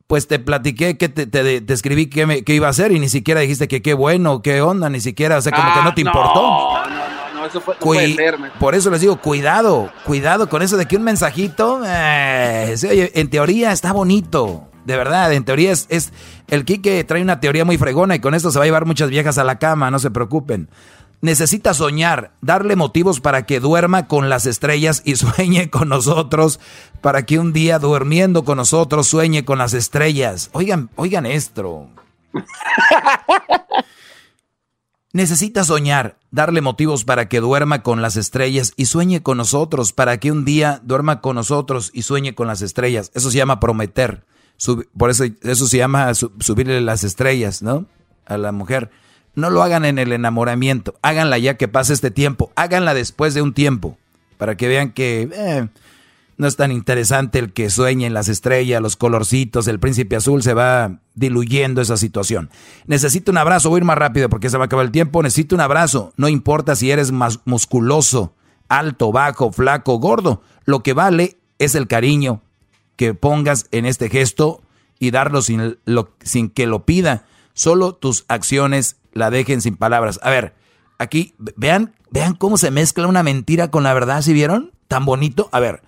pues te platiqué que te, te, te escribí qué, me, qué, iba a hacer y ni siquiera dijiste que qué bueno, qué onda, ni siquiera, o sea, como ah, que no te importó. No, no, eso fue, no puede ser, Por eso les digo, cuidado, cuidado con eso de que un mensajito, eh, en teoría está bonito. De verdad, en teoría es, es el Quique trae una teoría muy fregona y con esto se va a llevar muchas viejas a la cama, no se preocupen. Necesita soñar, darle motivos para que duerma con las estrellas y sueñe con nosotros, para que un día durmiendo con nosotros sueñe con las estrellas. Oigan, oigan esto. Necesita soñar, darle motivos para que duerma con las estrellas y sueñe con nosotros, para que un día duerma con nosotros y sueñe con las estrellas. Eso se llama prometer. por eso, eso se llama subirle las estrellas, ¿no? A la mujer. No lo hagan en el enamoramiento, háganla ya que pase este tiempo, háganla después de un tiempo, para que vean que eh, no es tan interesante el que sueñen las estrellas, los colorcitos, el príncipe azul, se va diluyendo esa situación. Necesito un abrazo, voy a ir más rápido porque se va a acabar el tiempo, necesito un abrazo, no importa si eres más musculoso, alto, bajo, flaco, gordo, lo que vale es el cariño que pongas en este gesto y darlo sin, que lo pida. Solo tus acciones la dejen sin palabras. A ver, aquí, vean, vean cómo se mezcla una mentira con la verdad, ¿sí vieron? Tan bonito. A ver,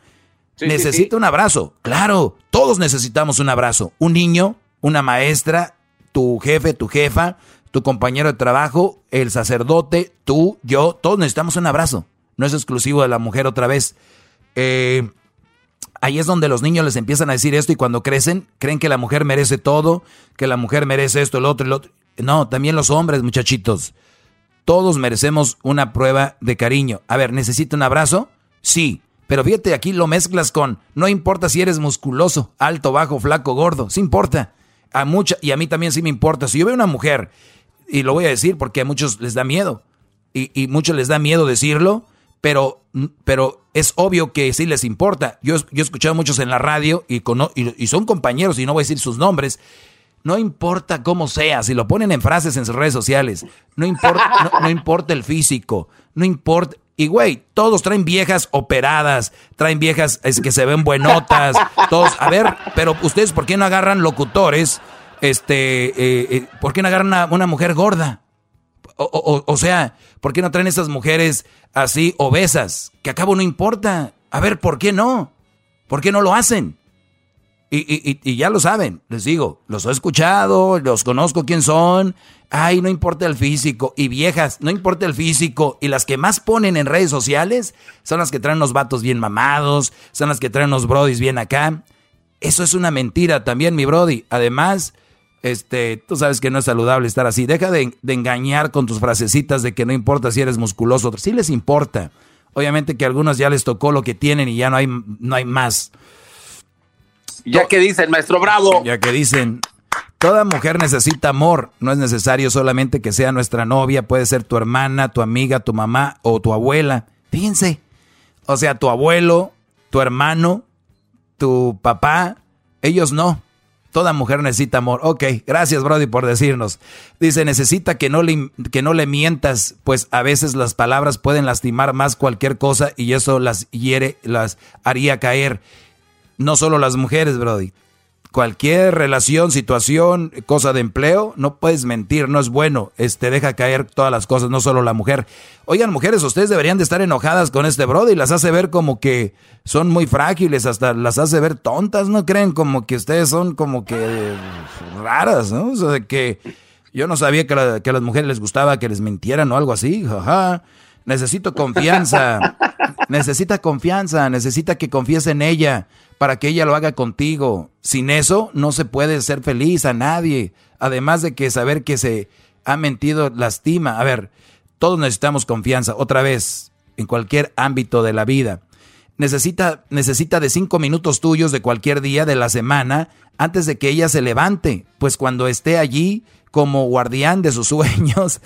sí, necesita sí, un abrazo. Claro, todos necesitamos un abrazo. Un niño, una maestra, tu jefe, tu jefa, tu compañero de trabajo, el sacerdote, tú, yo, todos necesitamos un abrazo. No es exclusivo de la mujer otra vez. Eh, ahí es donde los niños les empiezan a decir esto y cuando crecen, creen que la mujer merece todo, que la mujer merece esto, el otro, el otro. No, también los hombres, muchachitos. Todos merecemos una prueba de cariño. A ver, ¿necesito un abrazo? Sí. Pero fíjate, aquí lo mezclas con, no importa si eres musculoso, alto, bajo, flaco, gordo, sí importa. A mucha, y a mí también sí me importa. Si yo veo una mujer, y lo voy a decir porque a muchos les da miedo, y, y muchos les da miedo decirlo, pero, pero es obvio que sí les importa. Yo, yo he escuchado muchos en la radio y, y, y son compañeros, y no voy a decir sus nombres, no importa cómo sea, si lo ponen en frases en sus redes sociales, no importa, no importa el físico, no importa. Y güey, todos traen viejas operadas, traen viejas es que se ven buenotas, todos. A ver, pero ustedes, ¿por qué no agarran locutores? Este, eh, eh, ¿por qué no agarran una mujer gorda? O, o, o, sea, ¿por qué no traen esas mujeres así obesas? Que a cabo no importa. A ver, ¿por qué no? ¿Por qué no lo hacen? Y, y, y, ya lo saben, les digo, los he escuchado, los conozco quién son. Ay, no importa el físico. Y viejas, no importa el físico. Y las que más ponen en redes sociales son las que traen los vatos bien mamados, son las que traen los brodis bien acá. Eso es una mentira también, mi brody. Además, este, tú sabes que no es saludable estar así. Deja de, de engañar con tus frasecitas de que no importa si eres musculoso. Sí les importa. Obviamente que a algunos ya les tocó lo que tienen y ya no hay, no hay más. Ya que dicen, maestro Bravo. Ya que dicen, toda mujer necesita amor. No es necesario solamente que sea nuestra novia, puede ser tu hermana, tu amiga, tu mamá o tu abuela. Fíjense. O sea, tu abuelo, tu hermano, tu papá, ellos no. Toda mujer necesita amor. Ok, gracias Brody por decirnos. Dice, necesita que no, le, que no le mientas, pues a veces las palabras pueden lastimar más cualquier cosa y eso las hiere, las haría caer. No solo las mujeres, Brody. cualquier relación, situación, cosa de empleo, no puedes mentir, no es bueno. Este deja caer todas las cosas, no solo la mujer. Oigan, mujeres, ustedes deberían de estar enojadas con este brody, las hace ver como que son muy frágiles, hasta las hace ver tontas, ¿no creen? Como que ustedes son como que raras, ¿no? O sea, de que yo no sabía que, que a las mujeres les gustaba que les mintieran o algo así, jaja. Necesito confianza. necesita confianza, necesita que confíes en ella para que ella lo haga contigo. Sin eso no se puede ser feliz a nadie. Además de que saber que se ha mentido lastima. A ver, todos necesitamos confianza. Otra vez, en cualquier ámbito de la vida. Necesita, necesita de cinco minutos tuyos de cualquier día de la semana antes de que ella se levante. Pues cuando esté allí como guardián de sus sueños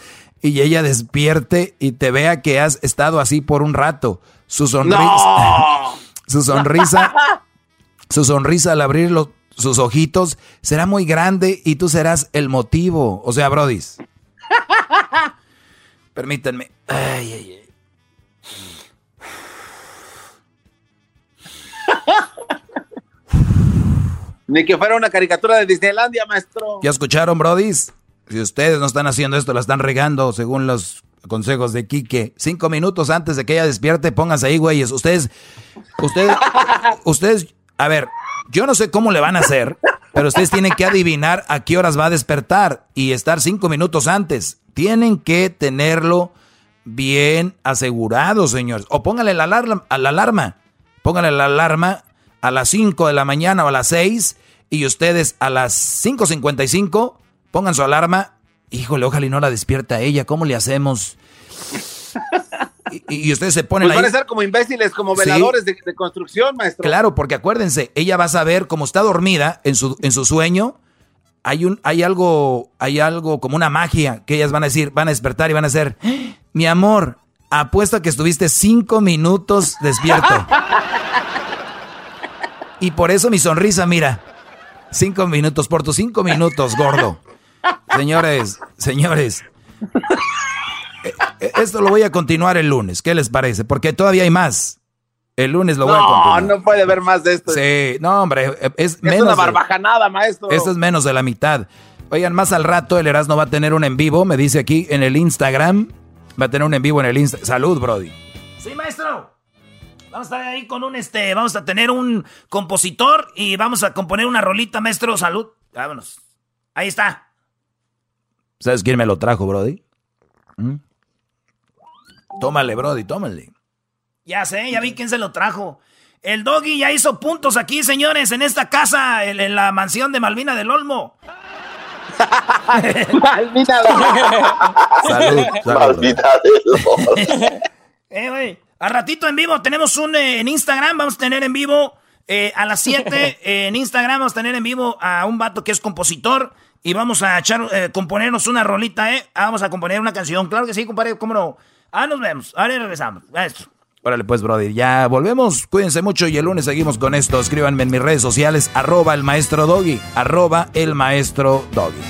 y ella despierte y te vea que has estado así por un rato. Su sonrisa. Su sonrisa su sonrisa al abrir sus ojitos será muy grande y tú serás el motivo. O sea, Brodis. Permítanme. Ay, ay, ay. Ni que fuera una caricatura de Disneylandia, maestro. ¿Ya escucharon, Brodis? Si ustedes no están haciendo esto, la están regando según los consejos de Quique. Cinco minutos antes de que ella despierte, pónganse ahí, güeyes. Ustedes, ustedes, ustedes a ver, yo no sé cómo le van a hacer, pero ustedes tienen que adivinar a qué horas va a despertar y estar cinco minutos antes. Tienen que tenerlo bien asegurado, señores. O pónganle la alarma, a la alarma. Pónganle la alarma a las 5 de la mañana o a las 6 y ustedes a las 5.55 pongan su alarma. Híjole, ojalá y no la despierta ella. ¿Cómo le hacemos? y, ustedes se ponen pues van a ser como imbéciles, como veladores de, construcción, maestro. Claro, porque acuérdense, ella va a saber, como está dormida en su, en su sueño, hay, un, hay, algo, hay algo como una magia que ellas van a decir, van a despertar y van a decir, mi amor, apuesto a que estuviste cinco minutos despierto. y por eso mi sonrisa, mira, cinco minutos, por tus cinco minutos, gordo. Señores, señores, eh, esto lo voy a continuar el lunes. ¿Qué les parece? Porque todavía hay más. El lunes lo voy a continuar. No, no puede haber más de esto. Sí, no, hombre. Eh, es, es una barbajanada, maestro. Esto es menos de la mitad. Oigan, más al rato el Erasmo va a tener un en vivo, me dice aquí en el Instagram. Va a tener un en vivo en el Instagram. Salud, Brody. Sí, maestro. Vamos a estar ahí con un este. Vamos a tener un compositor y vamos a componer una rolita, maestro. Salud. Vámonos. Ahí está. ¿Sabes quién me lo trajo, Brody? ¿Mm? Tómale, Brody, tómale. Ya sé, ya vi quién se lo trajo. El doggy ya hizo puntos aquí, señores, en esta casa, en, la mansión de Malvina del Olmo. Malvina del Salud, Malvina del Olmo. eh, güey. A ratito en vivo tenemos un eh, en Instagram, vamos a tener en vivo eh, a las 7 en Instagram vamos a tener en vivo a un vato que es compositor y vamos a echar, eh, componernos una rolita, ¿eh? Vamos a componer una canción. Claro que sí, compadre, cómo no. Ah, nos vemos. Ahora regresamos. Maestro. Órale pues, Brody. Ya volvemos. Cuídense mucho y el lunes seguimos con esto. Escríbanme en mis redes sociales, arroba el maestro Doggy. Arroba el maestro Doggy.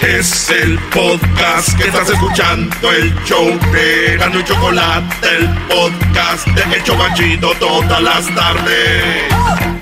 Es el podcast que estás escuchando, el show de Gano y Chocolate, el podcast de El Chobachito todas las tardes.